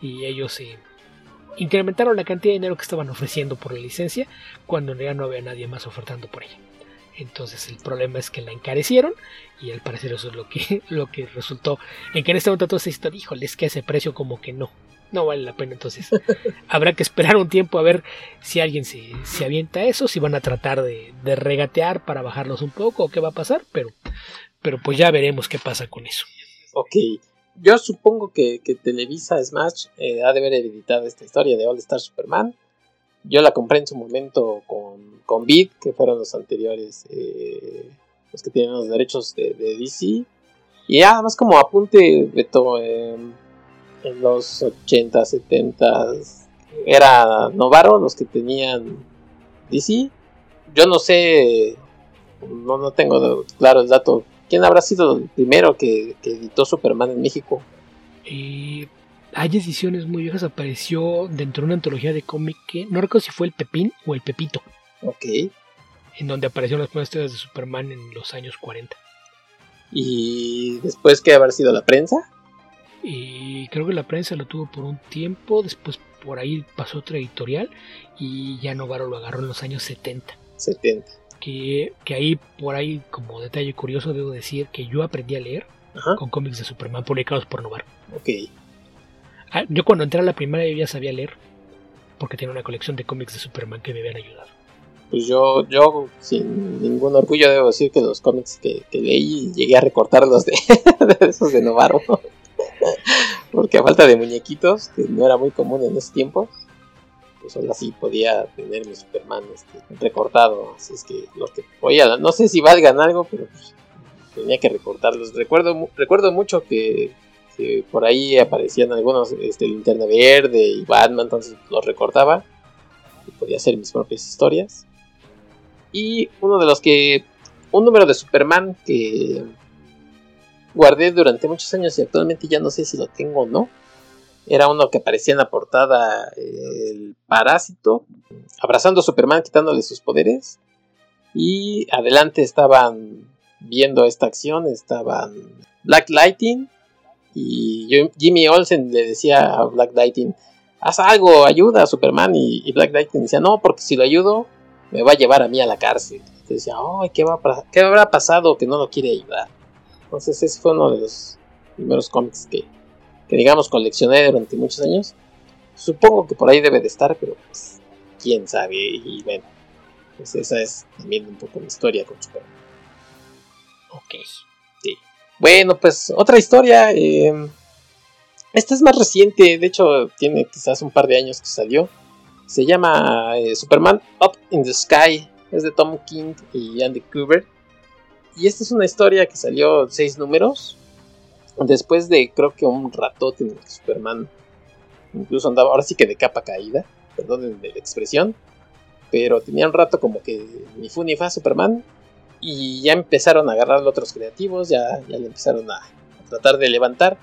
y ellos eh, incrementaron la cantidad de dinero que estaban ofreciendo por la licencia cuando en realidad no había nadie más ofertando por ella. Entonces el problema es que la encarecieron y al parecer eso es lo que, lo que resultó en que en este momento todo se híjole, es que ese precio como que no, no vale la pena. Entonces, habrá que esperar un tiempo a ver si alguien se, se avienta eso, si van a tratar de, regatear para bajarlos un poco o qué va a pasar, pero, pero pues ya veremos qué pasa con eso. Ok, yo supongo que, Televisa Smash eh, ha de haber editado esta historia de All Star Superman. Yo la compré en su momento con, con que fueron los anteriores, eh, los que tienen los derechos de, DC. Y además como apunte, Beto, eh, en los 80, 70 era Novaro los que tenían DC. Yo no sé, no, no tengo claro el dato. ¿Quién habrá sido el primero que, editó Superman en México? Eh, hay ediciones muy viejas. Apareció dentro de una antología de cómic que no recuerdo si fue el Pepín o el Pepito. Ok. En donde aparecieron las primeras historias de Superman en los años 40. ¿Y después qué habrá sido la prensa? Y creo que la prensa lo tuvo por un tiempo, después por ahí pasó otra editorial y ya Novaro lo agarró en los años 70. 70. Que, que ahí, por ahí, como detalle curioso, debo decir que yo aprendí a leer con cómics de Superman publicados por Novaro. Ok. Ah, yo cuando entré a la primaria ya sabía leer, porque tenía una colección de cómics de Superman que me habían ayudado. Pues yo, yo sin ningún orgullo debo decir que los cómics que, leí llegué a recortarlos de, de esos de Novaro. Porque a falta de muñequitos, que no era muy común en ese tiempo, pues solo así podía tener mi Superman este, recortado. Así es que lo que podía, no sé si valgan algo, pero pues, tenía que recortarlos. Recuerdo, recuerdo mucho que, por ahí aparecían algunos, este, Linterna Verde y Batman, entonces los recortaba y podía hacer mis propias historias. Y uno de los que, un número de Superman que guardé durante muchos años y actualmente ya no sé si lo tengo o no. Era uno que aparecía en la portada el parásito, abrazando a Superman, quitándole sus poderes. Y adelante estaban viendo esta acción, estaban Black Lightning. Y Jimmy Olsen le decía a Black Lightning, haz algo, ayuda a Superman. Y, Black Lightning decía, no, porque si lo ayudo, me va a llevar a mí a la cárcel. Entonces decía, ay, ¿qué, va ¿qué habrá pasado que no lo quiere ayudar? Entonces ese fue uno de los primeros cómics que, digamos coleccioné durante muchos años. Supongo que por ahí debe de estar, pero pues quién sabe. Y bueno, pues esa es también un poco mi historia con Superman. Ok. Bueno, pues otra historia. Eh, Esta es más reciente, de hecho tiene quizás un par de años que salió. Se llama eh, Superman Up in the Sky. Es de Tom King y Andy Kubert. Y esta es una historia que salió seis números. Después de creo que un ratote en el que Superman incluso andaba, ahora sí que de capa caída, perdón de la expresión. Pero tenía un rato como que ni fu ni fa Superman. Y ya empezaron a agarrar otros creativos, ya, ya le empezaron a, tratar de levantar.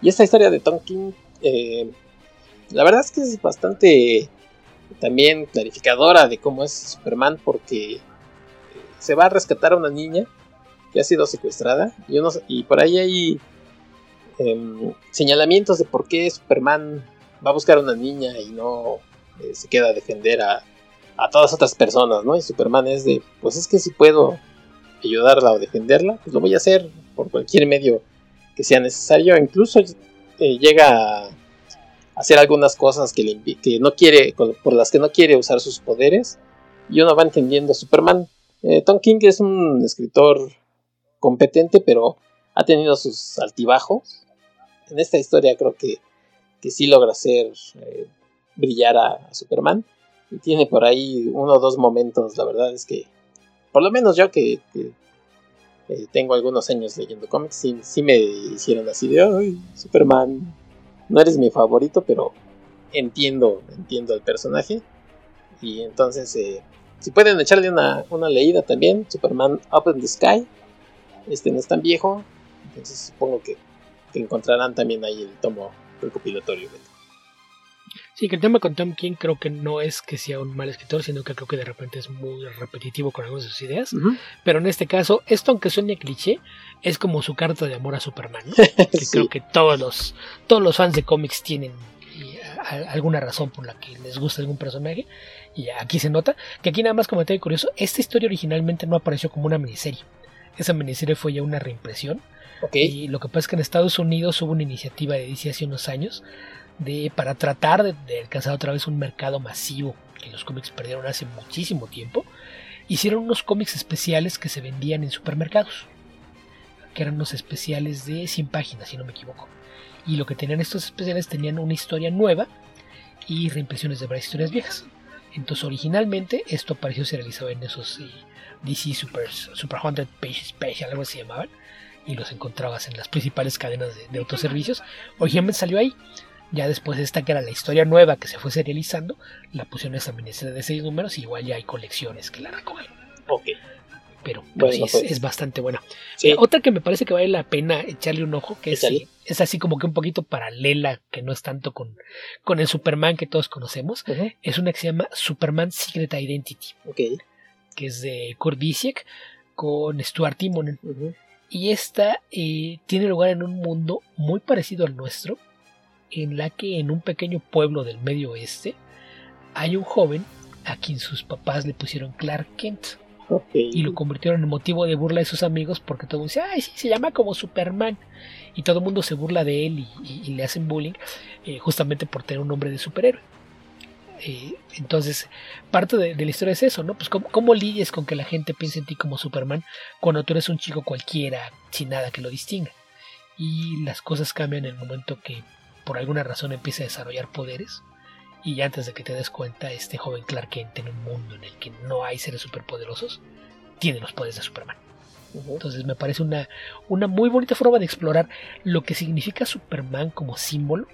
Y esta historia de Tom King, eh, la verdad es que es bastante también clarificadora de cómo es Superman, porque eh, se va a rescatar a una niña que ha sido secuestrada. Y, y por ahí hay em, señalamientos de por qué Superman va a buscar a una niña y no eh, se queda a defender a, a todas otras personas, ¿no? Y Superman es de, pues es que si puedo ayudarla o defenderla, pues lo voy a hacer por cualquier medio que sea necesario. Incluso eh, llega a hacer algunas cosas que, le, que no quiere, por las que no quiere usar sus poderes. Y uno va entendiendo a Superman. Eh, Tom King es un escritor competente, pero ha tenido sus altibajos. En esta historia creo que, que sí logra hacer eh, brillar a Superman y tiene por ahí uno o dos momentos, la verdad es que, por lo menos yo que, eh, tengo algunos años leyendo cómics, sí, me hicieron así de, ay, Superman, no eres mi favorito, pero entiendo, entiendo el personaje. Y entonces, eh, si pueden echarle una, leída también, Superman Up in the Sky, este no es tan viejo, entonces supongo que, que encontrarán también ahí el tomo recopilatorio. Sí, que el tema con Tom King creo que no es que sea un mal escritor, sino que creo que de repente es muy repetitivo con algunas de sus ideas. Pero en este caso, esto aunque suene cliché, es como su carta de amor a Superman. que creo que todos los, todos los fans de cómics tienen alguna razón por la que les gusta algún personaje. Y aquí se nota que aquí nada más como comentario curioso, esta historia originalmente no apareció como una miniserie. Esa miniserie fue ya una reimpresión. Y lo que pasa es que en Estados Unidos hubo una iniciativa de DC hace unos años de, para tratar de, alcanzar otra vez un mercado masivo que los cómics perdieron hace muchísimo tiempo, hicieron unos cómics especiales que se vendían en supermercados, que eran unos especiales de 100 páginas, si no me equivoco. Y lo que tenían estos especiales tenían una historia nueva y reimpresiones de varias historias viejas. Entonces originalmente esto apareció serializado en esos eh, DC Super, Super 100 Page Special, algo así se llamaban, y los encontrabas en las principales cadenas de, de autoservicios. Originalmente salió ahí, ya después esta que era la historia nueva que se fue serializando, la pusieron esa miniserie de seis números y igual ya hay colecciones que la recogen. Ok. Pero, sí, pues. es, bastante buena. Eh, otra que me parece que vale la pena echarle un ojo, que es, es, así como que un poquito paralela, que no es tanto con, con el Superman que todos conocemos, es una que se llama Superman Secret Identity. Okay. Que es de Kurt Busiek con Stuart Timonen. Y esta eh, tiene lugar en un mundo muy parecido al nuestro, en la que en un pequeño pueblo del medio oeste hay un joven a quien sus papás le pusieron Clark Kent. Y lo convirtieron en motivo de burla de sus amigos porque todo el mundo dice, ay, sí, se llama como Superman. Y todo el mundo se burla de él y, le hacen bullying eh, justamente por tener un nombre de superhéroe. Eh, entonces, parte de, la historia es eso, ¿no? Pues ¿cómo, cómo lidies con que la gente piense en ti como Superman cuando tú eres un chico cualquiera sin nada que lo distinga. Y las cosas cambian en el momento que por alguna razón empieza a desarrollar poderes y antes de que te des cuenta este joven Clark Kent en un mundo en el que no hay seres superpoderosos tiene los poderes de Superman. Entonces me parece una, una muy bonita forma de explorar lo que significa Superman como símbolo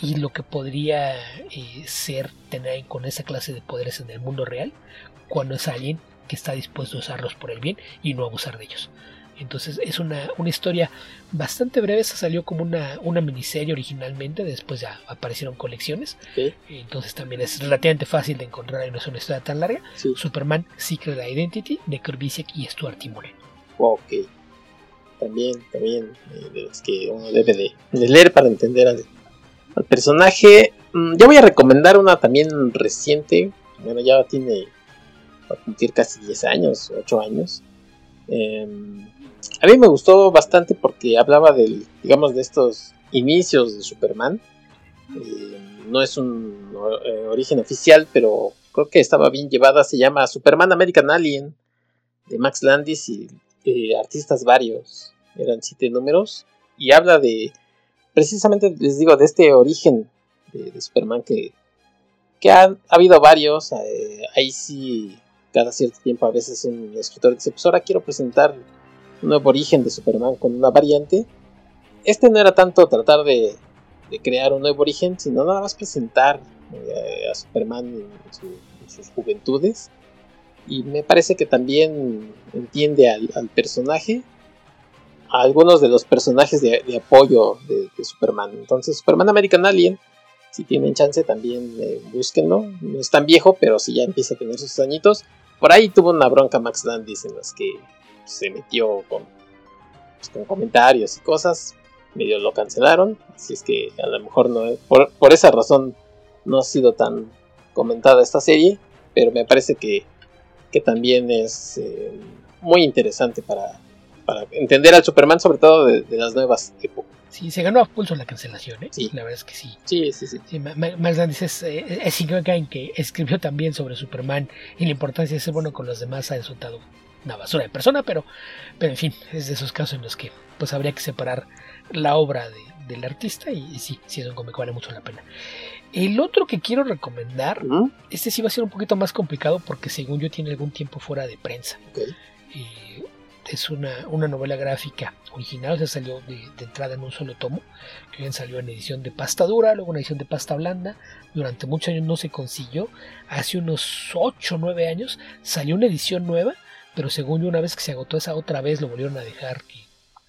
y lo que podría eh, ser tener con esa clase de poderes en el mundo real cuando es alguien que está dispuesto a usarlos por el bien y no abusar de ellos. Entonces es una, historia bastante breve, se salió como una, una, miniserie originalmente, después ya aparecieron colecciones. Entonces también es relativamente fácil de encontrar y no es una historia tan larga. Superman Secret Identity de Kurbisek y Stuart Timonen. Ok. También, también eh, es que uno debe de, leer para entender al, personaje. Mm, yo voy a recomendar una también reciente. Bueno, ya tiene va a cumplir casi 10 años, 8 años. Eh, a mí me gustó bastante porque hablaba del, digamos, de estos inicios de Superman. Eh, no es un eh, origen oficial, pero creo que estaba bien llevada. Se llama Superman American Alien de Max Landis y artistas varios. Eran siete números. Y habla de precisamente les digo de este origen de, Superman que, que ha, habido varios. Eh, ahí sí, cada cierto tiempo a veces un escritor dice, pues ahora quiero presentar nuevo origen de Superman con una variante. Este no era tanto tratar de, crear un nuevo origen, sino nada más presentar eh, a Superman en, sus juventudes. Y me parece que también entiende al, personaje, a algunos de los personajes de, apoyo de, Superman. Entonces, Superman American Alien, si tienen chance también eh, búsquenlo. No es tan viejo, pero si ya empieza a tener sus añitos. Por ahí tuvo una bronca Max Landis en las que se metió con, pues, con comentarios y cosas. Medio lo cancelaron. Así es que a lo mejor no. Por, por esa razón no ha sido tan comentada esta serie. Pero me parece que, que también es eh, muy interesante para, para entender al Superman, sobre todo de, las nuevas épocas. Sí, se ganó a pulso la cancelación, ¿eh? Sí. La verdad es que sí. Sí, sí, sí. Max Landis es, eh, es que escribió también sobre Superman y la importancia de ser bueno con los demás ha resultado una basura de persona, pero, pero en fin, es de esos casos en los que pues habría que separar la obra del artista y, sí, sí es un cómic, vale mucho la pena. El otro que quiero recomendar, este sí va a ser un poquito más complicado porque según yo tiene algún tiempo fuera de prensa. Okay. Eh, es una, novela gráfica original, se salió de, entrada en un solo tomo, que bien salió en edición de pasta dura, luego en edición de pasta blanda, durante muchos años no se consiguió, hace unos 8 o 9 años salió una edición nueva, pero según yo una vez que se agotó esa otra vez lo volvieron a dejar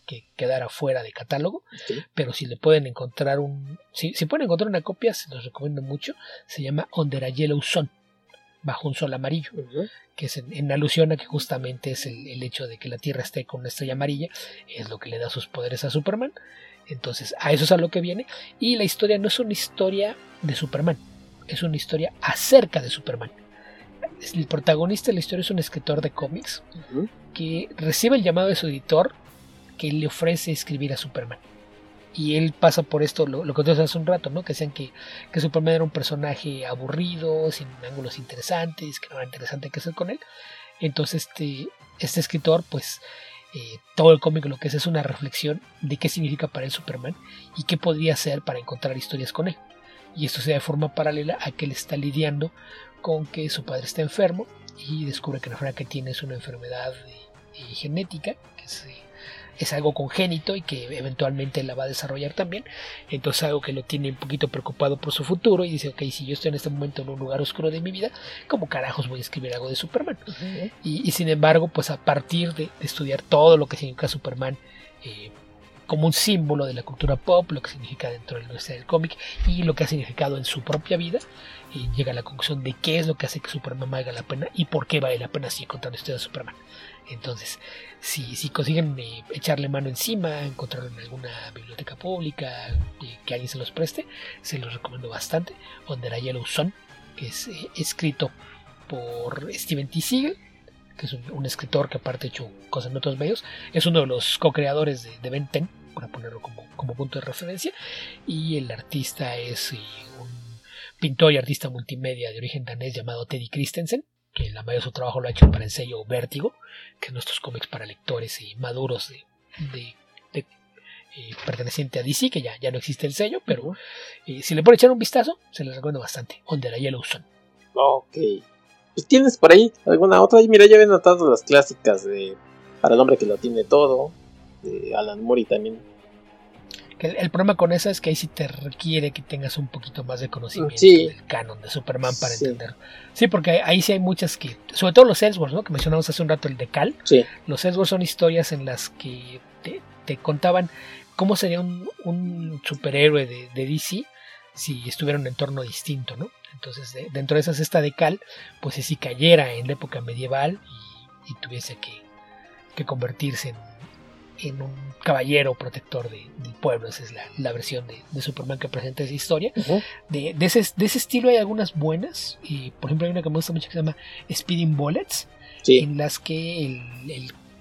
que, quedara fuera de catálogo, pero si le pueden encontrar un, si, si pueden encontrar una copia, se los recomiendo mucho, se llama Under a Yellow Sun bajo un sol amarillo, que es en, alusión a que justamente es el, hecho de que la Tierra esté con una estrella amarilla, es lo que le da sus poderes a Superman. Entonces, a eso es a lo que viene. Y la historia no es una historia de Superman, es una historia acerca de Superman. El protagonista de la historia es un escritor de cómics que recibe el llamado de su editor que le ofrece escribir a Superman y él pasa por esto, lo, lo que hace un rato, ¿no? Que decían que, que, Superman era un personaje aburrido, sin ángulos interesantes, que no era interesante que hacer con él. Entonces este, este escritor, pues eh, todo el cómic lo que es es una reflexión de qué significa para él Superman y qué podría hacer para encontrar historias con él. Y esto se da de forma paralela a que él está lidiando con que su padre está enfermo y descubre que la enfermedad que tiene es una enfermedad eh, genética, que es es algo congénito y que eventualmente la va a desarrollar también. Entonces algo que lo tiene un poquito preocupado por su futuro y dice, ok, si yo estoy en este momento en un lugar oscuro de mi vida, ¿cómo carajos voy a escribir algo de Superman? y, sin embargo, pues a partir de, estudiar todo lo que significa Superman, eh, como un símbolo de la cultura pop, lo que significa dentro de la industria del cómic y lo que ha significado en su propia vida, llega a la conclusión de qué es lo que hace que Superman valga la pena y por qué vale la pena seguir contando historias de Superman. Entonces, si, si consiguen eh, echarle mano encima, encontrarlo en alguna biblioteca pública, eh, que alguien se los preste, se los recomiendo bastante. Under a Yellow Sun, que es eh, escrito por Steven T. Siegel, que es un, escritor que aparte ha hecho cosas en otros medios, es uno de los co-creadores de, de Ben 10, para ponerlo como, como, punto de referencia, y el artista es un pintor y artista multimedia de origen danés llamado Teddy Christensen, que la mayoría de su trabajo lo ha hecho para el sello Vértigo, que es nuestros cómics para lectores y maduros de, de, eh, perteneciente a DC, que ya, ya no existe el sello, pero eh, si le pueden echar un vistazo, se les recomiendo bastante. Under a Yellow Sun. Ok. Pues tienes por ahí alguna otra. Y mira, ya había notado las clásicas de Para el hombre que lo tiene todo, de Alan Moore también el, problema con esa es que ahí sí te requiere que tengas un poquito más de conocimiento del canon de Superman para entenderlo. Sí, porque ahí sí hay muchas que, sobre todo los Ellsworth, ¿no? que mencionamos hace un rato el de Cal. Sí. Los Ellsworth son historias en las que te, contaban cómo sería un, superhéroe de, DC si estuviera en un entorno distinto, ¿no? Entonces, dentro de esas, esta de Cal, pues si cayera en la época medieval y, tuviese que, que convertirse en en un caballero protector de, del pueblo. Esa es la, versión de, Superman que presenta esa historia. de, ese, estilo hay algunas buenas. Y, por ejemplo, hay una que me gusta mucho que se llama Speeding Bullets. En las que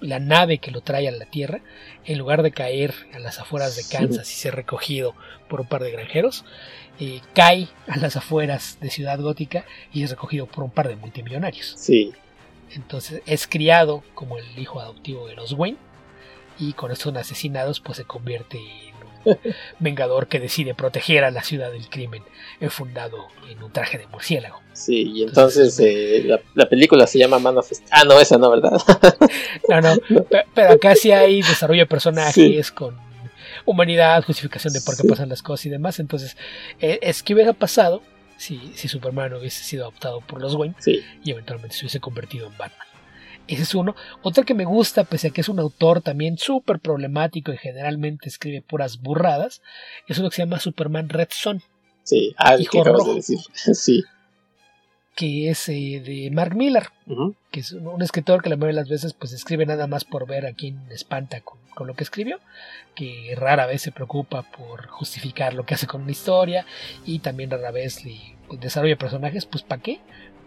la nave que lo trae a la Tierra, en lugar de caer a las afueras de Kansas y ser recogido por un par de granjeros, eh, cae a las afueras de Ciudad Gótica y es recogido por un par de multimillonarios. Sí. Entonces es criado como el hijo adoptivo de los Wayne y con estos asesinados pues se convierte en un vengador que decide proteger a la ciudad del crimen, fundado en un traje de murciélago. Sí, y entonces, eh, la, película se llama Man of Ah, no, esa no, ¿verdad? no, no, pero acá sí hay desarrollo de personajes con humanidad, justificación de por qué pasan las cosas y demás. Entonces, eh, es que hubiera pasado si, si Superman hubiese sido adoptado por los Wayne y eventualmente se hubiese convertido en Batman. Ese es uno. Otro que me gusta, pese a que es un autor también súper problemático y generalmente escribe puras burradas, es uno que se llama Superman Red Son. Sí, ah, hijo rojo, de decir. sí. Que es eh, de Mark Miller, que es un escritor que la mayoría de las veces pues escribe nada más por ver a quién espanta con, lo que escribió, que rara vez se preocupa por justificar lo que hace con una historia y también rara vez le pues, desarrolla personajes, pues ¿para qué?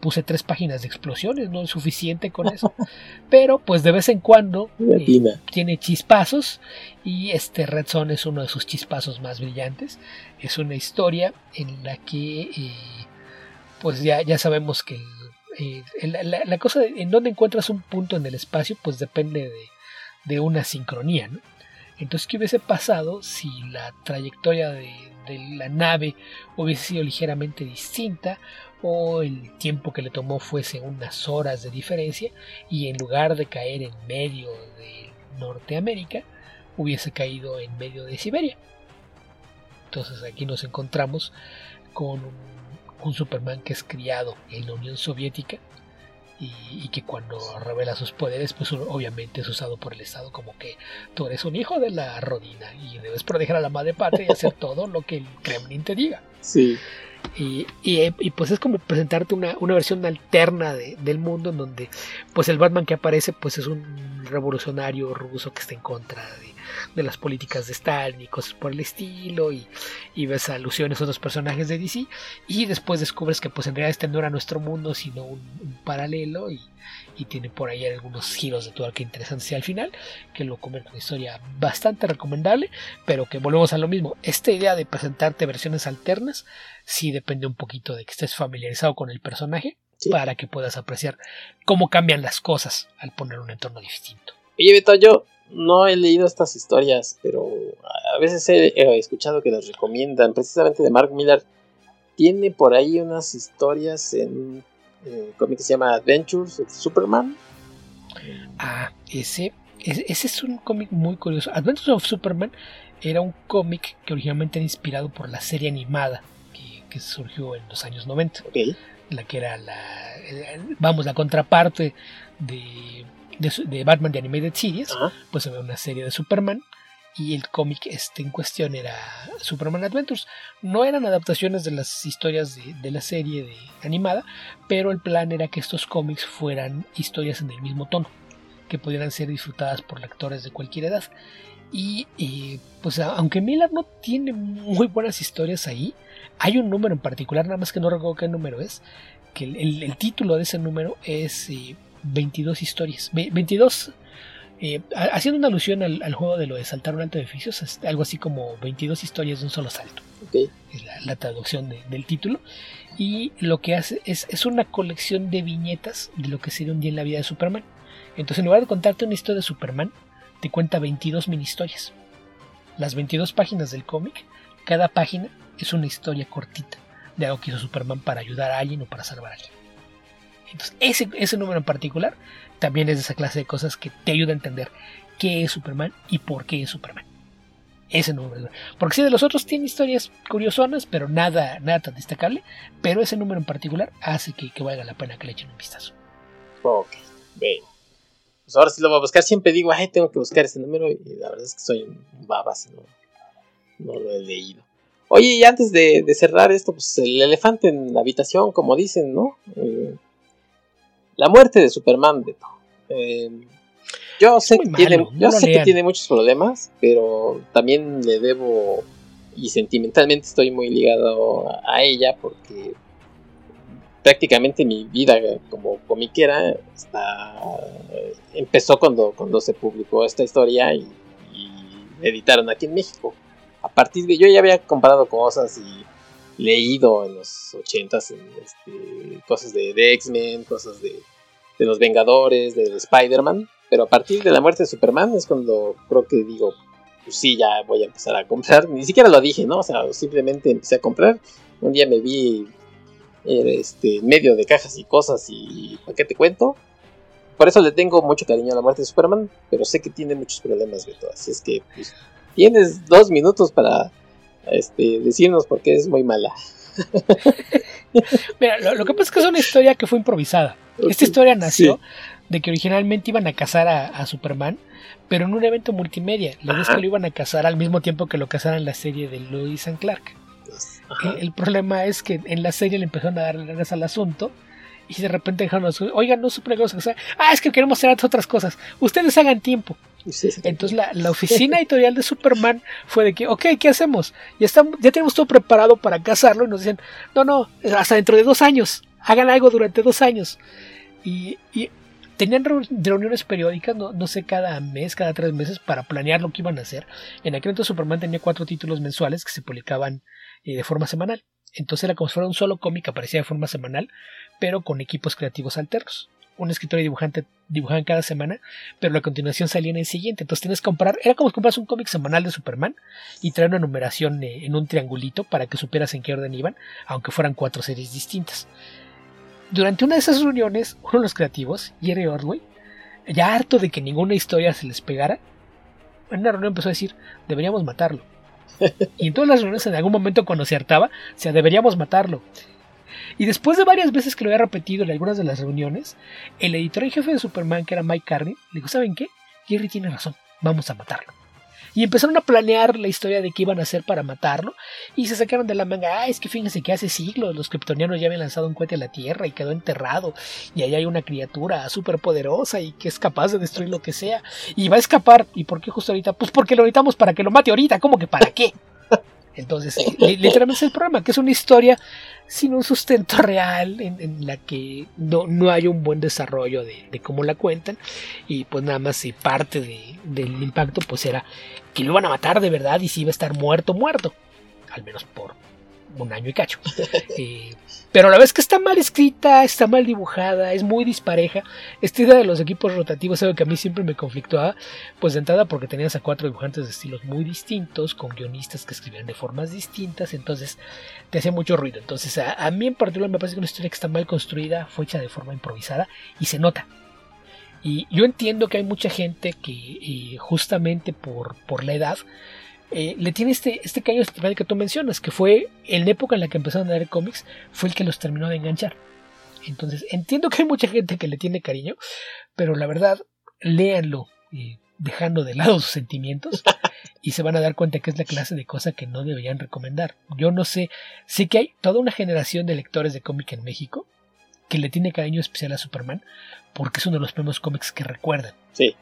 Puse tres páginas de explosiones, no es suficiente con eso. Pero pues de vez en cuando eh, tiene chispazos y este Red Son es uno de sus chispazos más brillantes. Es una historia en la que eh, pues ya, ya sabemos que eh, la, cosa de, en donde encuentras un punto en el espacio pues depende de, de una sincronía. ¿no? Entonces, ¿qué hubiese pasado si la trayectoria de, de la nave hubiese sido ligeramente distinta o el tiempo que le tomó fuese unas horas de diferencia y en lugar de caer en medio de Norteamérica hubiese caído en medio de Siberia. Entonces aquí nos encontramos con un, Superman que es criado en la Unión Soviética y, que cuando revela sus poderes, pues obviamente es usado por el Estado como que tú eres un hijo de la rodina y debes proteger a la madre patria y hacer todo lo que el Kremlin te diga. Sí. Y, y, pues es como presentarte una, una versión alterna de, del mundo en donde pues el Batman que aparece pues es un revolucionario ruso que está en contra de, de las políticas de Stalin y cosas por el estilo y, y, ves alusiones a otros personajes de DC y después descubres que pues en realidad este no era nuestro mundo sino un, un paralelo y, y tiene por ahí algunos giros de tuerca interesantes al final, que lo convierte en una historia bastante recomendable, pero que volvemos a lo mismo. Esta idea de presentarte versiones alternas sí depende un poquito de que estés familiarizado con el personaje para que puedas apreciar cómo cambian las cosas al poner un entorno distinto. Oye, Beto, yo no he leído estas historias, pero a veces he, escuchado que las recomiendan, precisamente de Mark Miller. Tiene por ahí unas historias en eh, cómic que se llama Adventures of Superman. Ah, ese, ese, es un cómic muy curioso. Adventures of Superman era un cómic que originalmente era inspirado por la serie animada que, surgió en los años 90. La que era la, vamos, la contraparte de, de, Batman de Animated Series. Pues había una serie de Superman y el cómic este en cuestión era Superman Adventures. No eran adaptaciones de las historias de, la serie de animada, pero el plan era que estos cómics fueran historias en el mismo tono, que pudieran ser disfrutadas por lectores de cualquier edad. Y eh, pues aunque Miller no tiene muy buenas historias ahí, hay un número en particular, nada más que no recuerdo qué número es, que el, título de ese número es 22 eh, historias, 22 eh, haciendo una alusión al, juego de lo de saltar un alto edificio, algo así como 22 historias de un solo salto. Es la, traducción del título. Y lo que hace es, es, una colección de viñetas de lo que sería un día en la vida de Superman. Entonces, en lugar de contarte una historia de Superman, te cuenta 22 mini historias. Las 22 páginas del cómic, cada página es una historia cortita de algo que hizo Superman para ayudar a alguien o para salvar a alguien. Entonces, ese, ese número en particular también es de esa clase de cosas que te ayuda a entender qué es Superman y por qué es Superman. Ese número. Porque si de los otros tiene historias curiosonas, pero nada, nada tan destacable. Pero ese número en particular hace que, valga la pena que le echen un vistazo. Ok, bien. Pues ahora sí lo voy a buscar. Siempre digo, ay, tengo que buscar ese número. Y la verdad es que soy un baba si no, lo he leído. Oye, y antes de, cerrar esto, pues el elefante en la habitación, como dicen, ¿no? Eh, la muerte de Superman, Beto. Eh, yo sé, que, tiene, yo sé que tiene muchos problemas, pero también le debo y sentimentalmente estoy muy ligado a ella porque prácticamente mi vida como comiquera está, empezó cuando, cuando se publicó esta historia y, editaron aquí en México. A partir de yo ya había comprado cosas y leído en los 80 este, cosas de, de X-Men, cosas de, de los Vengadores, de Spider-Man, pero a partir de la muerte de Superman es cuando creo que digo, pues sí, ya voy a empezar a comprar. Ni siquiera lo dije, ¿no? O sea, simplemente empecé a comprar. Un día me vi eh, este, medio de cajas y cosas y ¿para qué te cuento? Por eso le tengo mucho cariño a la muerte de Superman, pero sé que tiene muchos problemas, Beto. Así es que pues, tienes dos minutos para este, decirnos por qué es muy mala. Mira, lo, que pasa es que es una historia que fue improvisada. Esta historia nació de que originalmente iban a cazar a, Superman, pero en un evento multimedia. La vez que lo iban a cazar al mismo tiempo que lo cazaran la serie de Lois and Clark. Pues, el, problema es que en la serie le empezaron a dar largas al asunto y de repente dejaron oigan, no supe que Ah, es que queremos hacer otras cosas. Ustedes hagan tiempo. Entonces la, oficina editorial de Superman fue de que, ok, ¿qué hacemos? Ya, tenemos todo preparado para cazarlo y nos dicen, no, no, hasta dentro de dos años, hagan algo durante dos años. Y, tenían reuniones periódicas, no, no, sé, cada mes, cada tres meses, para planear lo que iban a hacer. En aquel entonces Superman tenía cuatro títulos mensuales que se publicaban eh, de forma semanal. Entonces era como si fuera un solo cómic, aparecía de forma semanal, pero con equipos creativos alternos un escritor y dibujante dibujaban cada semana, pero a continuación salía en el siguiente. Entonces tienes que comprar, era como si compras un cómic semanal de Superman y traer una numeración eh, en un triangulito para que supieras en qué orden iban, aunque fueran cuatro series distintas. Durante una de esas reuniones, uno de los creativos, Jerry Ordway, ya harto de que ninguna historia se les pegara, en una reunión empezó a decir, deberíamos matarlo. Y en todas las reuniones, en algún momento cuando se hartaba, o sea, deberíamos matarlo. Y después de varias veces que lo había repetido en algunas de las reuniones, el editor en jefe de Superman, que era Mike Carney, le dijo, ¿saben qué? Jerry tiene razón, vamos a matarlo. Y empezaron a planear la historia de qué iban a hacer para matarlo. Y se sacaron de la manga, ah, es que fíjense que hace siglos los kryptonianos ya habían lanzado un cohete a la Tierra y quedó enterrado. Y ahí hay una criatura súper poderosa y que es capaz de destruir lo que sea. Y va a escapar. ¿Y por qué justo ahorita? Pues porque lo necesitamos para que lo mate ahorita. ¿Cómo que para qué? Entonces, literalmente es el problema, que es una historia sin un sustento real en, la que no, no, hay un buen desarrollo de, cómo la cuentan. Y pues nada más parte del impacto pues era que lo van a matar de verdad y si iba a estar muerto, muerto, al menos por un año y cacho. Eh, pero la vez que está mal escrita, está mal dibujada, es muy dispareja. Esta idea de los equipos rotativos es algo que a mí siempre me conflictuaba, pues de entrada porque tenías a cuatro dibujantes de estilos muy distintos, con guionistas que escribían de formas distintas, entonces te hacía mucho ruido. Entonces a, mí en particular me parece que una historia que está mal construida fue hecha de forma improvisada y se nota. Y yo entiendo que hay mucha gente que eh, justamente por, por la edad eh, le tiene este, este especial que tú mencionas, que fue en la época en la que empezaron a leer cómics, fue el que los terminó de enganchar. Entonces, entiendo que hay mucha gente que le tiene cariño, pero la verdad, léanlo eh, dejando de lado sus sentimientos y se van a dar cuenta que es la clase de cosa que no deberían recomendar. Yo no sé, sé que hay toda una generación de lectores de cómic en México que le tiene cariño especial a Superman porque es uno de los primeros cómics que recuerdan. Sí.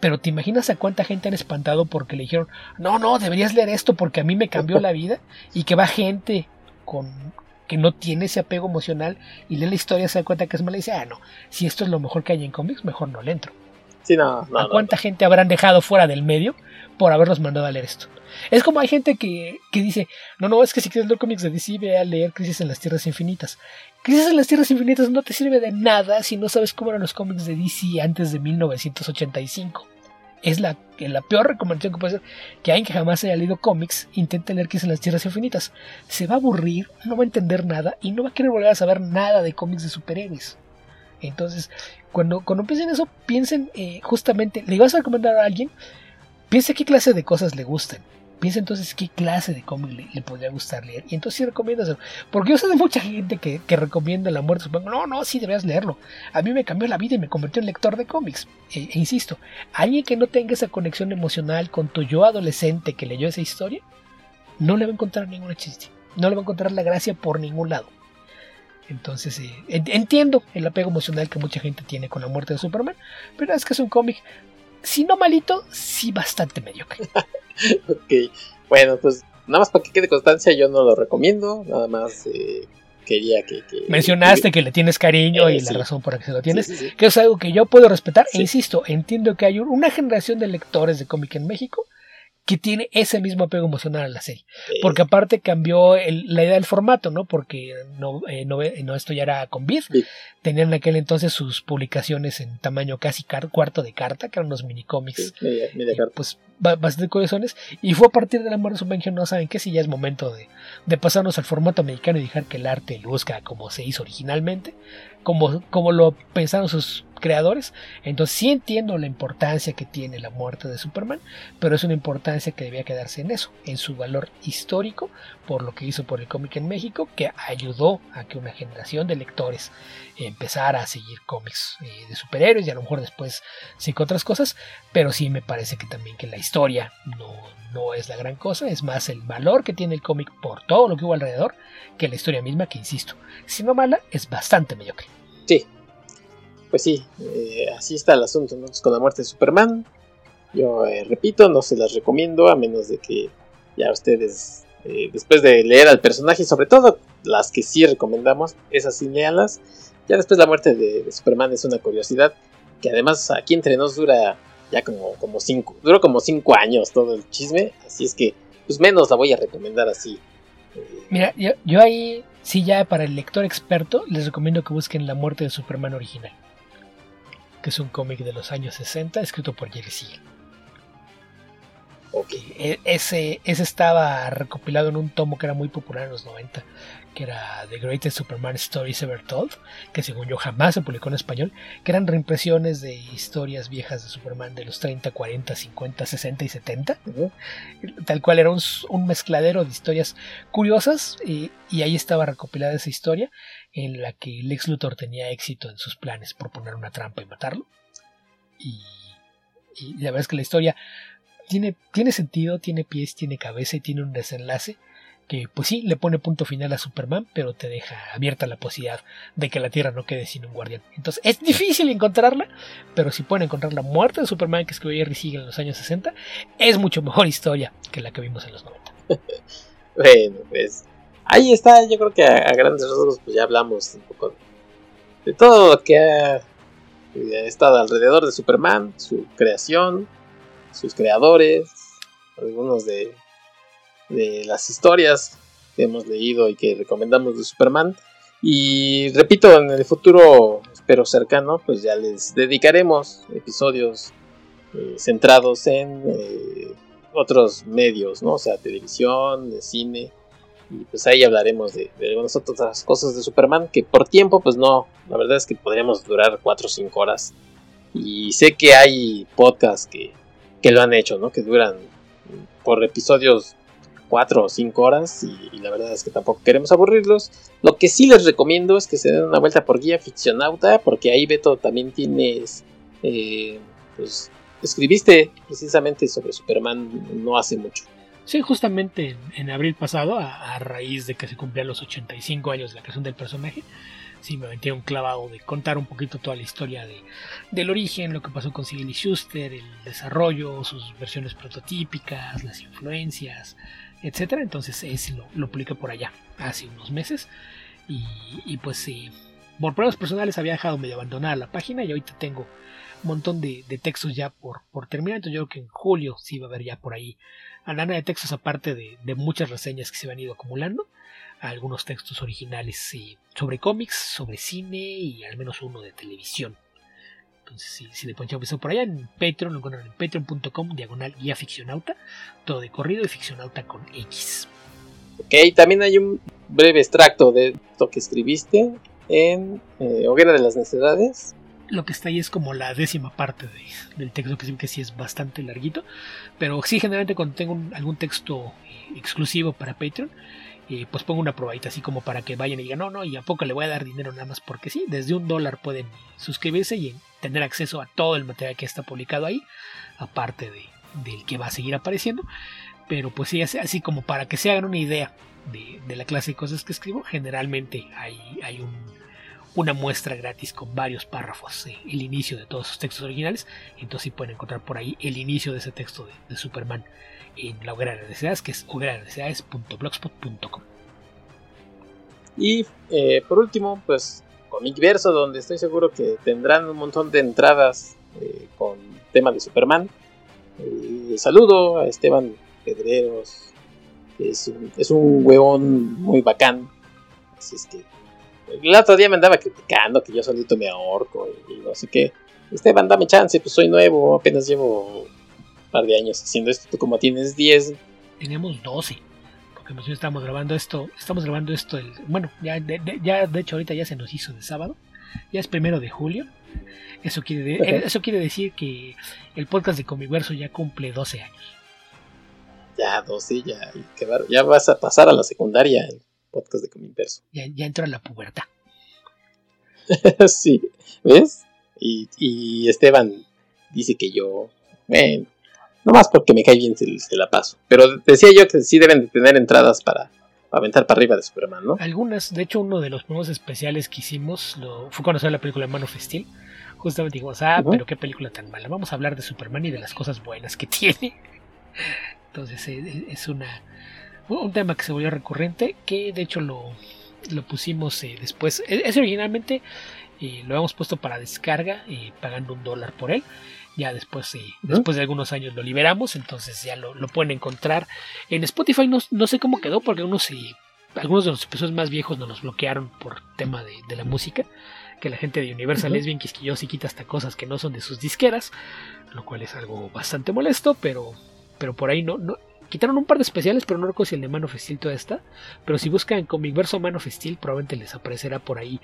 Pero ¿te imaginas a cuánta gente han espantado porque le dijeron, no, no, deberías leer esto porque a mí me cambió la vida? Y que va gente con que no tiene ese apego emocional y lee la historia, se da cuenta que es mala y dice, ah, no, si esto es lo mejor que hay en cómics, mejor no le entro. Sí, no, no, ¿A cuánta gente habrán dejado fuera del medio por haberlos mandado a leer esto? Es como hay gente que, que dice, no, no, es que si quieres leer cómics de DC, ve a leer Crisis en las Tierras Infinitas. Crisis en las Tierras Infinitas no te sirve de nada si no sabes cómo eran los cómics de DC antes de 1985 es la, la peor recomendación que puede ser que alguien que jamás haya leído cómics intente leer Crisis en las Tierras Infinitas. Se va a aburrir, no va a entender nada y no va a querer volver a saber nada de cómics de superhéroes. Entonces, cuando, cuando piensen eso, piensen eh, justamente, le vas a recomendar a alguien, piense qué clase de cosas le gustan piensa entonces qué clase de cómic le, podría gustar leer. Y entonces sí recomiendas Porque yo sé de mucha gente que, recomienda La muerte de No, no, sí deberías leerlo. A mí me cambió la vida y me convirtió en lector de cómics. E, e, insisto, alguien que no tenga esa conexión emocional con tu yo adolescente que leyó esa historia, no le va a encontrar ninguna chiste. No le va a encontrar la gracia por ningún lado. Entonces, eh, entiendo el apego emocional que mucha gente tiene con la muerte de Superman, pero es que es un cómic si no malito, sí bastante mediocre. ok, bueno, pues nada más para que quede constancia, yo no lo recomiendo, nada más eh, quería que, Mencionaste que, le tienes cariño y la razón por la que se lo tienes, que es algo que yo puedo respetar, e insisto, entiendo que hay una generación de lectores de cómic en México que tiene ese mismo apego emocional a la serie. Porque aparte cambió la idea del formato, ¿no? Porque no, eh, no, esto ya era con Bid. Tenían en aquel entonces sus publicaciones en tamaño casi cuarto de carta, que eran unos mini cómics. Pues bastante corazones. Y fue a partir de la muerte de no saben qué, si ya es momento de, de pasarnos al formato americano y dejar que el arte luzca como se hizo originalmente como, como lo pensaron sus creadores. Entonces sí entiendo la importancia que tiene la muerte de Superman, pero es una importancia que debía quedarse en eso, en su valor histórico, por lo que hizo por el cómic en México, que ayudó a que una generación de lectores empezara a seguir cómics eh, de superhéroes y a lo mejor después sí otras cosas, pero sí me parece que también que la historia no, no es la gran cosa, es más el valor que tiene el cómic por todo lo que hubo alrededor que la historia misma, que insisto, si no mala, es bastante mediocre. Sí, pues sí, eh, así está el asunto con la muerte de Superman. Yo eh, repito, no se las recomiendo a menos de que ya ustedes, eh, después de leer al personaje, sobre todo las que sí recomendamos, esas sí leanlas. Ya después la muerte de, Superman es una curiosidad que además aquí entre nos dura ya como, como cinco, duró como cinco años todo el chisme, así es que pues menos la voy a recomendar así. Mira, yo, yo ahí sí ya para el lector experto les recomiendo que busquen La muerte de Superman original que es un cómic de los años 60 escrito por Jerry Siegel. Okay. E, ese, ese estaba recopilado en un tomo que era muy popular en los 90, que era The Greatest Superman Stories Ever Told, que según yo jamás se publicó en español, que eran reimpresiones de historias viejas de Superman de los 30, 40, 50, 60 y 70, tal cual era un, mezcladero de historias curiosas, y, ahí estaba recopilada esa historia en la que Lex Luthor tenía éxito en sus planes por poner una trampa y matarlo. Y, y la verdad es que la historia tiene, tiene sentido, tiene pies, tiene cabeza y tiene un desenlace que pues sí le pone punto final a Superman, pero te deja abierta la posibilidad de que la Tierra no quede sin un guardián. Entonces es difícil encontrarla, pero si pueden encontrar la muerte de Superman que escribió Jerry Siegel en los años 60, es mucho mejor historia que la que vimos en los 90. bueno, pues ahí está, yo creo que a, grandes rasgos pues ya hablamos un poco de todo lo que ha estado alrededor de Superman, su creación, sus creadores, algunos de, de las historias que hemos leído y que recomendamos de Superman. Y repito, en el futuro, espero cercano, pues ya les dedicaremos episodios eh, centrados en eh, otros medios, ¿no? O sea, televisión, de cine. Y pues ahí hablaremos de, de, algunas otras cosas de Superman que por tiempo, pues no, la verdad es que podríamos durar 4 o 5 horas. Y sé que hay podcasts que que lo han hecho, ¿no? Que duran por episodios 4 o 5 horas y, la verdad es que tampoco queremos aburrirlos. Lo que sí les recomiendo es que se den una vuelta por Guía Ficcionauta, porque ahí Beto también tienes, eh, pues escribiste precisamente sobre Superman no hace mucho. Sí, justamente en, abril pasado, a, a, raíz de que se cumplían los 85 años de la creación del personaje, sí me metí un clavado de contar un poquito toda la historia de, del origen, lo que pasó con Sigel y Schuster, el desarrollo, sus versiones prototípicas, las influencias, etcétera. Entonces ese lo, lo publiqué por allá hace unos meses. Y, pues sí, por pruebas personales había dejado medio abandonada la página y ahorita tengo un montón de, textos ya por, por terminar. Entonces yo creo que en julio sí va a haber ya por ahí lana de textos aparte de, de muchas reseñas que se han ido acumulando algunos textos originales sobre cómics, sobre cine y al menos uno de televisión. Entonces, si, si le ponen por allá en Patreon, lo encuentran en patreon.com, diagonal guía ficcionauta, todo de corrido y ficcionauta con X. Ok, también hay un breve extracto de lo que escribiste en eh, Hoguera de las Necesidades. Lo que está ahí es como la décima parte del texto, que sí, que sí es bastante larguito. Pero sí, generalmente cuando tengo algún texto eh, exclusivo para Patreon, pues pongo una probadita así como para que vayan y digan, no, no, y a poco le voy a dar dinero nada más porque sí, desde un dólar pueden suscribirse y tener acceso a todo el material que está publicado ahí, aparte de, del que va a seguir apareciendo. Pero pues sí, así como para que se hagan una idea de, la clase de cosas que escribo, generalmente hay, hay un, una muestra gratis con varios párrafos, eh, el inicio de todos sus textos originales, entonces sí pueden encontrar por ahí el inicio de ese texto de Superman en la hoguera de que es hoguera.necesidades.blogspot.com. Y eh, por último, pues Comic Verso, donde estoy seguro que tendrán un montón de entradas eh, con tema de Superman. Eh, saludo a Esteban pedreros. Es un, es un huevón muy bacán. Así es que el otro día me andaba criticando que yo solito me ahorco y, no sé qué. Esteban, dame chance, pues soy nuevo, apenas llevo par de años haciendo esto. Tú como tienes 10. Tenemos 12. Porque nosotros estamos grabando esto. Estamos grabando esto. El, bueno, ya de, ya de hecho ahorita ya se nos hizo de sábado. Ya es primero de julio. Eso quiere, eso quiere decir que el podcast de Comiverso ya cumple 12 años. Ya, 12, ya. Ya vas a pasar a la secundaria el podcast de Comiverso. Ya, ya entra la pubertad. sí, ¿ves? Y, Esteban dice que yo, bueno, más porque me cae bien se, la paso. Pero decía yo que sí deben de tener entradas para, aventar para arriba de Superman, ¿no? Algunas, de hecho uno de los nuevos especiales que hicimos lo, fue conocer la película Man of Steel. Justamente dijimos, ah, pero qué película tan mala. Vamos a hablar de Superman y de las cosas buenas que tiene. Entonces eh, eh, es una un tema que se volvió recurrente, que de hecho lo, lo pusimos eh, después. E, es originalmente lo habíamos puesto para descarga, pagando un dólar por él. Ya después, después de algunos años lo liberamos, entonces ya lo, pueden encontrar en Spotify. No, no, sé cómo quedó, porque unos, algunos de los episodios más viejos nos los bloquearon por tema de, la música. Que la gente de Universal es bien quisquillosa y quita hasta cosas que no son de sus disqueras, lo cual es algo bastante molesto, pero, pero por ahí no, no, Quitaron un par de especiales, pero no recuerdo si el de Man of Steel está. Pero si buscan Comicverso Man of probablemente les aparecerá por ahí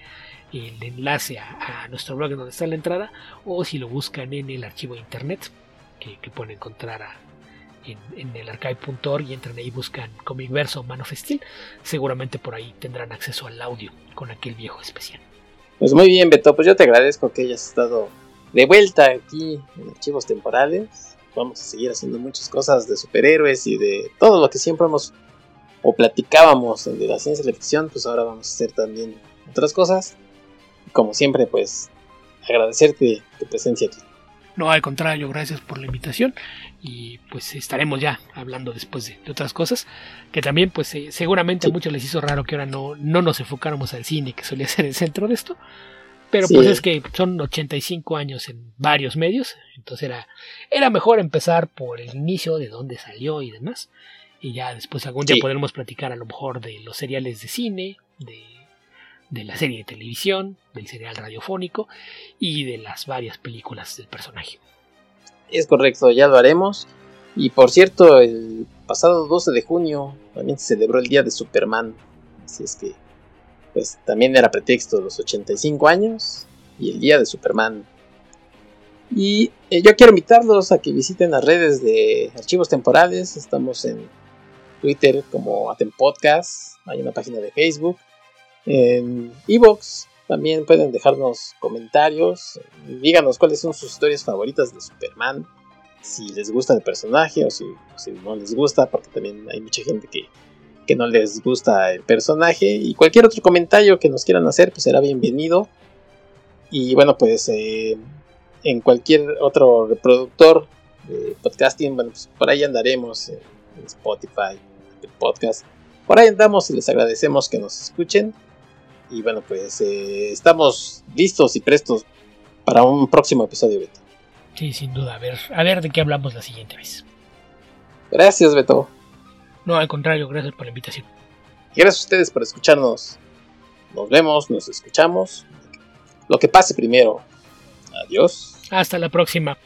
el enlace a, nuestro blog donde está la entrada. O si lo buscan en el archivo de internet, que, pueden encontrar en, el archive.org y entran ahí y buscan Comicverso Man of seguramente por ahí tendrán acceso al audio con aquel viejo especial. Pues muy bien, Beto, pues yo te agradezco que hayas estado de vuelta aquí en Archivos Temporales vamos a seguir haciendo muchas cosas de superhéroes y de todo lo que siempre hemos o platicábamos de la ciencia de la ficción, pues ahora vamos a hacer también otras cosas. Como siempre, pues agradecerte tu presencia aquí. No, al contrario, gracias por la invitación y pues estaremos ya hablando después de, otras cosas que también pues eh, seguramente a muchos les hizo raro que ahora no, no nos enfocáramos al cine que solía ser el centro de esto pero pues es que son 85 años en varios medios, entonces era, era mejor empezar por el inicio de dónde salió y demás. Y ya después algún día podremos platicar a lo mejor de los seriales de cine, de, de la serie de televisión, del serial radiofónico y de las varias películas del personaje. Es correcto, ya lo haremos. Y por cierto, el pasado 12 de junio también se celebró el Día de Superman. Así es que pues también era pretexto los 85 años y el día de Superman. Y eh, yo quiero invitarlos a que visiten las redes de archivos temporales. Estamos en Twitter como Aten Podcast, hay una página de Facebook, en Evox. También pueden dejarnos comentarios, díganos cuáles son sus historias favoritas de Superman, si les gusta el personaje o si no les gusta, porque también hay mucha gente que que no les gusta el personaje y cualquier otro comentario que nos quieran hacer pues será bienvenido. Y bueno pues eh, en cualquier otro reproductor de podcasting bueno pues por ahí andaremos en, Spotify el podcast. Por ahí andamos y les agradecemos que nos escuchen. Y bueno pues eh, estamos listos y prestos para un próximo episodio Beto. Sí sin duda. A ver a ver de qué hablamos la siguiente vez. Gracias Beto no, al contrario, gracias por la invitación. Y gracias a ustedes por escucharnos. Nos vemos, nos escuchamos. Lo que pase primero. Adiós. Hasta la próxima.